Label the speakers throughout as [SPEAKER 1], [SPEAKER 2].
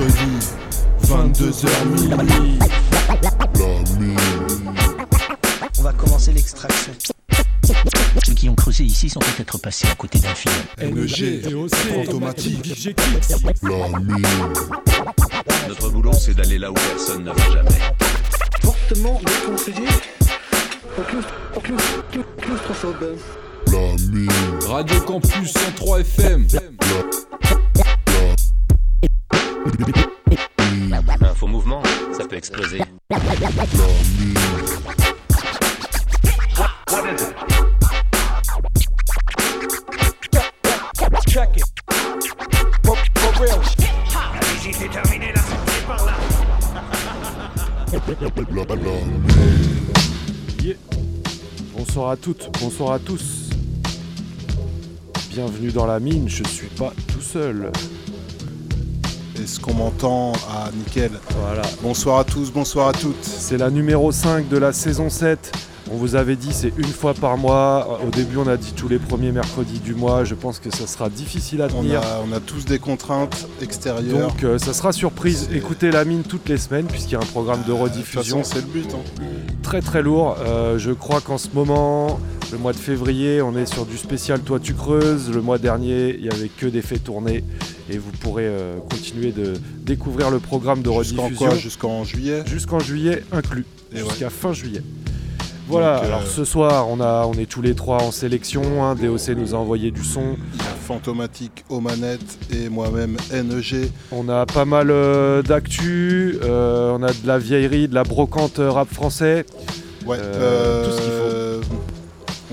[SPEAKER 1] mercredi, 22h minuit.
[SPEAKER 2] On va commencer l'extraction.
[SPEAKER 3] Ceux qui ont creusé ici sont peut-être passés à côté d'un film.
[SPEAKER 1] NG, fantomatique,
[SPEAKER 4] Notre boulot, c'est d'aller là où personne ne va jamais.
[SPEAKER 2] Fortement déconseillé aux claustre- aux claustre- clau- claustrophobes.
[SPEAKER 1] Radio Campus 103 FM.
[SPEAKER 4] Un faux mouvement, ça peut exploser.
[SPEAKER 5] Bonsoir à toutes, bonsoir à tous. Bienvenue dans la mine, je suis pas tout seul.
[SPEAKER 1] Est-ce qu'on m'entend Ah, nickel.
[SPEAKER 5] Voilà,
[SPEAKER 1] Bonsoir à tous, bonsoir à toutes.
[SPEAKER 5] c'est la numéro 5 de la saison 7. On vous avait dit c'est une fois par mois. Au début on a dit tous les premiers mercredis du mois. Je pense que ça sera difficile à
[SPEAKER 1] On
[SPEAKER 5] tenir.
[SPEAKER 1] a, on a tous des contraintes extérieures.
[SPEAKER 5] Donc euh, ça sera surprise. Écoutez la mine toutes les semaines puisqu'il y a un programme de
[SPEAKER 1] Euh,
[SPEAKER 5] rediffusion
[SPEAKER 1] De toute façon, c'est le but. hein.
[SPEAKER 5] très très lourd. Euh, je crois qu'en ce moment, le mois de février, on est sur du spécial Toi tu creuses. Le mois dernier, il n'y avait que des faits tournés. Et vous pourrez euh, continuer de découvrir le programme de rediffusion
[SPEAKER 1] Jusqu'en juillet?
[SPEAKER 5] Jusqu'en juillet inclus,
[SPEAKER 1] ouais.
[SPEAKER 5] jusqu'à fin juillet. Voilà,
[SPEAKER 1] Donc, euh,
[SPEAKER 5] alors ce soir, on, a, on est tous les trois en sélection. hein. DOC nous a envoyé du son.
[SPEAKER 1] Il y a Fantomatique aux manettes et moi-même NEG.
[SPEAKER 5] On a pas mal euh, d'actu. on a de la vieillerie, de la brocante rap français.
[SPEAKER 1] Ouais,
[SPEAKER 5] tout ce qu'il
[SPEAKER 1] euh,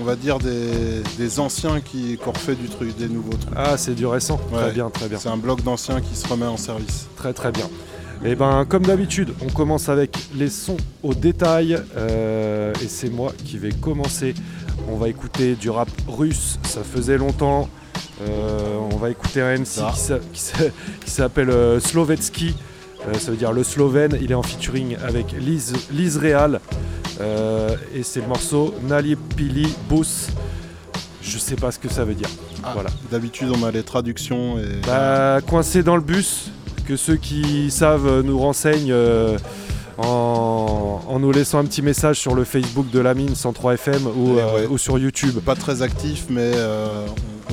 [SPEAKER 1] On va dire des, des anciens qui, qui ont refait du truc, des nouveaux trucs.
[SPEAKER 5] Ah, c'est du récent. Très bien, très bien.
[SPEAKER 1] C'est un bloc d'anciens qui se remet en service.
[SPEAKER 5] Très très bien. Et ben comme d'habitude, on commence avec les sons au détail. euh, et c'est moi qui vais commencer. On va écouter du rap russe, ça faisait longtemps. Euh, on va écouter un MC qui s'appelle euh, Slovetsky. Euh, ça veut dire le Slovène. Il est en featuring avec Liz, Liz Real. Euh, et c'est le morceau Nali Pili Bus. Je sais pas ce que ça veut dire.
[SPEAKER 1] Ah,
[SPEAKER 5] Voilà.
[SPEAKER 1] D'habitude, on a les traductions et
[SPEAKER 5] Bah, coincé dans le bus, que ceux qui savent nous renseignent euh, en, en nous laissant un petit message sur le Facebook de la mine 103 FM ou,
[SPEAKER 1] Et ouais.
[SPEAKER 5] ou sur YouTube.
[SPEAKER 1] pas très actif, mais euh,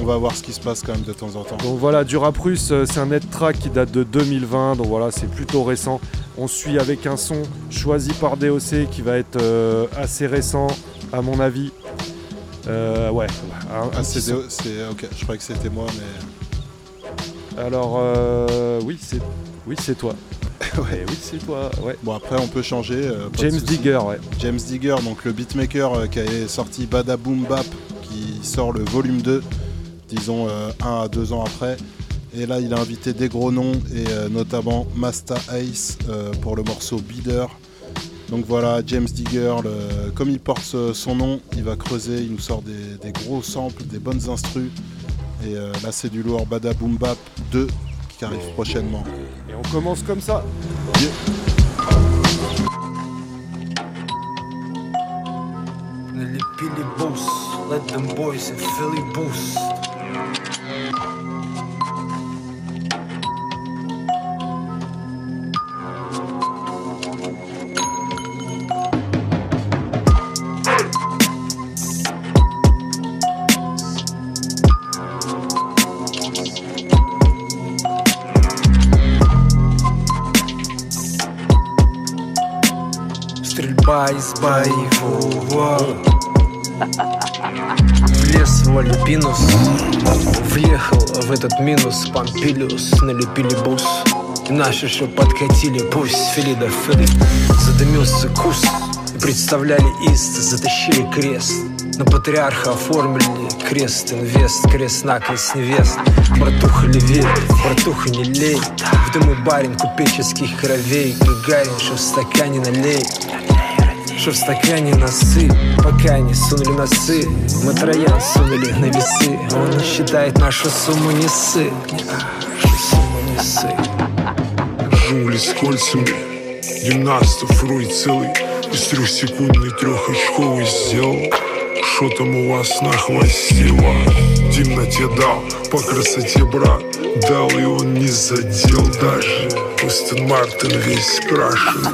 [SPEAKER 1] on, va voir ce qui se passe quand même de temps en temps.
[SPEAKER 5] Donc voilà, du rap russe, euh, c'est un net track qui date de 2020, donc voilà, c'est plutôt récent. On suit avec un son choisi par DOC qui va être euh, assez récent, à mon avis. Euh, ouais, un-
[SPEAKER 1] Ah, c'est ok. Je croyais que c'était moi, mais
[SPEAKER 5] Alors, euh, oui, c'est oui, c'est toi.
[SPEAKER 1] Ouais.
[SPEAKER 5] Eh oui, c'est toi, ouais.
[SPEAKER 1] bon après on peut changer. euh,
[SPEAKER 5] James. Digger, ouais.
[SPEAKER 1] James Digger, donc le beatmaker euh, qui a sorti Bada Boom Bap, qui sort le volume 2, disons euh, un à deux ans après. Et là, il a invité des gros noms, et euh, notamment Masta Ace euh, pour le morceau Beader. Donc voilà, James Digger, comme il porte son nom, il va creuser, il nous sort des, gros samples, des bonnes instrus. Et là, c'est du lourd Bada 2 qui arrive prochainement.
[SPEAKER 5] Et on commence comme ça.
[SPEAKER 2] Let them boys. Боевого Влез в Альпинус Въехал в этот минус Помпилиус. Налепили бус. Наши что подкатили Пусть. Филида Фили Задымился кус представляли ист Затащили крест. На патриарха оформили крест инвест, крест-накрест невест. Братуха левее, братуха не лей. В дыму барин купеческих кровей. Гагарин, что в стакане налей что в стакане носы, пока не сунули носы. Мы троян сунули на весы. Он считает нашу сумму не сы. Нашу сумму не
[SPEAKER 6] Джунгли с кольцами Гимнастов рой целый. Из трехсекундной трехочковый сделал Что там у вас на хвосте, ва? Темноте дал, по красоте брат Дал и он не задел даже Астон Мартин весь крашеный.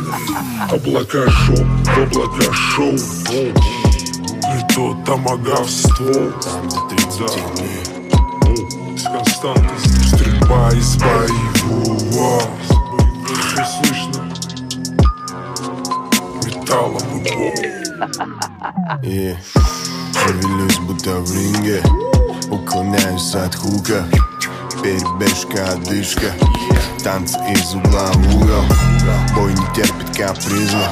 [SPEAKER 6] Облака шоу, в облака шоу И то томогавство Да, с константностью Стрельба из боевого. Все слышно Металлом и бомб
[SPEAKER 7] И шевелюсь будто в ринге Уклоняюсь от хука. Перебежка, одышка Танцы из угла в угол. Бой не терпит капризма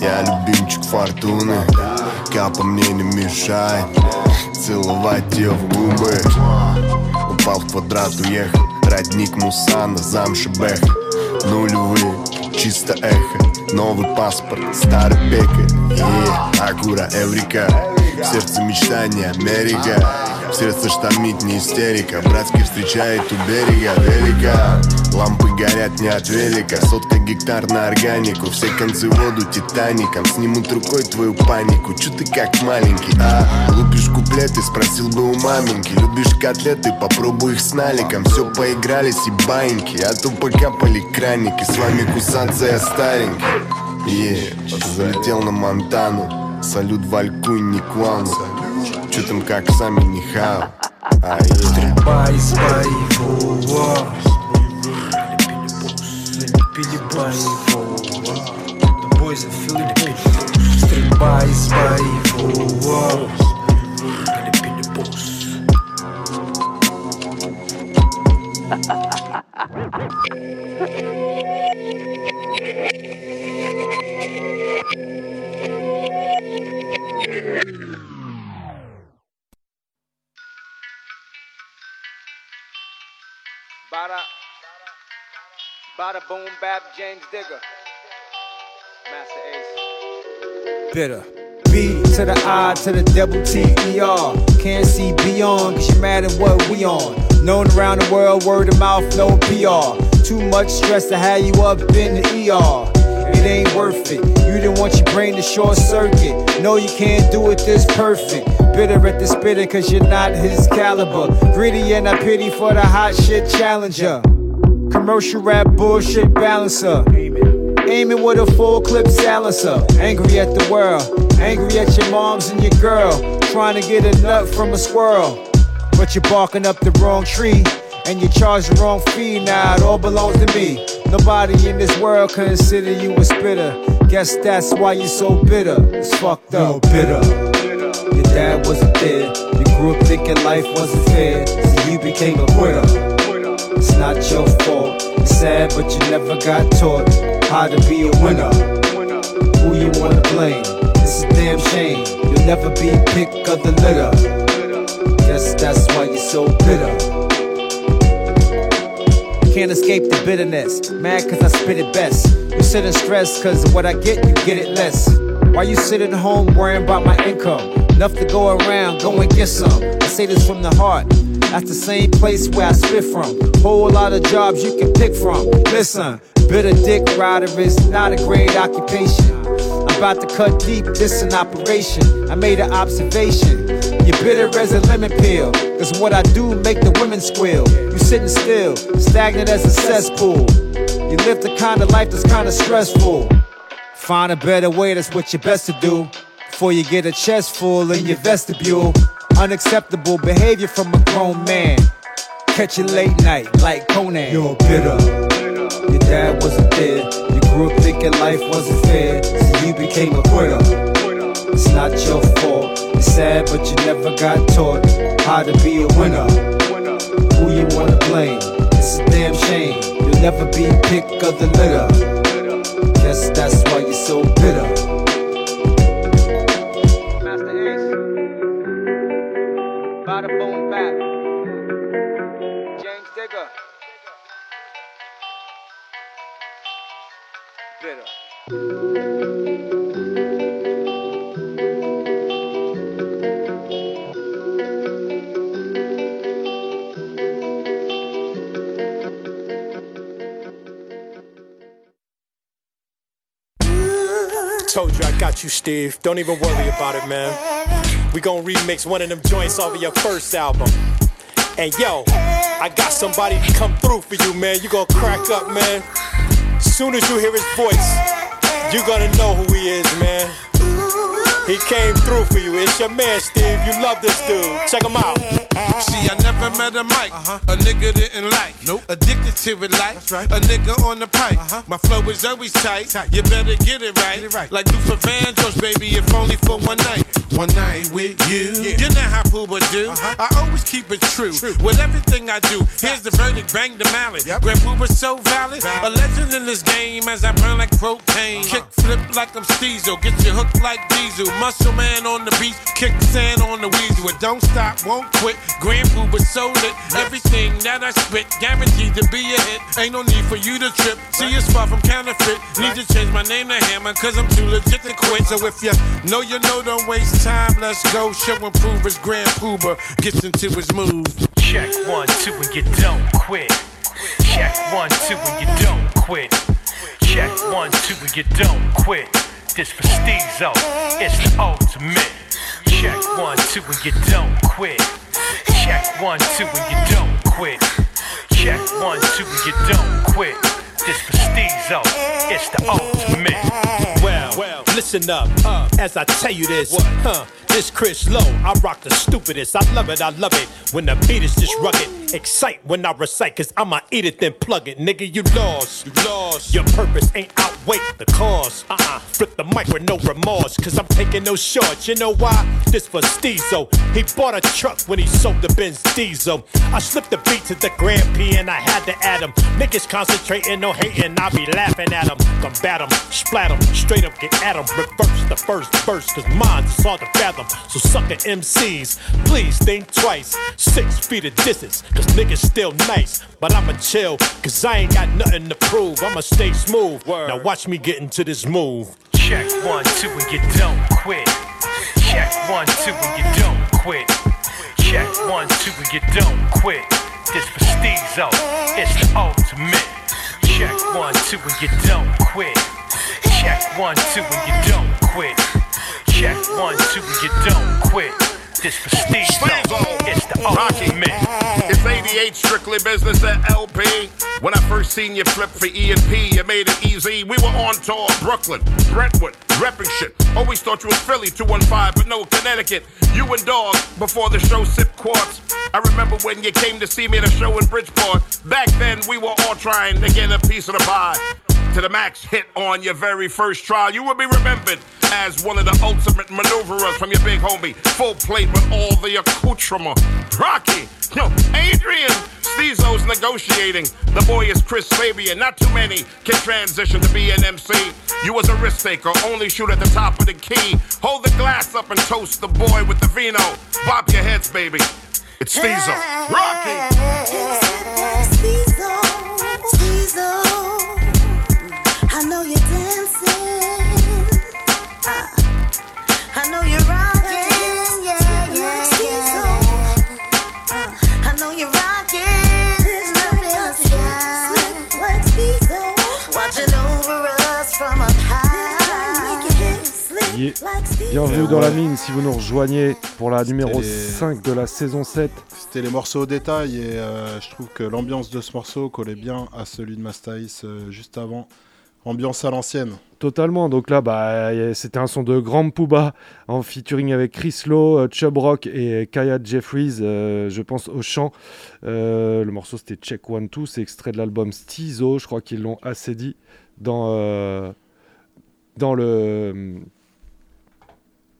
[SPEAKER 7] Я любимчик фортуны. Капа мне не мешает. Целовать ее в губы. Упал в квадрат, уехал. Родник Мусана, замши Бэх Нулевые, чисто эхо. Новый паспорт, старый пека yeah. Акура, Эврика В сердце мечтания Америка. В сердце штормит не истерика. Братский встречает у берега велика. Лампы горят не от велика. Сотка гектар на органику. Все концы воду титаником. Снимут рукой твою панику. Чё ты как маленький, а? Лупишь куплеты, спросил бы у маменьки. Любишь котлеты, попробуй их с наликом. Все поигрались и баиньки А то покапали краники. С вами кусаться я старенький. Е, залетел на Монтану Салют Валькунь, не Куану Чё там как, сами не хау
[SPEAKER 8] Стрельба из боевого Налепили боевого Бой за фил Стрельба из боевого Налепили босс Ha ha ha ha!
[SPEAKER 9] Bada, bada boom bap James Digger. Master Ace.
[SPEAKER 8] bitter. B to the I to the double T E R. Can't see beyond, cause you mad at what we on. Known around the world, word of mouth, no PR. Too much stress to have you up in the ER. It ain't worth it. You didn't want your brain to short circuit. No, you can't do it this perfect. Bitter at the spitter, cause you're not his caliber. Gritty and I pity for the hot shit challenger. Commercial rap bullshit balancer. Aiming with a full clip silencer. Angry at the world. Angry at your moms and your girl. Trying to get a nut from a squirrel. But you're barking up the wrong tree. And you charge the wrong fee. Now it all belongs to me. Nobody in this world consider you a spitter. Guess that's why you're so bitter. It's fucked up. You're bitter. Your dad wasn't there. You grew up thinking life wasn't fair. So you became a quitter. It's not your fault. It's sad, but you never got taught how to be a winner. Who you wanna blame? It's a damn shame. You'll never be pick of the litter. Guess that's why you're so bitter. Can't escape the bitterness. Mad cause I spit it best. You sit in stress cause what I get, you get it less. Why you sit at home worrying about my income? Enough to go around, go and get some. I say this from the heart. That's the same place where I spit from. Whole lot of jobs you can pick from. Listen, bitter dick rider is not a great occupation. About to cut deep, this an operation. I made an observation. You're bitter as a lemon peel. Cause what I do make the women squeal. You sitting still, stagnant as a cesspool. You live the kind of life that's kinda stressful. Find a better way, that's what you're best to do. Before you get a chest full in your vestibule. Unacceptable behavior from a grown man. Catch you late night like Conan. You're bitter. Your dad wasn't there. Grew up thinking life wasn't fair. So you became a quitter. It's not your fault. It's sad, but you never got taught how to be a winner. Who you wanna blame? It's a damn shame. You'll never be pick of the litter. Guess that's why you're so bitter.
[SPEAKER 10] Told you I got you, Steve. Don't even worry about it, man. We gon' remix one of them joints off of your first album. And yo, I got somebody to come through for you, man. You gon' crack up, man. Soon as you hear his voice, you're gonna know who he is, man. He came through for you. It's your man, Steve. You love this dude. Check him out.
[SPEAKER 11] See, I never met a mic. A nigga didn't like. Nope. Addicted to it like a nigga on the pipe. My flow is always tight. You better get it right. Like Luther Vandross, baby, if only for one night. One night with you. You know how Pooba do. I always keep it true. With everything I do. Here's the verdict, bang the mallet. Grand Pooba's so valid. A legend in this game as I burn like propane. Kick flip like I'm Steezel. Get you hooked like Diesel. Muscle man on the beat. Kick sand on the weasel. It don't stop, won't quit. Grand Pooba so lit. Everything that I spit, guaranteed to be a hit. Ain't no need for you to trip. See, it's far from counterfeit. Need to change my name to Hammer, cause I'm too legit to quit. So if you know you know, don't waste time. Let's go. Show and prove his Grand gets into his move.
[SPEAKER 12] Check one, two, and you don't quit. Check one, two, and you don't quit. Check one, two, and you don't quit. This Steezo, it's the ultimate. Check one, two, and you don't quit. Check one, two, and you don't quit. Check one, two, and you don't quit. This Steezo, it's the ultimate.
[SPEAKER 10] Well, well, listen up, as I tell you this. Huh, this Chris Low, I rock the stupidest. I love it, I love it. When the beat is just rugged, excite when I recite, cause I'ma eat it, then plug it. Nigga, you lost, you lost. Your purpose ain't outweigh the cause. Uh uh, flip the mic with no remorse, cause I'm taking no shorts. You know why? This for Steezo. He bought a truck when he sold the Benz Diesel. I slipped the beat to the Grand P and I had to add him. Niggas concentrating, no hating, I be laughing at him. Combat him, splat him, straight up get at him. Reverse the first verse, cause mine is hard to fathom. So sucker MCs, please think twice. Six feet of distance, cause niggas still nice. But I'ma chill, cause I ain't got nothing to prove. I'ma stay smooth. Now watch me get into this move.
[SPEAKER 12] Check one, two, and you don't quit. Check one, two, and you don't quit. Check one, two, and you don't quit. This Steezo, it's the ultimate. Check one, two, and you don't quit. Check one, two, and you don't quit. Check one, two, and you don't quit. This for Steezo, it's the ultimate.
[SPEAKER 13] It's 88 strictly business at LP. When I first seen you flip for E and P, you made it easy. We were on tour, Brooklyn, Brentwood, repping shit. Always thought you was Philly, 215, but no Connecticut. You and Dog before the show sip quartz. I remember when you came to see me at a show in Bridgeport. Back then, we were all trying to get a piece of the pie. To the max hit on your very first trial. You will be remembered as one of the ultimate maneuverers from your big homie. Full plate with all the accoutrement. Rocky, no, Adrian, Steezo's negotiating. The boy is Chris Fabian. Not too many can transition to be an MC. You was a risk taker, only shoot at the top of the key. Hold the glass up and toast the boy with the vino. Bop your heads, baby. It's Steezo. Rocky.
[SPEAKER 14] Uh. Uh.
[SPEAKER 5] Bienvenue dans la mine si vous nous rejoignez pour la numéro
[SPEAKER 1] les-
[SPEAKER 5] 5 de la saison 7.
[SPEAKER 1] C'était les morceaux au détail et euh, je trouve que l'ambiance de ce morceau collait bien à celui de euh, juste avant. Ambiance à l'ancienne.
[SPEAKER 5] Totalement, donc là bah, c'était un son de Grand Pouba en featuring avec Chris Lowe, euh, Chubb Rock et Kaya Jeffries, euh, je pense au chant. Euh, le morceau c'était Check One Two, c'est extrait de l'album Stizo, je crois qu'ils l'ont assez dit dans le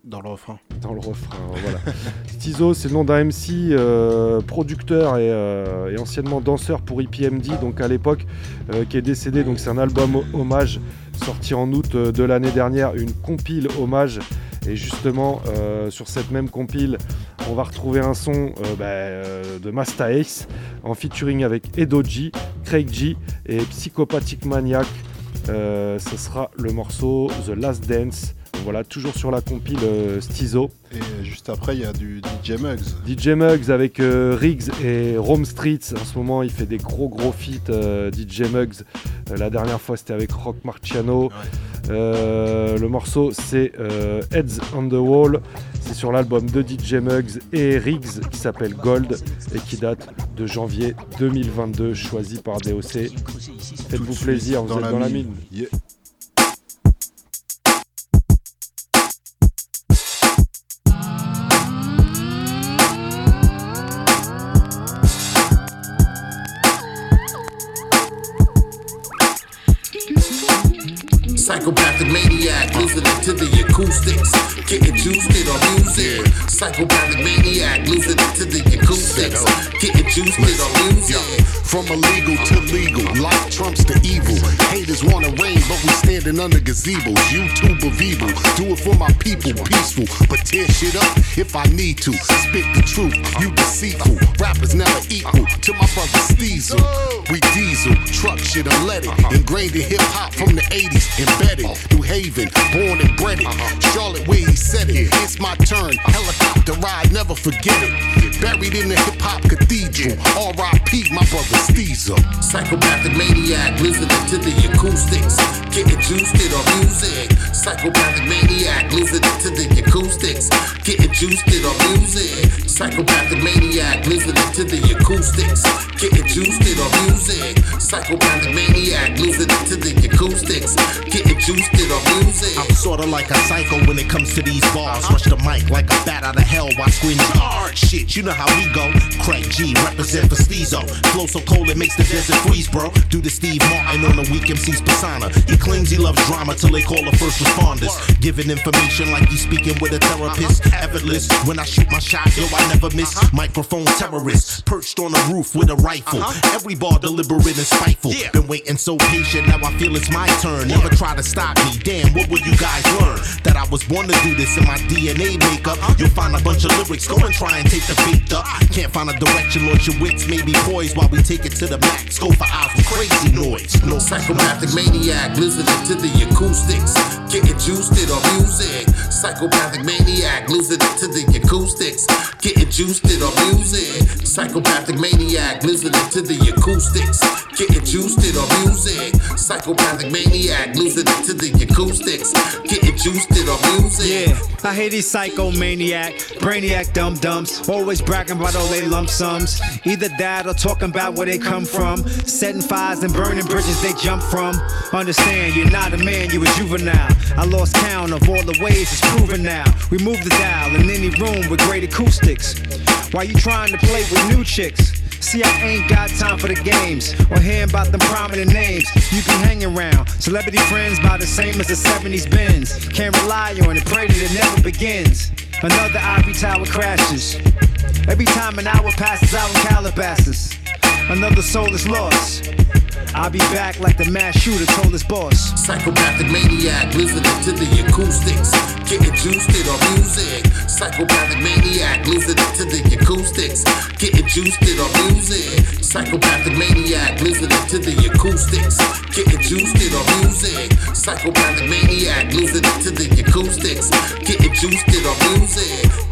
[SPEAKER 1] Dans le refrain.
[SPEAKER 5] Dans le refrain, voilà. Stizo, c'est le nom d'un MC, euh, producteur et, euh, et anciennement danseur pour EPMD, donc à l'époque, euh, qui est décédé. Donc c'est un album ho- hommage sorti en août de l'année dernière, une compile hommage. Et justement, sur cette même compile, on va retrouver un son euh, de Masta Ace en featuring avec Edoji, Craig G et Psychopathic Maniac. Ce sera le morceau The Last Dance. Donc Voilà, toujours sur la compile euh, Stizo.
[SPEAKER 1] Et juste après, il y a du DJ Muggs.
[SPEAKER 5] DJ Muggs avec euh, Riggs et Rome Streets. En ce moment, il fait des gros gros feats. euh, DJ Muggs. Euh, la dernière fois, c'était avec Rock Marciano. Euh, le morceau, c'est euh, Heads on the Wall. C'est sur l'album de DJ Muggs et Riggs qui s'appelle Gold et qui date de janvier 2022, choisi par DOC. Faites-vous plaisir, vous
[SPEAKER 1] dans
[SPEAKER 5] êtes
[SPEAKER 1] la
[SPEAKER 5] dans la
[SPEAKER 1] mine.
[SPEAKER 5] mine.
[SPEAKER 1] Yeah.
[SPEAKER 15] Psychopathic maniac, losing it to the acoustics. Getting juiced it on music.
[SPEAKER 16] From illegal to standing under gazebos. YouTube of evil, do it for my people, peaceful, but tear shit up if I need to. Spit the truth, you deceitful. Rappers never equal to my brother Steezel. We diesel, truck shit I'm unleaded, ingrained in hip hop from the 80s, embedded. New Haven, born and bred it. Charlotte, where he said it. It's my turn, helicopter ride, never forget it. Buried in the hip hop cathedral. R.I.P. my brother Steezel.
[SPEAKER 15] Psychopathic maniac, it to the acoustics. Getting juiced it on music. Psychopathic maniac, losing it to the acoustics. Getting juiced it on music. Psychopathic maniac, losing it to the acoustics. Getting juiced it on music. Psychopathic maniac, losing it to the acoustics. Getting juiced it on music.
[SPEAKER 17] I'm sorta like a psycho when it comes to these bars. Rush the mic like a bat out of hell while screaming charge. Shit, you know how we go. Craig G represent for Steezo. Flow so cold it makes the desert freeze, bro. Do the Steve Martin on the weak MC's persona. He claims he loves drama till they call the first responders. Giving information like he's speaking with a therapist. Effortless when I shoot my shot, yo, I never miss. Microphone terrorist perched on a roof with a rifle. Uh-huh. Every bar deliberate and spiteful. Been waiting so patient, now I feel it's my turn. Never try to stop me. Damn, what will you guys learn? That I was born to do this in my DNA makeup. Uh-huh. You'll find a bunch of lyrics. Go and try and take the bait up. Ah. Can't find a direction, launch your wits, maybe poised while we take it to the max. Go for eyes with crazy noise. No
[SPEAKER 15] Psychopathic maniac, it to the acoustics. Getting juiced it on music. Psychopathic maniac, losing it to the acoustics. Getting juiced it on music. Psychopathic maniac, losing it to the acoustics. Getting juiced it on music. Psychopathic maniac, losing it to the acoustics. Getting juiced it on music.
[SPEAKER 18] Yeah, I hate these psychomaniac, brainiac dum dums, always bragging about all they lump sums. Either that or talking about where they come from, setting fires and burning bridges they jump from. Understand, you're not a man, you a juvenile. I lost count of all the ways it's proven now. We move the dial in any room with great acoustics. Why you trying to play with new chicks. See, I ain't got time for the games or hearing about them prominent names you be hanging around. Celebrity friends by the same as the 70s bins. Can't rely on it, pray that it never begins. Another ivory tower crashes. Every time an hour passes out in Calabasas, another soul is lost. I'll be back like the mass shooter told his boss.
[SPEAKER 15] Psychopathic maniac, it to the acoustics. Getting juiced it on music. Psychopathic maniac, it to the acoustics. Getting juiced it on music. Psychopathic maniac, it to the acoustics. Getting juiced on music. Psychopathic maniac, it to the acoustics. Getting juiced on music.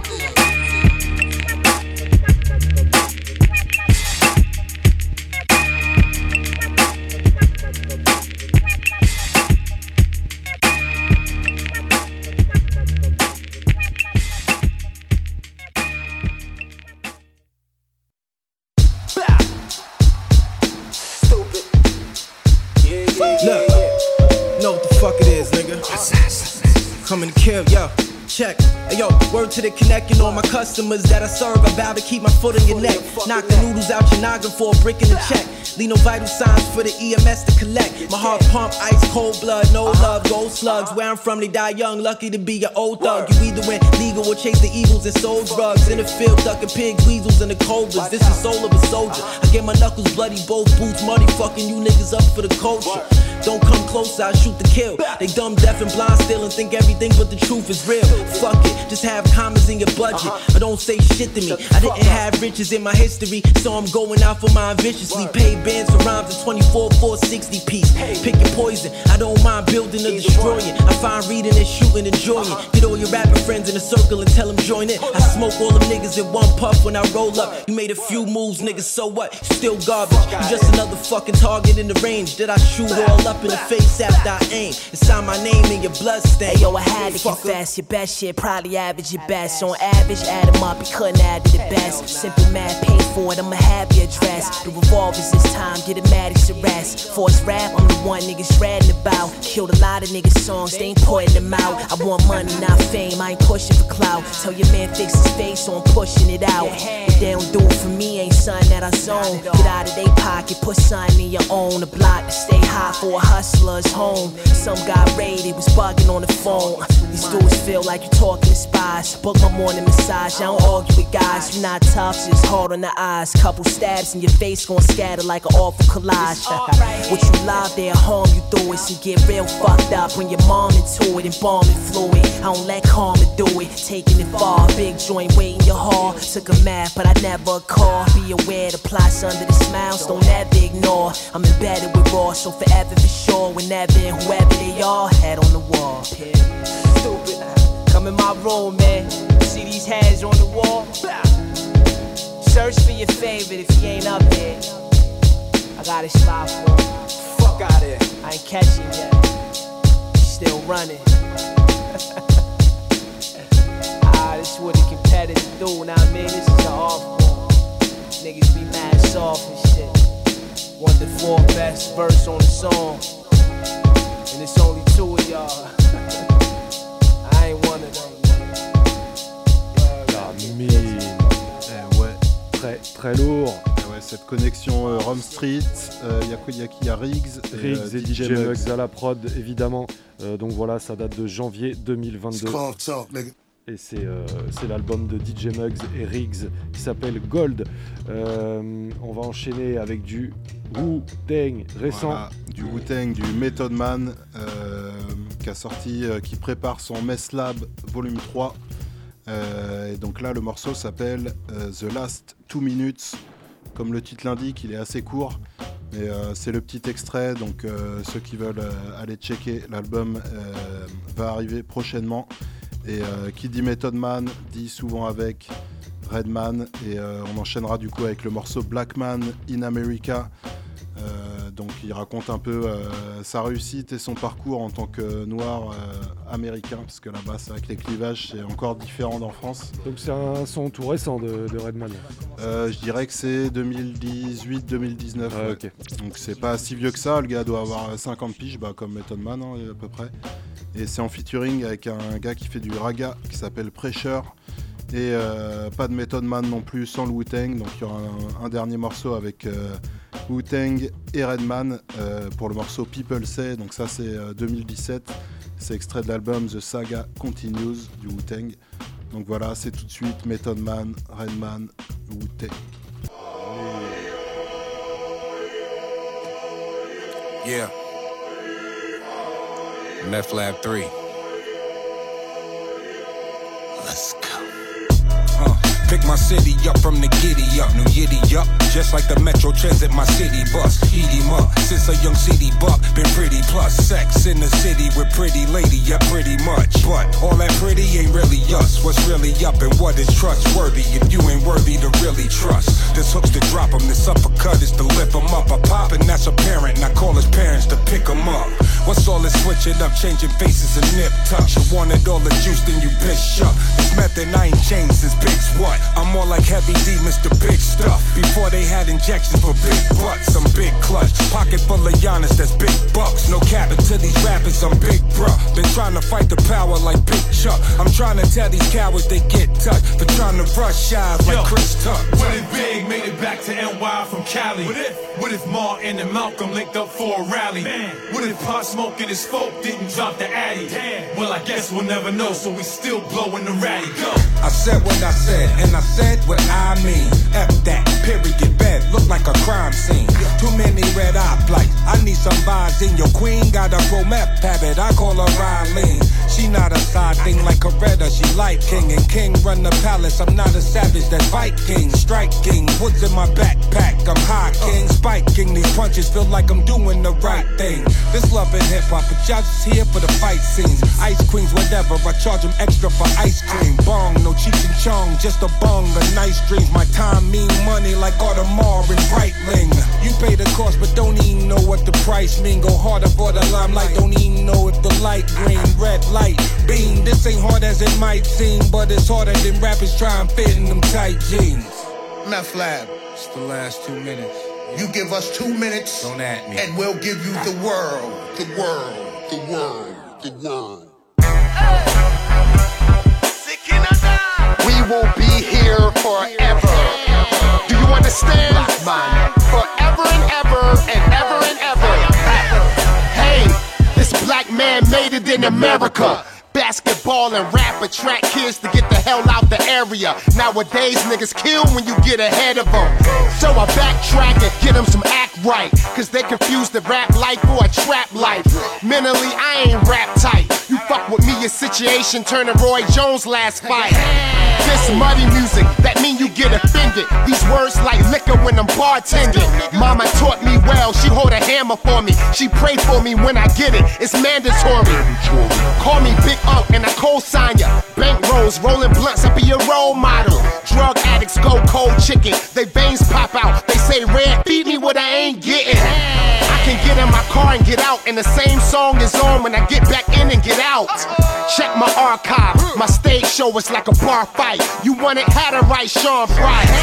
[SPEAKER 19] Word to the connecting all my customers that I serve. I vow to keep my foot on your neck. Knock the noodles out your noggin for a brick in the check. Leave no vital signs for the EMS to collect. My heart pump, ice cold blood, no love, gold slugs. Where I'm from, they die young. Lucky to be your old thug. You either went legal or chase the evils and sold drugs. In the field, ducking pigs, weasels, and the cobras. This is soul of a soldier. I get my knuckles bloody, both boots muddy. Fucking you niggas up for the culture. Don't come close, I shoot the kill. They dumb, deaf, and blind still and think everything but the truth is real. Fuck it, just have commas in your budget. But don't say shit to me. I didn't have riches in my history, so I'm going out for mine viciously. Pay bands for rhymes in 24, 460 piece. Pick your poison, I don't mind building or destroying. I find reading and shooting, enjoying. Get all your rapping friends in a circle and tell them join in. I smoke all them niggas in one puff when I roll up. You made a few moves, niggas, so what? You still garbage. You just another fucking target in the range that I shoot all up in the face after I aim. It's on my name in your blood stain.
[SPEAKER 20] Hey yo, I had to get fast. Your bad shit, probably average at best. On average, add 'em up, he couldn't add to the best. Simple math, paid for it, I'ma have your address. The revolvers this time, get a Maddox arrest. Force rap, I'm the one niggas ratting about. Killed a lot of niggas' songs, they ain't putting them out. I want money, not fame, I ain't pushing for clout. Tell your man fix his face, so I'm pushing it out. If they don't do it for me, ain't something that I zone. Get out of they pocket, put something in your own. A block to stay high for a hustler's home. Some got raided, was bugging on the phone. These dudes feel like you talking to spies. Book my morning massage, I don't argue with guys. You're not tough, just hard on the eyes. Couple stabs in your face, gon' scatter like an awful collage. what you love, they'll harm you through it. So get real fucked up when your mom into it and bombing fluid. I don't let karma do it, taking it far. Big joint waiting your hall. Took a map, but I never call. Be aware the plots under the smiles, don't ever ignore. I'm embedded with raw, so forever for sure. Whenever and whoever they are, head on the wall. Stupid. Come in my room, man. See these heads on the wall? Search for your favorite if he ain't up here. I got a spot for him. Fuck out here. I ain't catching yet. Still running. ah, this is what the competitors do. Now I mean, this is an art form. Niggas be mad soft and shit. Want the fourth best verse on the song. And it's only two of y'all. I ain't one of them.
[SPEAKER 5] La mine.
[SPEAKER 1] Eh ouais.
[SPEAKER 5] Très, très lourd.
[SPEAKER 1] Eh ouais, cette connexion euh, Rome Street, il y a quoi Il y a qui Il y a Riggs
[SPEAKER 5] Riggs
[SPEAKER 1] euh,
[SPEAKER 5] et DJ Muggs à la prod, évidemment. Euh, donc voilà, ça date de janvier 2022. Euh, c'est l'album de DJ Muggs et Riggs qui s'appelle Gold. Euh, on va enchaîner avec du Wu-Tang récent.
[SPEAKER 1] Du Wu-Tang, du Method Man, euh, qui a sorti, qui prépare son Mess Lab volume 3. Euh, et donc là, le morceau s'appelle The Last Two Minutes. Comme le titre l'indique, il est assez court. Mais c'est le petit extrait, donc ceux qui veulent aller checker l'album va arriver prochainement. Et euh, qui dit Method Man dit souvent avec Redman. Et euh, on enchaînera du coup avec le morceau Black Man in America. Euh, donc il raconte un peu sa réussite et son parcours en tant que noir américain, parce que là-bas c'est que les clivages c'est encore différent d'en France.
[SPEAKER 5] Donc c'est un son tout récent de, de Redman.
[SPEAKER 1] Je dirais que c'est 2018-2019.
[SPEAKER 5] Ouais,
[SPEAKER 1] ouais.
[SPEAKER 5] ok.
[SPEAKER 1] Donc c'est pas si vieux que ça, le gars doit avoir 50 piges, bah, comme Method Man hein, à peu près. Et c'est en featuring avec un gars qui fait du raga qui s'appelle Pressure. Et euh, pas de Method Man non plus sans le Wu-Tang. Donc il y aura un, dernier morceau avec euh, Wu-Tang et Redman euh, pour le morceau People Say. Donc ça c'est euh, 2017. C'est extrait de l'album The Saga Continues du Wu-Tang. Donc voilà, c'est tout de suite Method Man, Redman, Wu-Tang.
[SPEAKER 21] Yeah. Meth Lab 3. Let's pick my city up from the giddy up, new yiddy up. Just like the Metro Transit, my city bus. Eat him up. Since a young city buck, been pretty plus sex in the city with pretty lady, yeah, pretty much. But all that pretty ain't really us. What's really up and what is trustworthy if you ain't worthy to really trust? This hook's to drop him, this uppercut is to lift him up. I pop and that's apparent, and I call his parents to pick him up. What's all this switching up, changing faces and nip tucks? You wanted all the juice, then you bitch up. This method I ain't changed since Big's what? I'm more like Heavy D, Mr. Big Stuff. Before they had injections for big butts, I'm big clutch. Pocket full of Giannis, that's big bucks. No capping to these rappers, I'm big bruh. Been trying to fight the power like Big Chuck. I'm trying to tell these cowards they get touched for trying to rush shies like
[SPEAKER 22] Yo,
[SPEAKER 21] Chris Tuck.
[SPEAKER 22] What if Big made it back to NY from Cali? What if, what if Martin and Malcolm linked up for a rally? What if Pot Smoke and his folk didn't drop the Addy? Well, I guess we'll never know, so we still blowing the ratty. Go!
[SPEAKER 21] I said what I said, and I said what I mean. F that, period, bed, look like a crime scene. Too many red eye flights, I need some vibes in your queen. Got a pro habit, I call her Riley. She not a side thing like Coretta, she like king. And king run the palace, I'm not a savage, that's Viking. Striking, woods in my backpack, I'm high king. Spiking, these punches feel like I'm doing the right thing. This love and hip hop, but y'all just here for the fight scenes. Ice queens, whatever, I charge them extra for ice cream. Bong, no Cheech and Chong, just a bong, the nice dreams. My time mean money like the Lamar and Breitling. You pay the cost, but don't even know what the price mean. Go harder for the limelight, don't even know if the light green, red light, beam. This ain't hard as it might seem, but it's harder than rappers try and fit in them tight jeans.
[SPEAKER 23] Meth Lab.
[SPEAKER 21] It's the last two minutes.
[SPEAKER 23] You give us two minutes,
[SPEAKER 21] Don't at me.
[SPEAKER 23] and we'll give you the world, the world, the world, the world.
[SPEAKER 24] We will be here forever. Do you understand? Forever and ever and ever and ever. Hey, this black man made it in America. Basketball and rap attract kids to get the hell out the area. Nowadays, niggas kill when you get ahead of them. So I backtrack and get them some act right. Cause they confuse the rap life for a trap life. Mentally, I ain't rap tight. You fuck with me, your situation turning Roy Jones last fight. This muddy music, that mean you get offended. These words like liquor when I'm bartending. Mama taught me well, she hold a hammer for me. She pray for me when I get it, it's mandatory. Call me Big Up and I co-sign ya. Bank rolls, rolling blunts, I be your role model. Drug addicts go cold chicken, they veins pop out. They say red, feed me what I ain't getting. I get in my car and get out, and the same song is on when I get back in and get out. Check my archive, my stage show is like a bar fight. You want it, had to write Sean Price.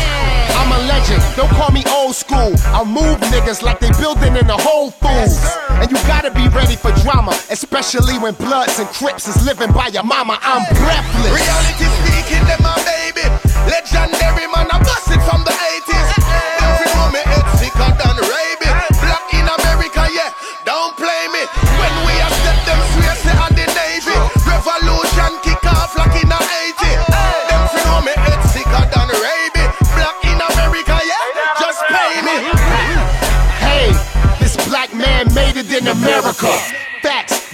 [SPEAKER 24] I'm a legend, don't call me old school. I'll move niggas like they building in the Whole Foods. And you gotta be ready for drama, especially when Bloods and Crips is living by your mama. I'm breathless.
[SPEAKER 23] Reality speaking, them my baby. Legendary man, I bust it from the 80s. In America.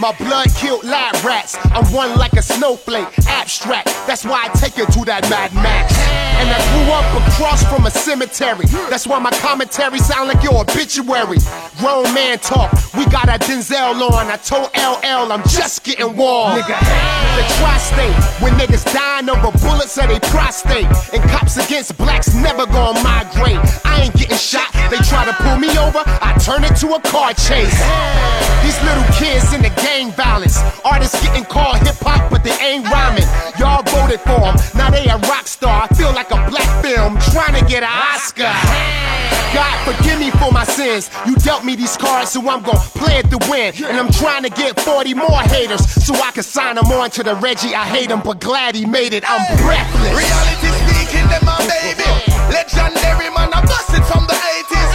[SPEAKER 24] My blood killed lab rats. I'm one like a snowflake, abstract. That's why I take it to that Mad Max. And I grew up across from a cemetery. That's why my commentary sound like your obituary. Grown man talk, we got a Denzel on. I told LL I'm just getting warm. Nigga, the tri-state, when niggas dying over bullets of they prostate. And cops against blacks never gonna migrate. I ain't getting shot, they try to pull me over, I turn it to a car chase. These little kids in the gang violence. Artists getting called hip hop, but they ain't rhyming. Y'all voted for them, now they a rock star. I feel like a black film trying to get an Oscar. God forgive me for my sins. You dealt me these cards, so I'm gonna play it to win. And I'm trying to get 40 more haters, so I can sign them on to the Reggie. I hate him, but glad he made it. I'm breathless.
[SPEAKER 23] Reality speaking, them my baby. Legendary man, I bust it from the 80s.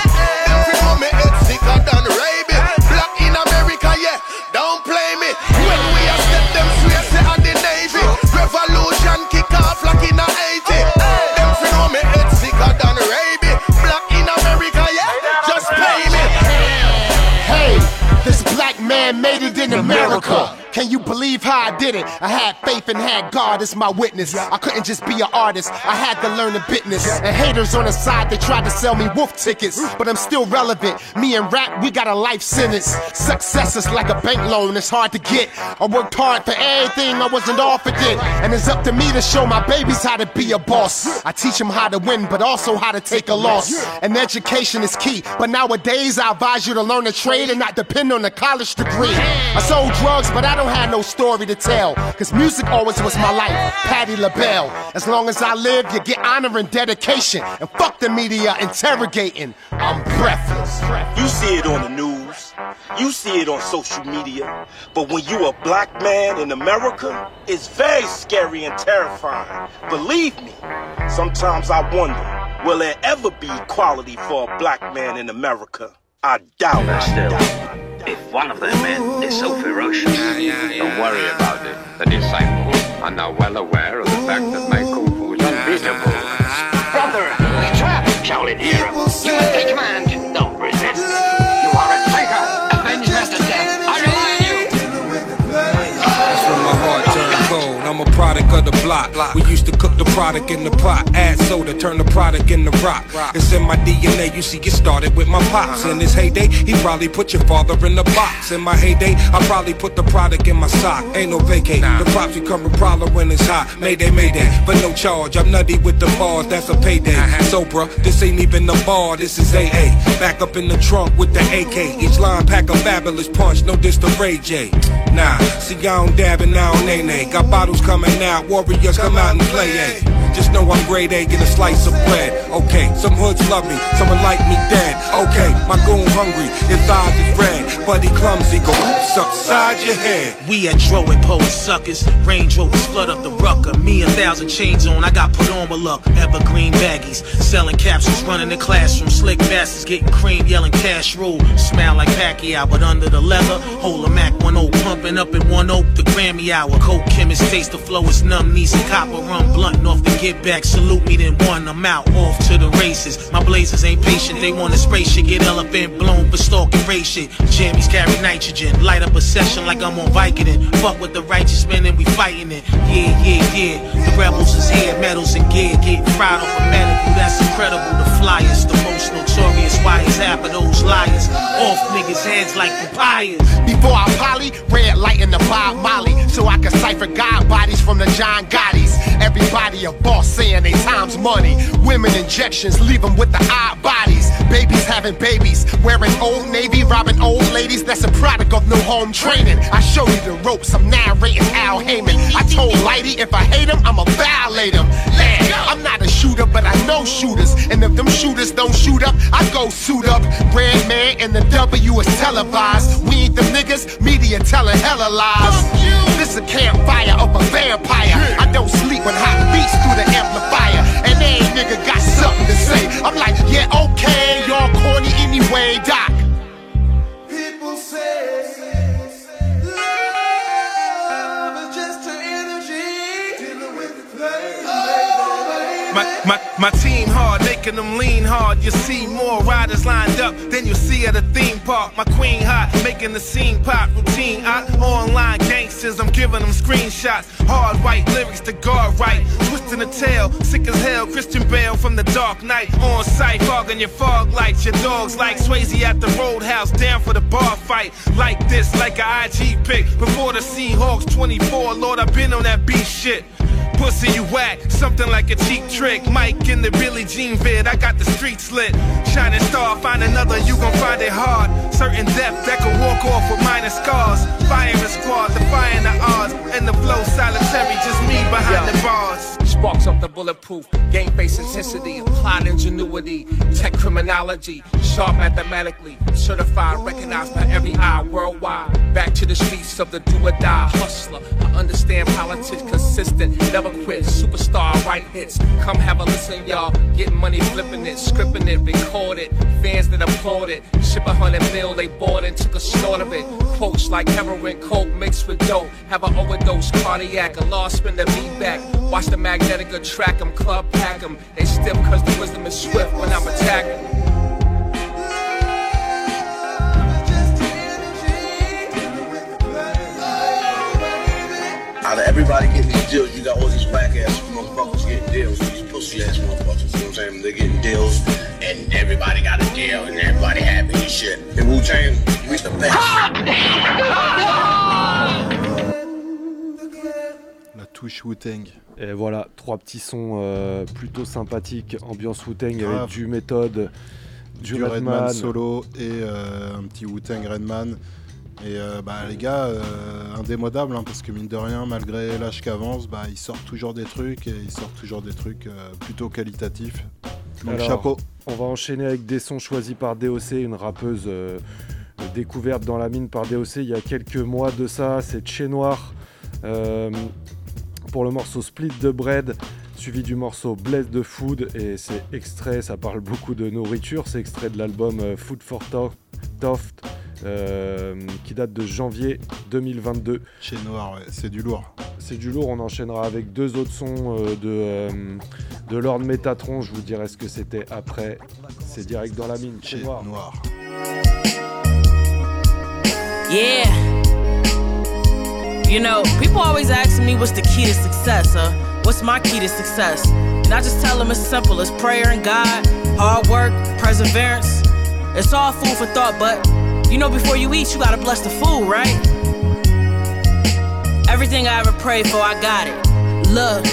[SPEAKER 24] Man made it in America. Can you believe how I did it? I had faith and had God as my witness. I couldn't just be an artist, I had to learn the business. And haters on the side, they tried to sell me wolf tickets. But I'm still relevant. Me and rap, we got a life sentence. Success is like a bank loan, it's hard to get. I worked hard for everything I wasn't offered it. And it's up to me to show my babies how to be a boss. I teach them how to win, but also how to take a loss. And education is key. But nowadays, I advise you to learn a trade and not depend on a college degree. I sold drugs, but I don't have no story to tell. Cause music always was my life. Patty LaBelle. As long as I live, you get honor and dedication. And fuck the media interrogating. I'm breathless.
[SPEAKER 25] You see it on the news. You see it on social media. But when you a black man in America, it's very scary and terrifying. Believe me, sometimes I wonder, will there ever be equality for a black man in America? I doubt it.
[SPEAKER 26] If one of their men is so ferocious, don't worry about it. The disciples are now well aware of the fact that my kung fu is unbeatable. Brother, we trapped Shaolin hero.
[SPEAKER 21] Product of the block. We used to cook the product in the pot, add soda, turn the product into rock. It's in my DNA, you see, it started with my pops. Uh-huh. In his heyday, he probably put your father in the box. In my heyday, I probably put the product in my sock. Ain't no vacate. The props become a problem when it's hot. Mayday, mayday, but no charge. I'm nutty with the bars, that's a payday. Uh-huh. So, bruh, this ain't even a bar, this is AA. Back up in the trunk with the AK. Each line pack a fabulous punch, no diss to Ray J. Nah, see, I don't dab and I don't nay nay. Got bottles coming out, warriors come out and play, eh. Just know I'm grade A, get a slice of bread. Okay, some hoods love me, someone like me dead. Okay, my goon hungry, his eyes is red. Buddy clumsy, go oops upside your head.
[SPEAKER 27] We at Dro and Poe suckers. Range Rovers flood up the rucker. Me a thousand chains on, I got put on with luck. Evergreen baggies, selling capsules, running the classroom. Slick bastards getting cream, yelling cash rule. Smell like Pacquiao, but under the leather, hold a Mac 10 pumping up in one oak. The Grammy hour, coke chemist taste the flow. It's numb knees and copper rum blunt off the get back. Salute me then one. I'm out off to the races. My blazers ain't patient. They want spray shit, get elephant blown stalking race shit. Jammies carry nitrogen, light up a session like I'm on Vicodin. Fuck with the righteous men and we fighting it. Yeah, yeah, yeah. The rebels is here, medals and gear, getting fried off a medical. That's incredible. The flyers, the most notorious. Why is half of those liars off niggas' heads like papayas?
[SPEAKER 24] Before I poly, red light in the Bob Molly, so I can cipher God bodies from the John Gottis. Everybody a boss saying they time's money. Women injections leave them with the odd bodies. Babies having babies, wearing old navy, robbing old ladies. That's a product of no home training. I show you the ropes, I'm narrating Al Heyman. I told Lighty if I hate him, I'ma violate him. Man, I'm not a shooter, but I know shooters. And if them shooters don't shoot up, I go suit up. Red man and the W is televised. We ain't the niggas, media telling hella lies. This a campfire of a vampire. I don't sleep when hot beats through the amplifier. And every nigga got something to say. I'm like, yeah, okay, y'all corny anyway,
[SPEAKER 28] My, my, my team hard, making them lean hard. You see more riders lined up than you see at a theme park. My queen hot, making the scene pop routine. I online gangsters, I'm giving them screenshots. Hard white lyrics to guard right. Twisting the tail, sick as hell. Christian Bale from the dark night. On site, fogging your fog lights. Your dogs like Swayze at the roadhouse, down for the bar fight. Like this, like a IG pick. Before the Seahawks 24, Lord, I've been on that beat shit. Pussy, you whack, something like a cheap trick. Mike in the Billie Jean vid, I got the streets lit. Shining star, find another, you gon' find it hard. Certain depth that can walk off with minor scars. Firing squad, defying the odds. And the flow solitary, just me behind the bars.
[SPEAKER 29] Sparks up the bulletproof, game face intensity, applied ingenuity, tech criminology, sharp mathematically, certified, recognized by every eye worldwide. Back to the streets of the do or die hustler. I understand politics consistent, never quit, superstar, right hits. Come have a listen, y'all. Get money, flipping it, scripting it, record it. Fans that applaud it, ship a hundred mil, they bought it, took a snort of it. Quotes like heroin, coke mixed with dope. Have an overdose, cardiac, a lost spin the beat back. Watch the magnetic track 'em, club pack 'em. They stiff cause the wisdom is swift when I'm attacking.
[SPEAKER 13] Out of everybody getting these deals, you got all these whack ass motherfuckers getting deals. These pussy ass motherfuckers, you know what I'm saying? They're getting deals, and everybody got a deal, and everybody happy and shit. In Wu Tang, we the best.
[SPEAKER 1] La touche Wu-Tang.
[SPEAKER 5] Et voilà, trois petits sons euh, plutôt sympathiques, ambiance Wu-Tang avec
[SPEAKER 1] Grave.
[SPEAKER 5] du méthode, du,
[SPEAKER 1] du Redman,
[SPEAKER 5] Redman.
[SPEAKER 1] solo et euh, un petit Wu-Tang Redman. Et euh, bah, les gars, indémodables, hein, parce que mine de rien, malgré l'âge qu'avance, bah, ils sortent toujours des trucs et ils sortent toujours des trucs euh, plutôt qualitatifs. Donc
[SPEAKER 5] Alors,
[SPEAKER 1] chapeau.
[SPEAKER 5] On va enchaîner avec des sons choisis par DOC, une rappeuse euh, découverte dans la mine par DOC il y a quelques mois de ça. C'est Chez Noir euh, pour le morceau Split the Bread, suivi du morceau Bless the Food. Et c'est extrait, ça parle beaucoup de nourriture. C'est extrait de l'album Food for To- Toft. Euh, qui date de janvier 2022.
[SPEAKER 1] Chez Noir, ouais, c'est du lourd.
[SPEAKER 5] C'est du lourd, on enchaînera avec deux autres sons euh, de, euh, de Lord Metatron, je vous dirai ce que c'était après. C'est direct dans la mine, chez
[SPEAKER 1] Chez
[SPEAKER 5] Noir.
[SPEAKER 1] Noir.
[SPEAKER 20] Yeah.
[SPEAKER 30] You know, people always ask me what's the key to success, huh? What's my key to success? And I just tell them it's simple as prayer and God, hard work, perseverance. It's all food for thought, but you know, before you eat, you gotta bless the food, right? Everything I ever prayed for, I got it. Look,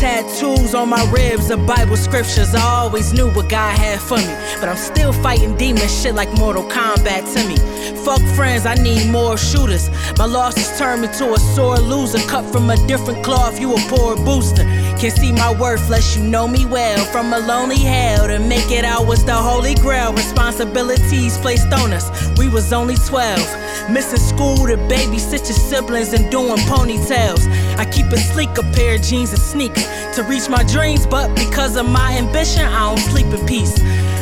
[SPEAKER 30] tattoos on my ribs of Bible scriptures. I always knew what God had for me, but I'm still fighting demon shit like Mortal Kombat to me. Fuck friends, I need more shooters. My losses turned me to a sore loser, cut from a different cloth. You a poor booster. Can't see my worth, less you know me well. From a lonely hell to make it out was the holy grail. Responsibilities placed on us. We was only 12. Missing school to babysit your siblings and doing ponytails. I keep a sleek, a pair of jeans and sneakers to reach my dreams, but because of my ambition, I don't sleep in peace.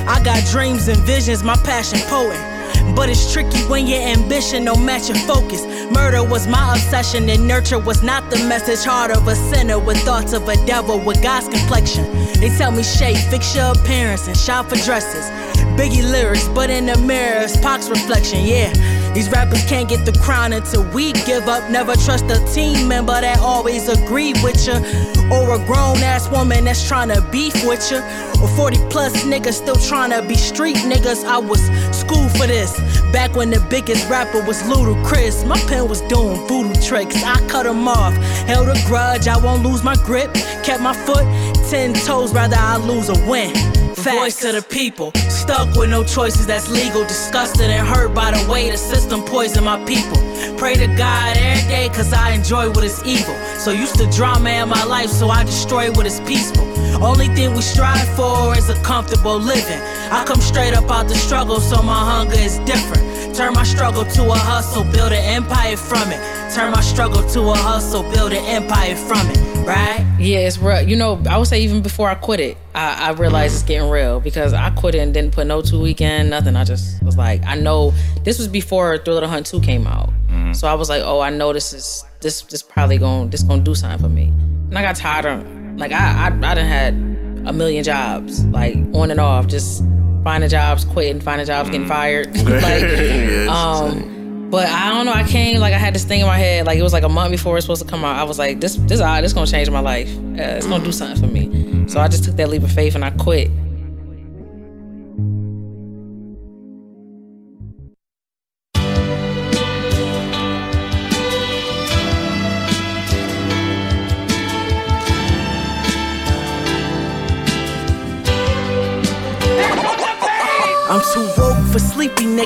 [SPEAKER 30] I got dreams and visions, my passion poet. But it's tricky when your ambition don't match your focus. Murder was my obsession, and nurture was not the message. Heart of a sinner with thoughts of a devil with God's complexion. They tell me, Shay, fix your appearance and shop for dresses. Biggie lyrics, but in the mirror, it's Pac's reflection, yeah. These rappers can't get the crown until we give up. Never trust a team member that always agree with you. Or a grown ass woman that's trying to beef with you. Or 40 plus niggas still trying to be street niggas. I was schooled for this. Back when the biggest rapper was Ludacris. My pen was doing voodoo tricks. I cut him off. Held a grudge, I won't lose my grip. Kept my foot 10 toes, rather I lose or win. Voice to the people, stuck with no choices that's legal. Disgusted and hurt by the way the system poison my people. Pray to God every day, cause I enjoy what is evil. So used to drama in my life, so I destroy what is peaceful. Only thing we strive for is a comfortable living. I come straight up out the struggle, so my hunger is different. Turn my struggle to a hustle, build an empire from it. Turn my struggle to a hustle, build an empire from it, right? Yeah, it's real. You know, I would say even before I quit it, I, I realized it's getting real because I quit it and didn't put no two weekend, nothing. I just was like, I know this was before Thriller the Hunt 2 came out. Mm-hmm. So I was like, oh, I know this is this this probably gonna this gonna do something for me. And I got tired of like I I, I done had a million jobs, like on and off, just finding jobs, quitting, finding jobs, getting fired. like um but I don't know, I came like I had this thing in my head, like it was like a month before it was supposed to come out. I was like, this this uh, this gonna change my life. Uh, it's gonna do something for me. So I just took that leap of faith and I quit.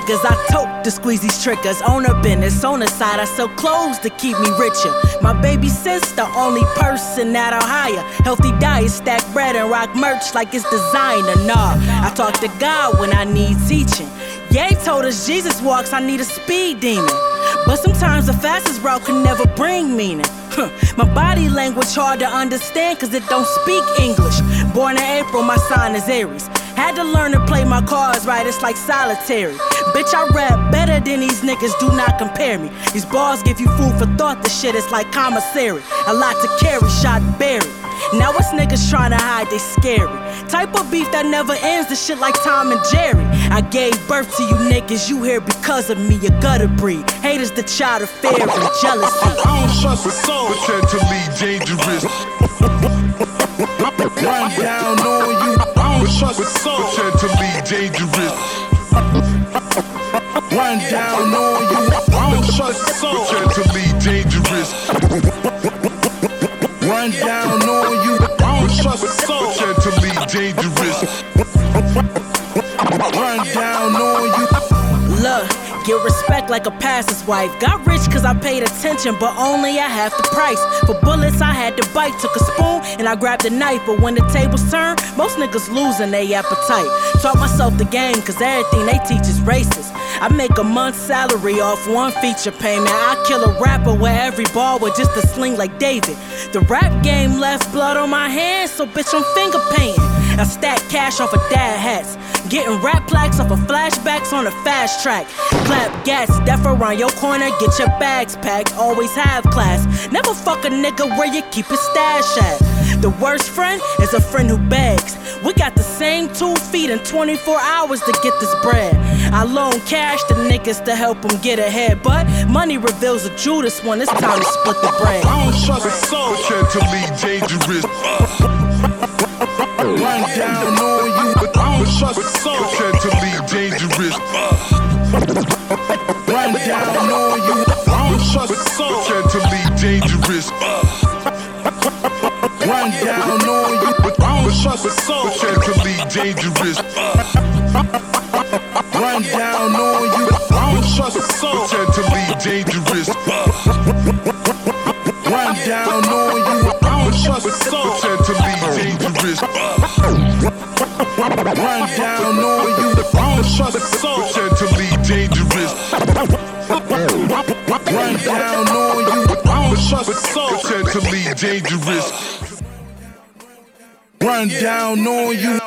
[SPEAKER 30] Niggas. I tote to squeeze these triggers. On business, on side, I sell clothes to keep me richer. My baby sister, only person that I'll hire. Healthy diet, stack bread, and rock merch like it's designer. Nah, I talk to God when I need teaching. Ye told us Jesus walks, I need a speed demon. But sometimes the fastest route can never bring meaning. Huh. My body language hard to understand cause it don't speak English. Born in April, my sign is Aries. Had to learn to play my cards right, it's like solitary. Bitch, I rap better than these niggas, do not compare me. These bars give you food for thought, this shit is like commissary. A lot to carry, shot buried. Now it's niggas trying to hide, they scary. Type of beef that never ends, the shit like Tom and Jerry. I gave birth to you niggas, you here because of me, a gutter breed. Haters the child of fear and jealousy.
[SPEAKER 31] I don't trust a soul. Potentially dangerous. Run down on you. Trust a soul. Potentially dangerous. Run down on you. Don't trust soul. Potentially dangerous. Run down on you. Don't trust soul. Potentially dangerous. Run down on you.
[SPEAKER 30] Look, get respect like a pastor's wife. Got rich cause I paid attention, but only at half the price. For bullets, I had to bite. Took a spoon and I grabbed a knife. But when the tables turn, most niggas losing their appetite. Taught myself the game cause everything they teach is racist. I make a month's salary off one feature payment. I kill a rapper with every ball with just a sling like David. The rap game left blood on my hands, so bitch, I'm finger painting. I stack cash off of dad hats. Getting rap plaques off of flashbacks on a fast track. Clap gas, deaf around your corner, get your bags packed. Always have class. Never fuck a nigga where you keep your stash at. The worst friend is a friend who begs. We got the same two feet in 24 hours to get this bread. I loan cash to niggas to help them get ahead. But money reveals a Judas one. It's time to split the bread.
[SPEAKER 31] I don't trust a soul. Potentially dangerous. Run down on you, but trust a soul. Potentially dangerous. Run down on you, I don't trust a soul. Potentially dangerous. Run down on you, but I don't trust a soul. Potentially dangerous. Run down on you, I don't trust soul. Potentially dangerous. Run down on you, I don't trust soul. Potentially dangerous. Run down on you, don't trust soul. Potentially dangerous. Run down on you, don't trust soul. Potentially dangerous. Run down on you.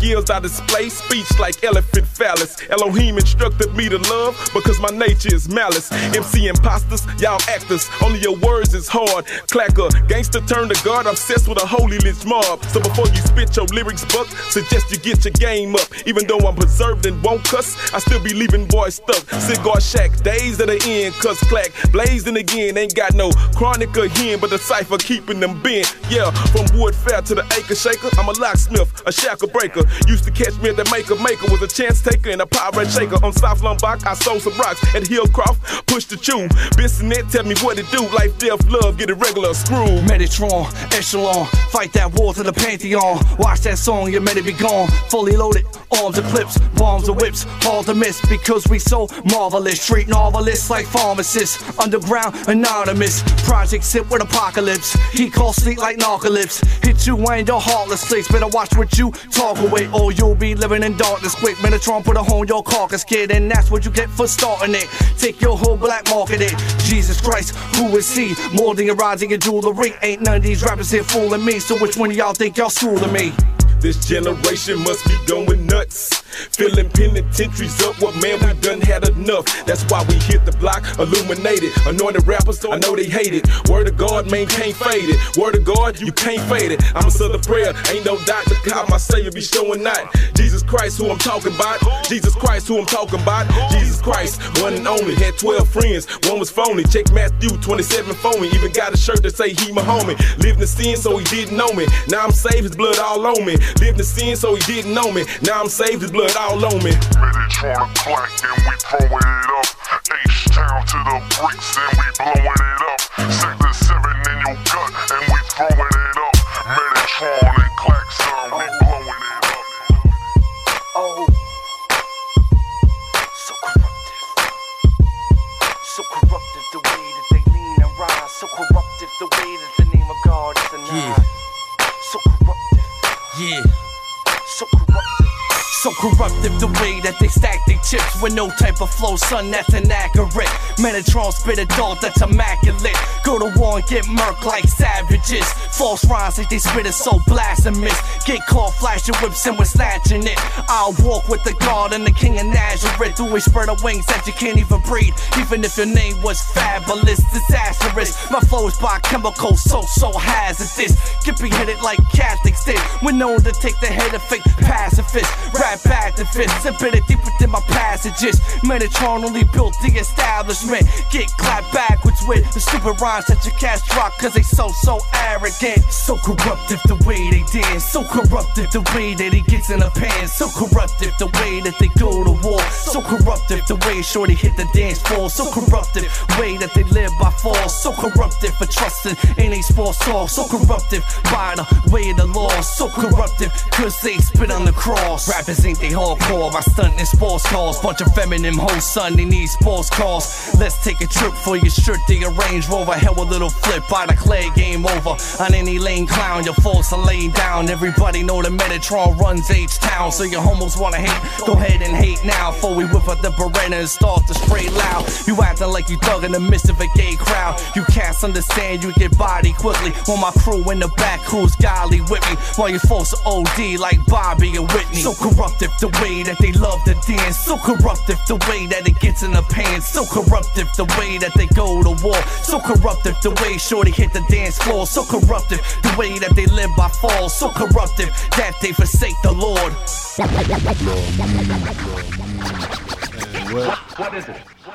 [SPEAKER 28] Skills I display, speech like elephant phallus. Elohim instructed me to love because my nature is malice. MC imposters, y'all actors, only your words is hard. Clacker, gangster turn to God, obsessed with a holy lynch mob. So before you spit your lyrics buck, suggest you get your game up. Even though I'm preserved and won't cuss, I still be leaving boys stuck. Cigar shack, days at the end, cuss clack, blazing again. Ain't got no chronic hen, but the cipher keeping them bent. Yeah, from wood fair to the acre shaker, I'm a locksmith, a shackle breaker. Used to catch me at the maker maker, was a chance taker and a pirate shaker. On South Lombok, I sold some rocks at Hillcroft, push the chew. Bissonnet, tell me what it do. Life, death, love, get it regular, screw.
[SPEAKER 19] Metatron, echelon, fight that war to the pantheon. Watch that song, you're meant to be gone. Fully loaded, arms and clips, bombs and whips, hard to miss because we so marvelous. Street novelists like pharmacists, underground, anonymous. Project sit with apocalypse. He calls sleep like narcolepsy. Hit you and your heartless stakes. Better watch what you talk away, or you'll be living in darkness quick. Metatron put a hole in your carcass, kid, and that's what you get for starting it. Take your whole black market it. Jesus Christ, who is he? More than your and jewelry. Ain't none of these rappers here fooling me. So which one of y'all think y'all schooling me?
[SPEAKER 28] This generation must be going nuts. Filling penitentiaries up, what man we done had enough. That's why we hit the block, illuminated. Anointed rappers, I know they hate it. Word of God, man, can't fade it. Word of God, you can't fade it. I'm a southern prayer, ain't no doctor. God, my savior be showing not. Jesus Christ, who I'm talking about. Jesus Christ, who I'm talking about. Jesus Christ, one and only. Had 12 friends, one was phony. Check Matthew 27 phony. Even got a shirt that say he my homie. Lived in sin, so he didn't know me. Now I'm saved, his blood all on me. Lived in sin, so he didn't know me. Now I'm saved, his blood all on me.
[SPEAKER 31] Metatron clack and we throwing it up. H-Town to the bricks and we blowing it up. Sector 7 in your gut and we throwing it up. Metatron and clack, son, we blowing it up.
[SPEAKER 19] Oh, so corruptive. So corruptive the way that they lean and rise. So corruptive the way that the name of God is denied. So corruptive.
[SPEAKER 32] Yeah.
[SPEAKER 19] So corruptive. The way that they stack their chips with no type of flow, son, that's inaccurate. Metatron spit a dart that's immaculate. Go to war and get murked like savages. False rhymes like they spit is so blasphemous. Get caught flashing whips and we're snatching it. I'll walk with the God and the King of Nazareth. Through a spread of wings that you can't even breathe. Even if your name was fabulous, disastrous. My flow is biochemical, so, so hazardous. Get beheaded like Catholics did. We're known to take the head of fake pacifists. Rap activists, embedded deeper than my passages. Metatron only built the establishment. Get clapped backwards with the stupid rhymes that your cats drop, cause they so, so arrogant. So corruptive the way they dance. So corruptive the way that he gets in the pants. So corruptive the way that they go to war. So corruptive the way Shorty hit the dance floor. So corruptive way that they live by force. So corruptive for trusting in a sports talk. So corruptive by the way of the law. So corruptive cause they spit on the cross. Rappers ain't they hardcore by stunting sports cars. Bunch of feminine hoes, son, they need sports cars. Let's take a trip for your shirt, dig a Range Rover. Hell, a little flip by the clay game over. On any lane clown, your false are laying down. Everybody know the Metatron runs H Town. So your homos wanna hate, go ahead and hate now. Before we whip up the Beretta and start to spray loud. You acting like you thugging the midst of a gay crowd. You can't understand, you get body quickly. When my crew in the back, who's golly with me? While you folks are OD like Bobby and Whitney. So corruptive the way that they love to dance. So corruptive the way that it gets in the pants. So corruptive the way that they go to war. So corruptive the way Shorty hit the dance floor. So corruptive the way that they live by fall. So corruptive that they forsake the Lord.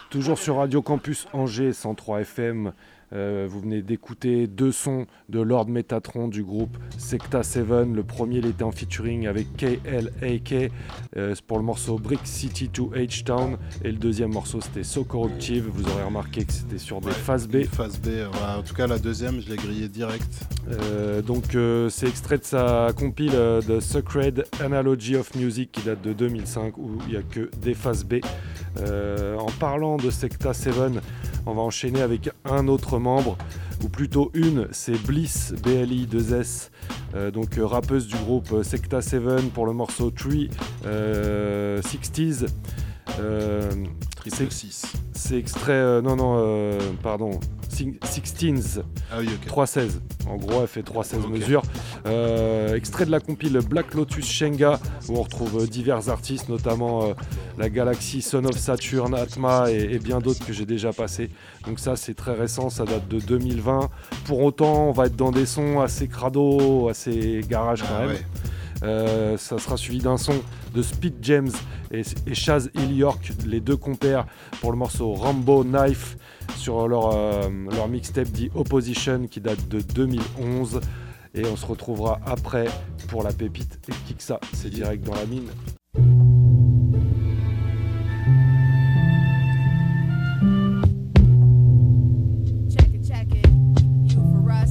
[SPEAKER 5] Toujours sur Radio Campus Angers 103 FM. Euh, vous venez d'écouter deux sons de Lord Metatron du groupe Secta 7. Le premier, il était en featuring avec KLAK euh, pour le morceau Brick City to H-Town. Et le deuxième morceau, c'était So Corruptive. Vous aurez remarqué que c'était sur des phases B.
[SPEAKER 1] Phase B, ouais, en tout cas la deuxième, je l'ai grillé direct.
[SPEAKER 5] Euh, donc c'est extrait de sa compile The Sacred Analogy of Music qui date de 2005 où il n'y a que des phases B. En parlant de Secta 7, on va enchaîner avec un autre membre, ou plutôt une, c'est Bliss BLI 2S, euh, donc euh, rappeuse du groupe euh, Secta 7 pour le morceau Tree euh, 60s. C'est
[SPEAKER 1] 6.
[SPEAKER 5] C'est extrait, euh, non non, euh, pardon, six- 16s.
[SPEAKER 1] Ah oui, ok.
[SPEAKER 5] 316. En gros, elle fait 316 mesures. Euh, extrait de la compile Black Lotus Shenga, où on retrouve divers artistes, notamment la Galaxy Son of Saturn, Atma et, et bien d'autres que j'ai déjà passés. Donc ça, c'est très récent, ça date de 2020. Pour autant, on va être dans des sons assez crado, assez garage quand
[SPEAKER 1] Ah
[SPEAKER 5] même.
[SPEAKER 1] ouais.
[SPEAKER 5] Euh, ça sera suivi d'un son de Speed James et, Chaz Hill York, les deux compères, pour le morceau Rambo Knife sur leur, euh, mixtape dit Opposition qui date de 2011. Et on se retrouvera après pour la pépite et Kiksa, c'est direct dans la mine.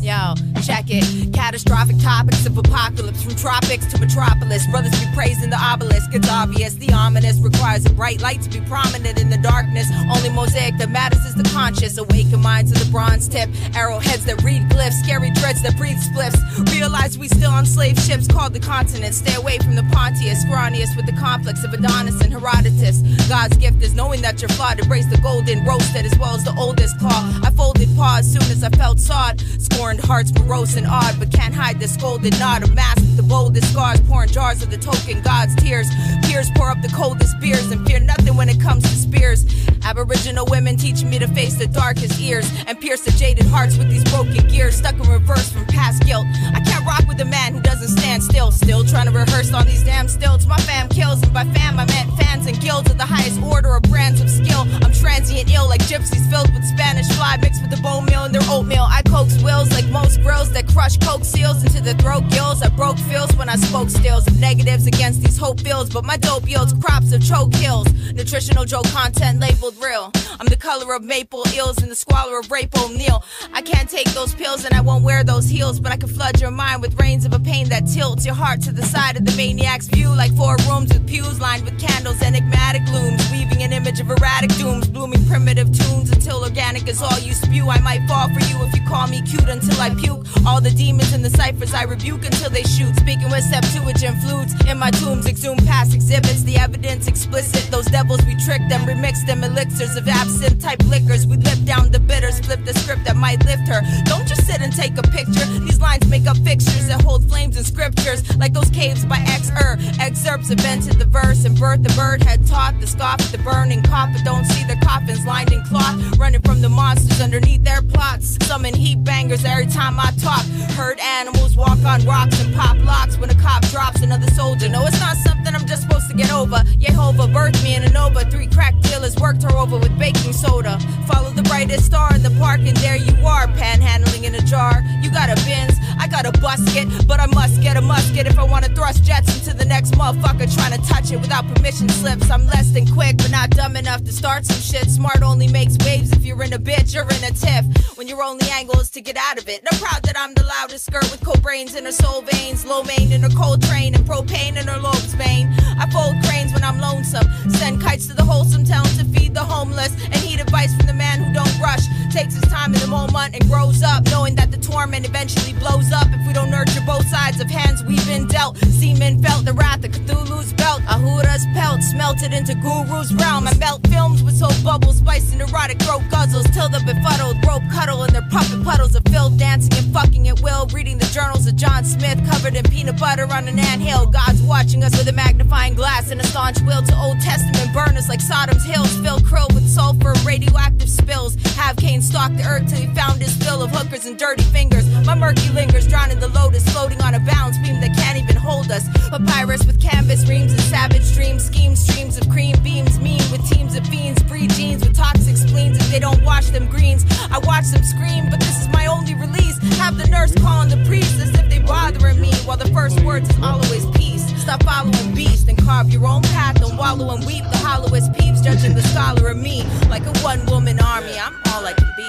[SPEAKER 32] Yo, check it. Catastrophic topics of apocalypse from tropics to metropolis. Brothers be praising the obelisk. It's obvious the ominous requires a bright light to be prominent in the darkness. Only mosaic that matters is the conscious. Awaken minds to the bronze tip. Arrowheads that read glyphs. Scary dreads that breathe spliffs. Realize we still on slave ships called the continent. Stay away from the Pontius, Scronius with the complex of Adonis and Herodotus. God's gift is knowing that you're flawed. Embrace the golden roasted as well as the oldest claw. I folded paws as soon as I felt sawed. Scorned hearts morose and odd, but can't hide the scolded nod. A mask with the boldest scars, pouring jars of the token God's tears. Peers pour up the coldest beers and fear nothing when it comes to spears. Aboriginal women teaching me to face the darkest ears and pierce the jaded hearts with these broken gears. Stuck in reverse from past guilt. I can't rock with a man who doesn't stand still. Still trying to rehearse on these damn stilts. My fam kills, and by fam I meant fans and guilds of the highest order of brands of skill. I'm transient ill like gypsies filled with Spanish fly mixed with the bone meal and their oatmeal. I coax wills like most grills that crush coke seals into the throat gills. I broke feels when I spoke stills of negatives against these hope fields, but my dope yields crops of choke hills. Nutritional Joe content labeled real. I'm the color of maple eels and the squalor of rape O'Neal. I can't take those pills and I won't wear those heels, but I can flood your mind with rains of a pain that tilts your heart to the side of the maniac's view, like four rooms with pews lined with candles, enigmatic looms, weaving an image of erratic dooms, blooming primitive tunes until organic is all you spew. I might fall for you if you call me cute until I puke. All the demons in the ciphers I rebuke until they shoot. Speaking with Septuagint flutes in my tombs, exhume past exhibits, the evidence explicit. Those devils we trick them, remix them elixirs of absinthe type liquors. We lift down the bitters, flip the script that might lift her. Don't just sit and take a picture. These lines make up fixtures that hold flames and scriptures, like those caves by X Er. Excerpts invented the verse and birth. The bird had taught the scoff the burning coffin. Don't see the coffins lined in cloth, running from the monsters underneath their plots. Summon heat bangers every time I talk. Herd animals walk on rocks and pop locks when a cop drops another soldier. No, it's not something I'm just supposed to get over. Jehovah birthed me in a Nova. Three crack dealers worked her over with baking soda. Follow the brightest star in the park, and there you are, panhandling in a jar. You got a Benz, I got a busket, but I must get a musket if I wanna thrust jets into the next motherfucker trying to touch it without permission slips. I'm less than quick, but not dumb enough to start some shit. Smart only makes waves if you're in a bitch or in a tiff. When your only angle is to get out of it. I'm proud that I'm the loudest skirt with cold brains in her soul veins, low main in her cold train, and propane in her lobes vein. I fold cranes when I'm lonesome, send kites to the wholesome town to feed the homeless, and heed advice from the man who don't rush, takes his time in the moment and grows up, knowing that the torment eventually blows up if we don't nurture both sides of hands we've been dealt. Semen felt the wrath of Cthulhu's belt. Ahura's pelt smelted into Guru's realm. I melt films with soap bubbles, spiced in erotic throat guzzles till the befuddled rope cuddle in their puppet puddles of filth, dancing and fucking at will. Reading the journals of John Smith, covered in peanut butter on an anthill. God's watching us with a magnifying glass and a staunch will to Old Testament burners like Sodom's hills. Fill krill with sulfur, radioactive spills. Have Cain stalk the earth till he found his fill of hookers and dirty fingers. My murky lingers, drowning the lotus, floating on a balance beam that can't even hold us. Papyrus with canvas reams and savage dreams, schemes, streams of cream beams, mean with teams of fiends, breed genes with toxic spleens. If they don't wash them greens, I watch them scream, but this is my only release. Have the nurse calling the priest as if they bothering me, while the first words is always peace. Stop following beast and carve your own path. Don't wallow and weep. The hollowest peeps judging the scholar of me like a one woman army. I'm all I can be.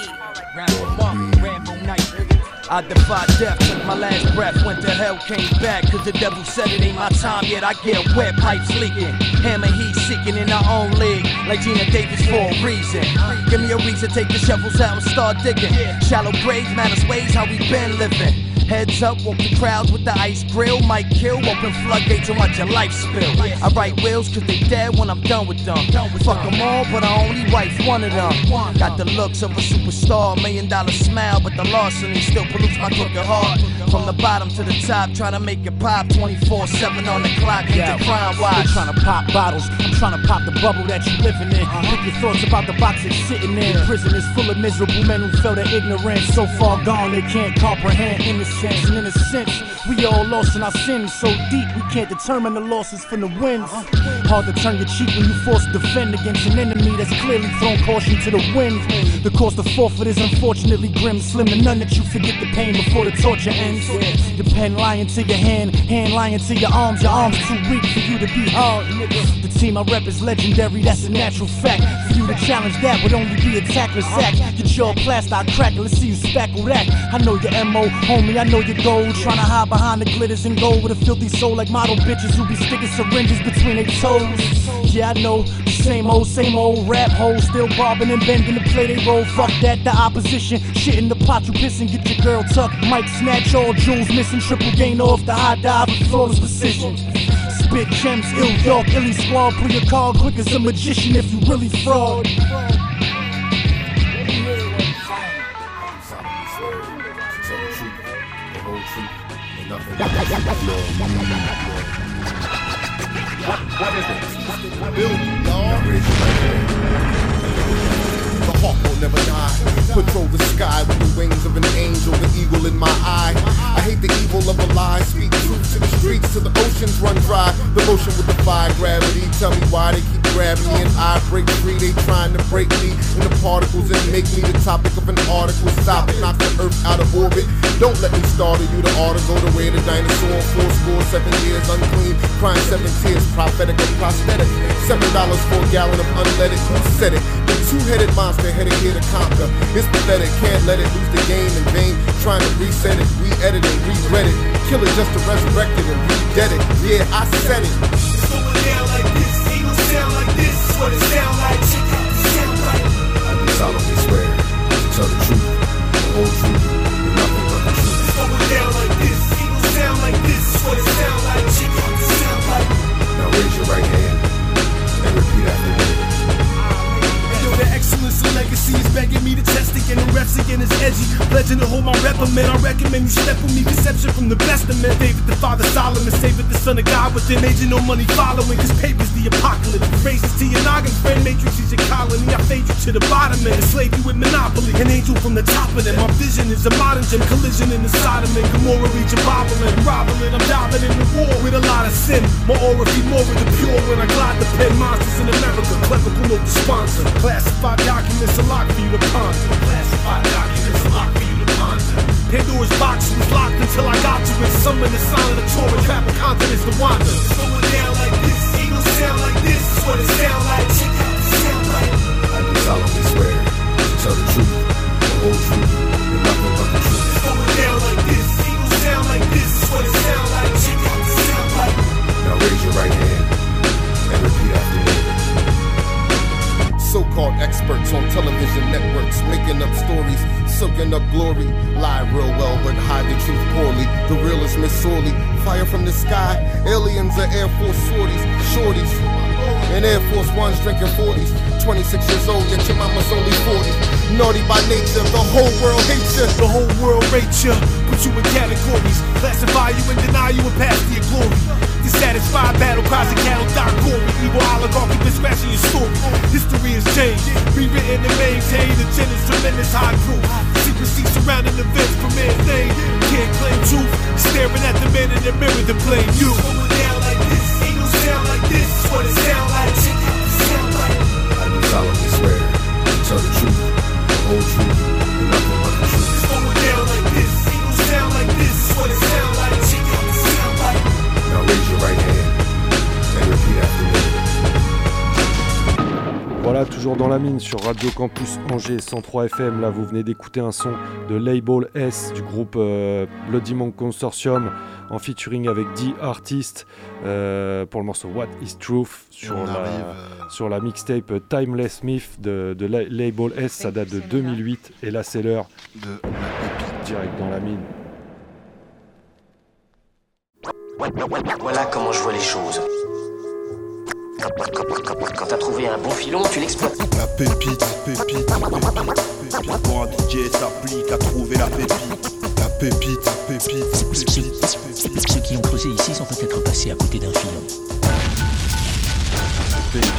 [SPEAKER 8] I defied death, took my last breath, went to hell, came back, cause the devil said it ain't my time yet. I get wet, pipes leaking, hammer heat seeking in our own league, like Gina Davis for a reason. Give me a reason, take the shovels out and start digging. Shallow graves, matters ways, how we been living. Heads up, walk the crowds with the ice grill. Might kill, open floodgates and watch your life spill. I write wills cause they dead when I'm done with them. Fuck them all, but I only wife one of them. Got the looks of a superstar, million dollar smile, but the larceny still pollutes my crooked heart. From the bottom to the top, trying to make it pop 24 7 on the clock. Hit the crime watch.
[SPEAKER 33] trying to pop bottles. I'm trying to pop the bubble that you living in. Uh-huh. Pick your thoughts about the box that's sitting in. Prison is full of miserable men who feel their ignorance. So far gone, they can't comprehend innocence. And in a sense, we all lost in our sins. So deep, we can't determine the losses from the wins. Hard to turn your cheek when you forced to defend against an enemy that's clearly thrown caution to the wind. The cost of forfeit is unfortunately grim. Slim to none that you forget the pain before the torture ends. The pen lying to your hand, hand lying to your arms. Your arms too weak for you to be hard. The team I rep is legendary, that's a natural fact. To challenge that would only be a tackler's sack. Get your plaster, I crack let's see you spackle that. I know your MO, homie, I know your goal. Trying to hide behind the glitters and gold with a filthy soul like model bitches who be sticking syringes between their toes. Yeah, I know same old, same old rap hole, still bobbing and bending to play they role. Fuck that, the opposition. Shit in the pot, you pissing, get your girl tucked. Might snatch all jewels, missing triple gain off the high dive with flawless precision. Spit gems, ill dog, illy squad, pull your card quick as a magician if you really fraud.
[SPEAKER 24] What is it? Build, y'all. Will never die. Patrol the sky with the wings of an angel, the eagle in my eye. I hate the evil of a lie. Speak truth to the streets, till the oceans run dry. The motion will defy gravity. Tell me why they keep grabbing me and I break free. They trying to break me in the particles and make me the topic of an article. Stop it, knock the earth out of orbit. Don't let me startle you. The article, the way the dinosaur, four score, seven years unclean, crying seven tears, prophetic and prosthetic. Seven dollars for a gallon of unleaded. Who said it? The two-headed monster headed here to conquer. It's pathetic, can't let it lose the game in vain. Trying to reset it, re-edit it, regret it. Kill it just to resurrect it and re-dead it. Yeah, I said it.
[SPEAKER 23] It's going down like this, ain't no sound like this. It's what it sound like. Check out the sound like.
[SPEAKER 24] I do solemnly swear to tell the truth, the whole truth, and nothing but the truth.
[SPEAKER 23] It's going down like this, ain't no sound like this. It's what it sound like. Check out the sound like.
[SPEAKER 24] Now raise your right hand and repeat after me.
[SPEAKER 23] Yo, the legacy is begging me to test again. And reps again is edgy. Pledging to hold my rep, man. I recommend you step with me. Deception from the best of men. David the father, Solomon. David the son of God. With an agent, no money following. Cause paper's the apocalypse. Praises to your noggin, friend. Matrix is your colony. I fade you to the bottom and enslave you with monopoly. An angel from the top of them. My vision is a modern gem. Collision in the Sodom and Gomorrah. A bobbling. Robbling. I'm diving in the war with a lot of sin. My aura be more the pure when I glide the pen. Monsters in America. Clever, the sponsor. Classified documents unlocked for you to ponder. Classified documents unlocked for you to ponder. Pandora's box was locked until I got to it. Summon the sign of the Torah, trap of confidence to wander. It's going down like this, ain't no sound like this. It's what it sound like. Check out the sound like.
[SPEAKER 24] I do solemnly swear to tell the truth, the whole truth, and nothing but the truth.
[SPEAKER 23] It's going down like this, ain't no sound like this. It's what it sound like. Check out the sound like.
[SPEAKER 24] Now raise your right hand and repeat after me. So-called experts on television networks making up stories soaking up glory. Lie real well, but hide the truth poorly. The real is miss sorely. Fire from the sky, aliens are Air Force sorties, shorties. And Air Force Ones drinking 40s. 26 years old, yet your mama's only 40. Naughty by nature, the whole world hates you.
[SPEAKER 34] The whole world rates you, put you in categories, classify you and deny you a pass to your glory. Dissatisfied battle cries and cattle die gory. Evil oligarchy been smashing your story. History has changed, rewritten and maintained. Agenda's tremendous high proof. Secrecy surrounding events from man's name. Can't claim truth, staring at the man in the mirror to blame you. Going down like this, ain't no sound like this. What it sound like, check out the sound like.
[SPEAKER 24] I do solemnly swear to tell the truth, the whole truth,
[SPEAKER 5] Voilà, toujours dans la mine sur Radio Campus Angers 103 FM. Là, vous venez d'écouter un son de Label S du groupe euh, Bloody Monk Consortium en featuring avec D Artist euh, pour le morceau What is Truth sur
[SPEAKER 1] on
[SPEAKER 5] la,
[SPEAKER 1] arrive, euh,
[SPEAKER 5] sur la mixtape Timeless Myth de, de La- Label S. Ça date de 2008 et là, c'est l'heure
[SPEAKER 1] de la pépite
[SPEAKER 5] direct dans la mine.
[SPEAKER 35] Voilà comment je vois les choses. Quand, t'as trouvé un bon filon, tu l'exploites.
[SPEAKER 36] La pépite, pépite, pépite, pépite. Pour un DJ s'applique à trouver la pépite. La pépite, pépite, pépite, pépite.
[SPEAKER 33] Ceux qui ont creusé ici sont peut-être passés à côté d'un filon.
[SPEAKER 1] pépite.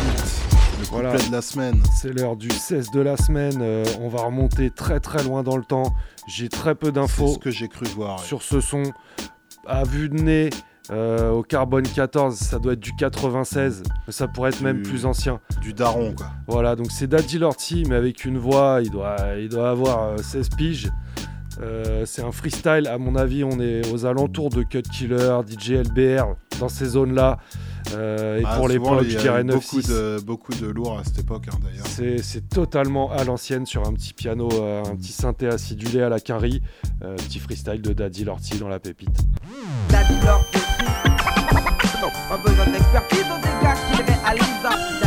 [SPEAKER 1] Le
[SPEAKER 5] Voilà.
[SPEAKER 1] de la semaine.
[SPEAKER 5] C'est l'heure du 16 de la semaine. euh, on va remonter très très loin dans le temps. J'ai très peu d'infos.
[SPEAKER 1] C'est ce que j'ai cru voir.
[SPEAKER 5] sur ce son. À vue de nez, euh, au carbone 14, ça doit être du 96. mais Ça pourrait être même plus ancien.
[SPEAKER 1] Du daron, quoi.
[SPEAKER 5] Voilà, donc c'est Daddy Lorty, mais avec une voix, il doit, il doit avoir euh, 16 piges. Euh, c'est un freestyle, à mon avis, on est aux alentours de Cut Killer, DJ LBR, dans ces zones-là. Euh, et
[SPEAKER 1] Ah,
[SPEAKER 5] pour
[SPEAKER 1] souvent,
[SPEAKER 5] l'époque,
[SPEAKER 1] il y
[SPEAKER 5] je
[SPEAKER 1] a
[SPEAKER 5] dirais
[SPEAKER 1] eu beaucoup
[SPEAKER 5] 9-6.
[SPEAKER 1] de, beaucoup de lourds à cette époque, hein, d'ailleurs.
[SPEAKER 5] C'est, totalement à l'ancienne sur un petit piano, euh, un petit synthé acidulé à la quinri. Euh, petit freestyle de Daddy Lorty dans la pépite.
[SPEAKER 37] Daddy pas besoin d'expertise aux dégâts qu'il réalise.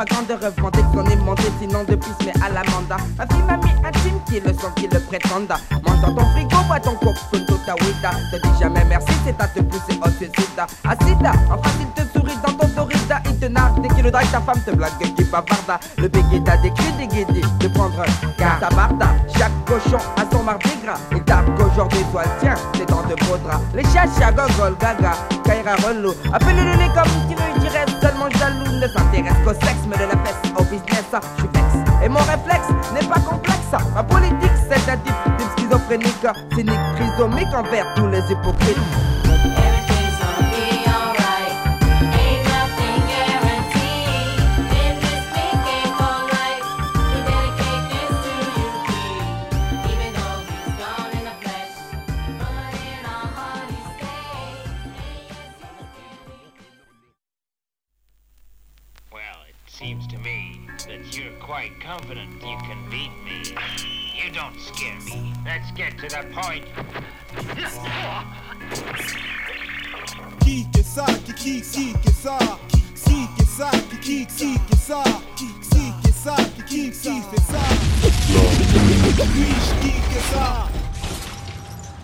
[SPEAKER 37] Propagande qu'on est monté sinon de plus mais à la manda. Un film ami intime qui est le son qui le prétende Mange dans ton frigo, bois ton coke, ton ta wita Te dis jamais merci, c'est à te pousser au suicide Acide, en face il te sourit dans ton dorida Il te nargue dès qu'il le drague, ta femme te blague qui bavarda. Le béguet t'a décrit des guédés de prendre car ta barda Chaque cochon a son mardi gras Il tarde qu'aujourd'hui soit le tien, c'est dans de beaux draps Les chachas, gogol, gaga, Kaira relou. Appelle-le les comme tu veux, il dirait seulement jaloux Ne s'intéresse qu'au sexe, mais de la peste au business? Je suis et mon réflexe n'est pas complexe. Ma politique c'est un type, type schizophrénique Cynique, trisomique envers tous les hypocrites
[SPEAKER 26] quite confident you can beat me. You don't scare me. Let's get to the point.
[SPEAKER 36] Qui que ça, qui qui qui que ça, qui que ça, qui qui qui que ça, qui qui que ça, qui qui qui fait ça? Oui, qui que ça?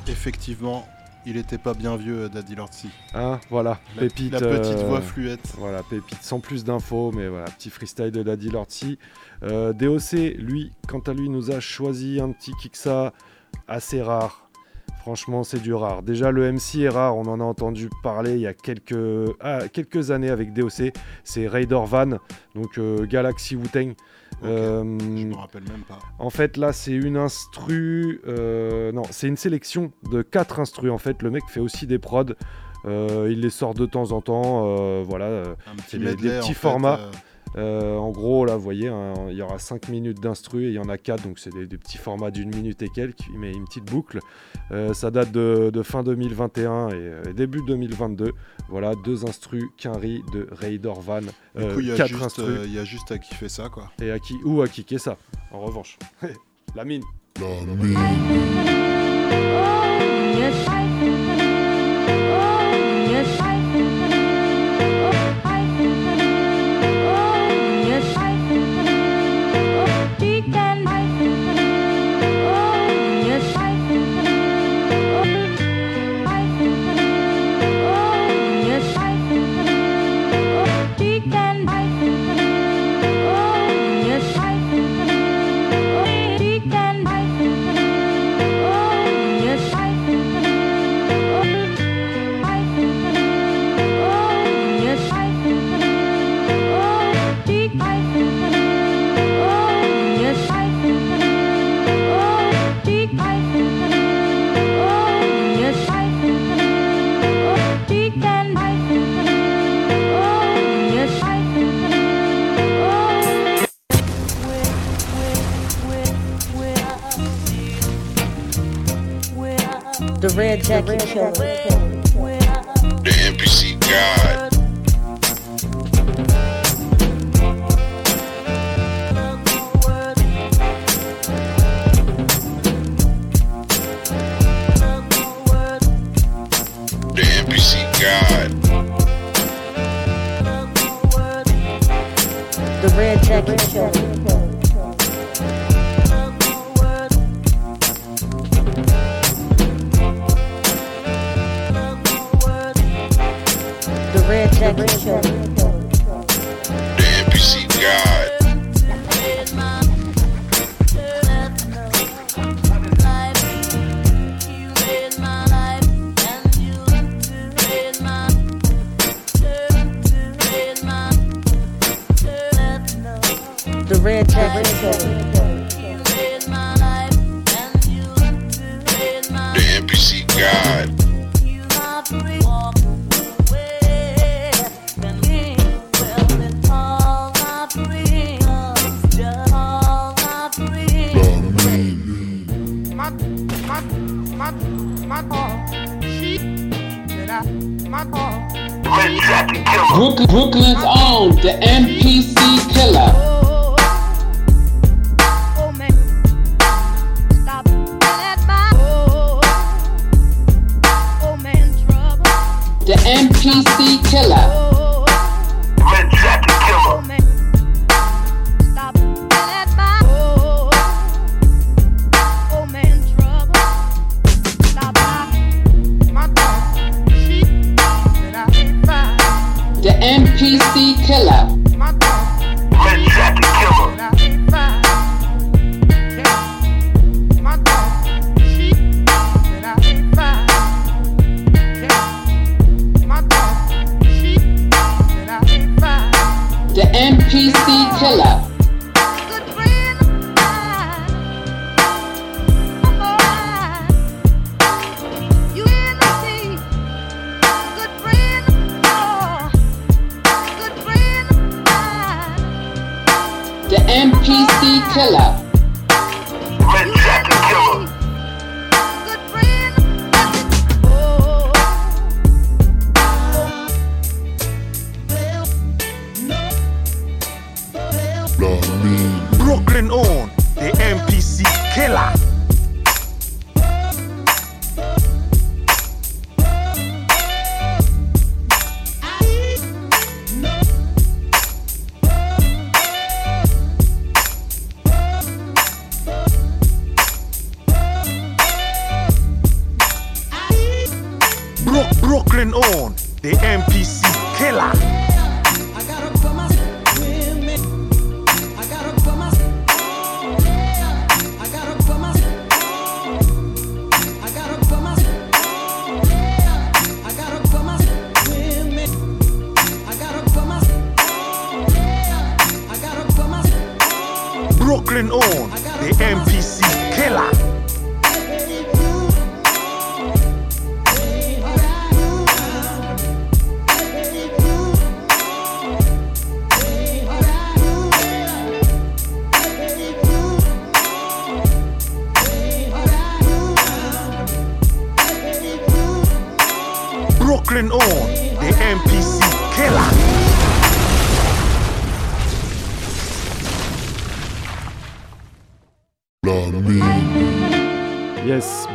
[SPEAKER 1] Effectivement, il était pas bien vieux, euh, Daddy Lorty.
[SPEAKER 5] Hein, voilà,
[SPEAKER 1] La-
[SPEAKER 5] pépite.
[SPEAKER 1] la petite
[SPEAKER 5] euh,
[SPEAKER 1] voix fluette.
[SPEAKER 5] Voilà, pépite sans plus d'infos, mais voilà, petit freestyle de Daddy Lorty. Euh, DOC, lui, quant à lui, nous a choisi un petit kicksa assez rare. Franchement, c'est du rare. Déjà, le MC est rare, on en a entendu parler il y a quelques, ah, quelques années avec DOC. C'est Raider Van, donc euh, Galaxy Wu-Tang. Euh,
[SPEAKER 1] Je me rappelle même pas.
[SPEAKER 5] en fait, là, c'est une instru. euh, non, c'est une sélection de quatre instrus. En fait, le mec fait aussi des prods. Euh, il les sort de temps en temps. voilà. c'est des, petits formats.
[SPEAKER 1] Euh,
[SPEAKER 5] en gros, là, vous voyez, hein, il y aura 5 minutes d'instru et il y en a 4, donc c'est des, des petits formats d'une minute et quelques, mais une petite boucle. Euh, ça date de, de fin 2021 et, euh, et début 2022. Voilà, deux instrus, qu'un riz de Ray Dorvan.
[SPEAKER 1] Du coup, il y, a
[SPEAKER 5] quatre
[SPEAKER 1] juste,
[SPEAKER 5] instrus.
[SPEAKER 1] euh, il y a juste à kiffer ça, quoi.
[SPEAKER 5] Et à qui ou à kicker ça, en revanche. La mine.
[SPEAKER 33] The killer.
[SPEAKER 15] The NPC God.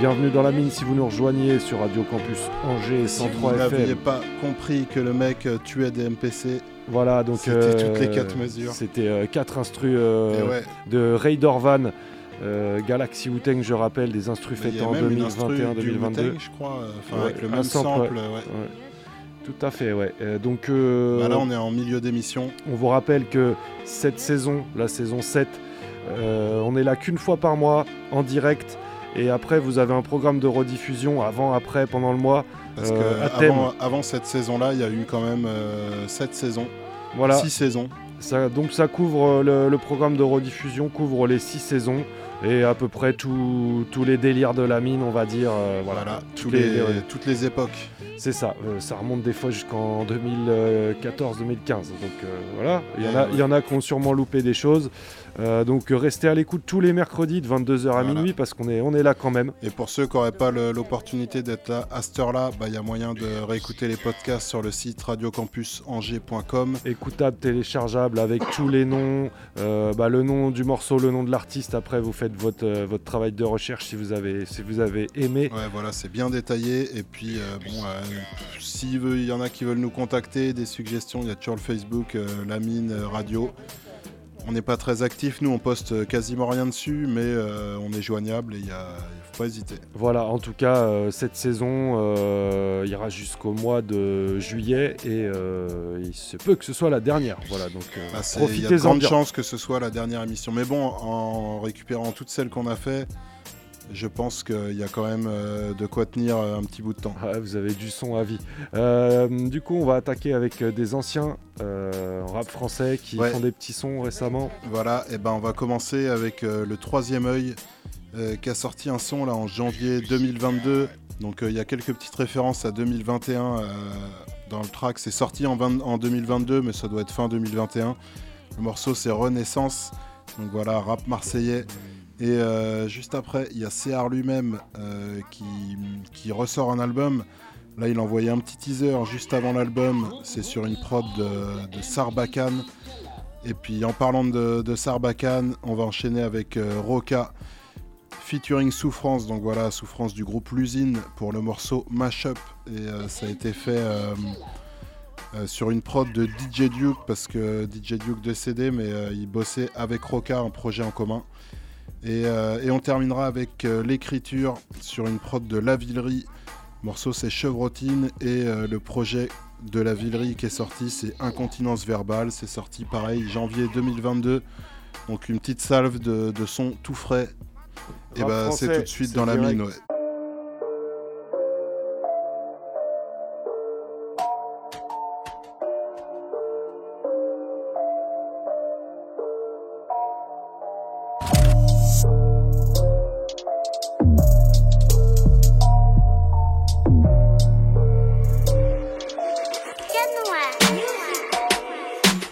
[SPEAKER 5] Bienvenue dans la mine si vous nous rejoignez sur Radio Campus Angers
[SPEAKER 1] Si vous
[SPEAKER 5] 103
[SPEAKER 1] n'aviez pas compris que le mec euh, tuait des MPC,
[SPEAKER 5] Voilà, donc
[SPEAKER 1] C'était
[SPEAKER 5] euh,
[SPEAKER 1] toutes les quatre mesures.
[SPEAKER 5] C'était euh, quatre instrus euh,
[SPEAKER 1] ouais.
[SPEAKER 5] de Ray Dorvan, euh, Galaxy Wu-Tang, je rappelle, des instrus faits en
[SPEAKER 1] même une instru
[SPEAKER 5] 2021,
[SPEAKER 1] du
[SPEAKER 5] 2022.
[SPEAKER 1] Wu-Tang, je crois, euh, avec le même sample, ouais.
[SPEAKER 5] Tout à fait, ouais. Euh, donc, euh,
[SPEAKER 1] Bah là, on est en milieu d'émission.
[SPEAKER 5] on vous rappelle que cette saison, la saison 7, euh, on est là qu'une fois par mois en direct. Et après, vous avez un programme de rediffusion avant, après, pendant le mois.
[SPEAKER 1] Parce
[SPEAKER 5] euh,
[SPEAKER 1] que avant, avant cette saison-là, il y a eu quand même 7 saisons.
[SPEAKER 5] Voilà.
[SPEAKER 1] 6 saisons.
[SPEAKER 5] Ça, donc ça couvre euh, le, le programme de rediffusion couvre les six saisons et à peu près tous les délires de la mine, on va dire. euh, voilà,
[SPEAKER 1] les- toutes les époques.
[SPEAKER 5] C'est ça. euh, ça remonte des fois jusqu'en 2014-2015. Donc euh, voilà, il y en a, il y en a qui ont sûrement loupé des choses. Euh, donc euh, restez à l'écoute tous les mercredis de 22h à minuit parce qu'on est, on est là quand même.
[SPEAKER 1] Et pour ceux qui n'auraient pas l'opportunité d'être là à cette heure-là, bah, il y a moyen de réécouter les podcasts sur le site radiocampusangers.com.
[SPEAKER 5] Écoutable, téléchargeable avec tous les noms, euh, bah, le nom du morceau, le nom de l'artiste. Après, vous faites votre, euh, votre travail de recherche si vous avez, si vous avez aimé.
[SPEAKER 1] Ouais, voilà, c'est bien détaillé. Et puis, bon, s'il y en a qui veulent nous contacter, des suggestions, il y a toujours le Facebook, La Mine euh, Radio. On n'est pas très actif, nous, on poste quasiment rien dessus, mais euh, on est joignable et il ne faut pas hésiter.
[SPEAKER 5] Voilà, en tout cas, euh, cette saison euh, ira jusqu'au mois de juillet et il se peut que ce soit la dernière. Voilà, donc euh,
[SPEAKER 1] Bah, Il y a de
[SPEAKER 5] profitez-en
[SPEAKER 1] grandes chances que ce soit la dernière émission. Mais bon, en récupérant toutes celles qu'on a fait, je pense qu'il y a quand même euh, de quoi tenir euh, un petit bout de temps.
[SPEAKER 5] Ouais, vous avez du son à vie. Euh, du coup, on va attaquer avec des anciens euh, rap français qui
[SPEAKER 1] Ouais.
[SPEAKER 5] font des petits sons récemment.
[SPEAKER 1] Voilà, et ben on va commencer avec euh, le troisième œil qui a sorti un son là en janvier 2022. Donc il y a quelques petites références à 2021 euh, dans le track. C'est sorti en, 20 en 2022, mais ça doit être fin 2021. Le morceau c'est Renaissance. Donc voilà, rap marseillais. Et euh, juste après, il y a CR lui-même euh, qui, qui ressort un album. Là, il a envoyé un petit teaser juste avant l'album. C'est sur une prod de, Sarbacane. Et puis en parlant de, Sarbacane, on va enchaîner avec euh, Roca featuring Souffrance. Donc voilà, Souffrance du groupe L'usine pour le morceau Mashup. Et euh, ça a été fait sur une prod de DJ Duke parce que DJ Duke décédé, mais il bossait avec Roca, un projet en commun. Et, euh, et on terminera avec euh, l'écriture sur une prod de La Villerie. Le morceau c'est Chevrotine et euh, le projet de La Villerie qui est sorti c'est Incontinence Verbale. C'est sorti pareil janvier 2022. Donc une petite salve de, de son tout frais. Et bah c'est tout de suite dans la mine. ouais.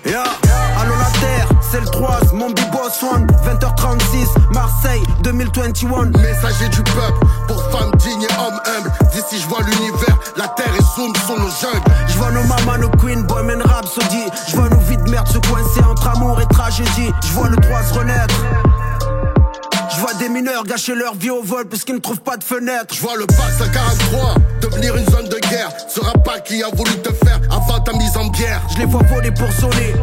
[SPEAKER 38] Yeah, allô la terre, c'est le 3, mon B-Boss One, 20h36, Marseille, 2021.
[SPEAKER 23] Messager du peuple, pour femmes dignes et hommes humbles. D'ici je vois l'univers, la terre et zoom sur nos jungles.
[SPEAKER 38] Je vois nos mamans, nos queens, bohemian rhapsody. Je vois nos vies de merde se coincer entre amour et tragédie. Je vois le droit se renaître. Des mineurs gâcher leur vie au vol parce qu'ils ne trouvent pas de fenêtre.
[SPEAKER 23] Je vois le pack 143 devenir une zone de guerre. Ce pas qui a voulu te faire avant ta mise en bière.
[SPEAKER 38] Je les vois voler pour sonner.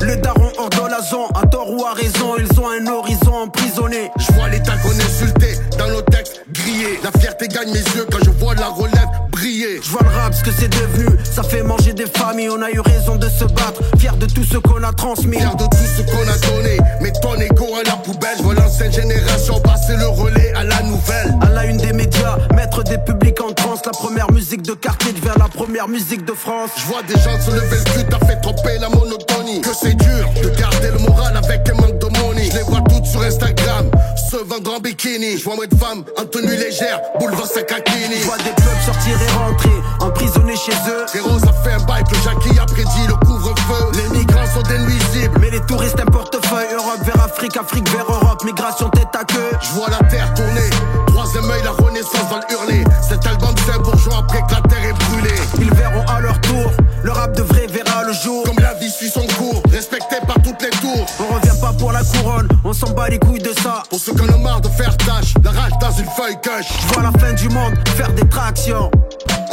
[SPEAKER 38] Le daron hors de la zone, à tort ou à raison, ils ont un horizon emprisonné.
[SPEAKER 23] Je vois l'état qu'on insulté dans nos textes grillés. La fierté gagne mes yeux quand je vois la relève briller.
[SPEAKER 38] Je vois le rap, ce que c'est devenu. Ça fait manger des familles, on a eu raison de se battre. Fier de tout ce qu'on a transmis.
[SPEAKER 23] Fier de tout ce qu'on a donné. Mais ton égo à la poubelle. Je vois l'ancienne génération passer le relais à la nouvelle.
[SPEAKER 38] À la une des médias, mettre des publics en transe. La première musique de quartier devient la première musique de France.
[SPEAKER 23] Je vois des gens se lever le cul, t'as fait tromper la monotonie. Que c'est dur de garder le moral avec un manque de money. Je les vois toutes sur Instagram, se vendre en bikini. Je vois moins de femmes en tenue légère, boulevard Sakakini.
[SPEAKER 38] Je vois des peuples sortir et rentrer, emprisonnés chez eux.
[SPEAKER 23] Frérot, ça fait un bail que Jackie a prédit le couvre-feu. Les migrants des nuisibles.
[SPEAKER 38] Mais les touristes un portefeuille, Europe vers Afrique Afrique, Afrique vers Europe, migration tête à queue.
[SPEAKER 23] Je vois la terre tourner, troisième œil, la renaissance va le hurler. Cet album c'est bourgeois après que la terre est brûlée.
[SPEAKER 38] Ils verront à leur tour, le rap de vrai verra le jour.
[SPEAKER 23] Comme la vie suit son cours, respecté par toutes les tours.
[SPEAKER 38] On revient pas pour la couronne, on s'en bat les couilles de ça.
[SPEAKER 23] Pour ceux qui en ont marre de faire tâche, la rage dans une feuille cache.
[SPEAKER 38] Je vois la fin du monde, faire des tractions.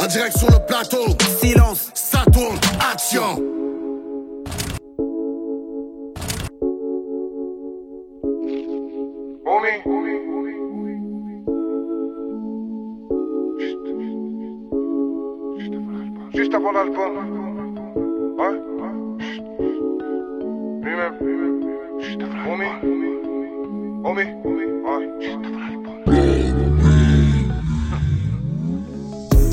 [SPEAKER 23] En direct sur le plateau,
[SPEAKER 38] silence,
[SPEAKER 23] ça tourne, action.
[SPEAKER 39] Juste avant l'album. Ouais. Lui-même. Juste avant l'album. Homie. Homie. Ouais. Juste avant l'album.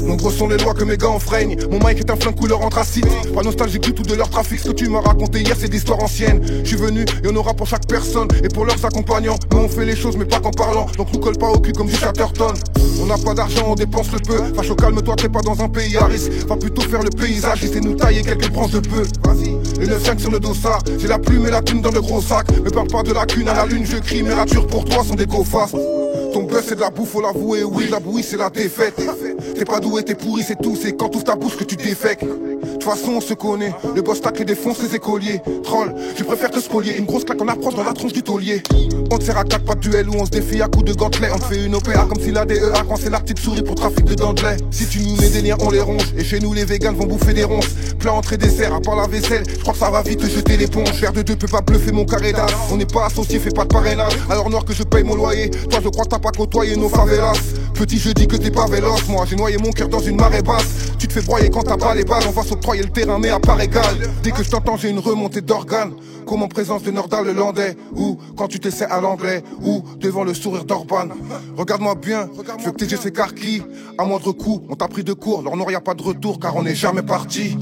[SPEAKER 40] Nombreux sont les lois que mes gars enfreignent. Mon mic est un flingue couleur anthracite. Pas nostalgique du tout de leur trafic. Ce que tu m'as raconté hier, c'est d'histoire ancienne. Je suis venu, et on aura pour chaque personne et pour leurs accompagnants. Mais on fait les choses, mais pas qu'en parlant. Donc nous colle pas au cul comme du Chatterton. On n'a pas d'argent, on dépense le peu. Fâche au calme-toi, t'es pas dans un pays à risque. Va plutôt faire le paysage, et nous tailler quelques branches de peu. Vas-y, et le 5 sur le dossard. J'ai la plume et la thune dans le gros sac. Me parle pas de la cune à la lune, je crie. Mes ratures pour toi sont des go-fast. Ton buzz c'est de la bouffe, faut l'avouer, oui, la bouillie c'est la défaite. T'es pas doué, t'es pourri, c'est tout, c'est quand tout ta bouche que tu défèques. De toute façon, on se connaît, le boss tacle et défonce les écoliers. Troll, je préfère te spolier, une grosse claque en approche dans la tronche du taulier. On te sert à quatre pas de duel où on se défie à coups de gantelet. On te fait une OPA comme si la DEA quand c'est la petite souris pour trafic de dents de lait. Si tu nous mets des liens, on les ronge. Et chez nous, les véganes vont bouffer des ronces. Plat entrée dessert, à part la vaisselle, je crois que ça va vite jeter l'éponge. Faire de deux peut pas bluffer mon carré. On n'est pas associé, fais pas de parrainage. Alors noir que je paye mon loyer. Toi, je crois que pas côtoyé nos favelas. Petit, je dis que t'es pas véloce. Moi, j'ai noyé mon cœur dans une marée basse. Tu te fais broyer quand t'as pas les balles. On va s'octroyer le terrain, mais à part égal. Dès que je t'entends, j'ai une remontée d'organes. Comme en présence de Nordal le Landais? Ou quand tu t'essaies à l'anglais? Ou devant le sourire d'Orban? Regarde-moi bien, je veux que tes yeux. À moindre coup, on t'a pris de court. Leur noir y a pas de retour car on n'est jamais parti.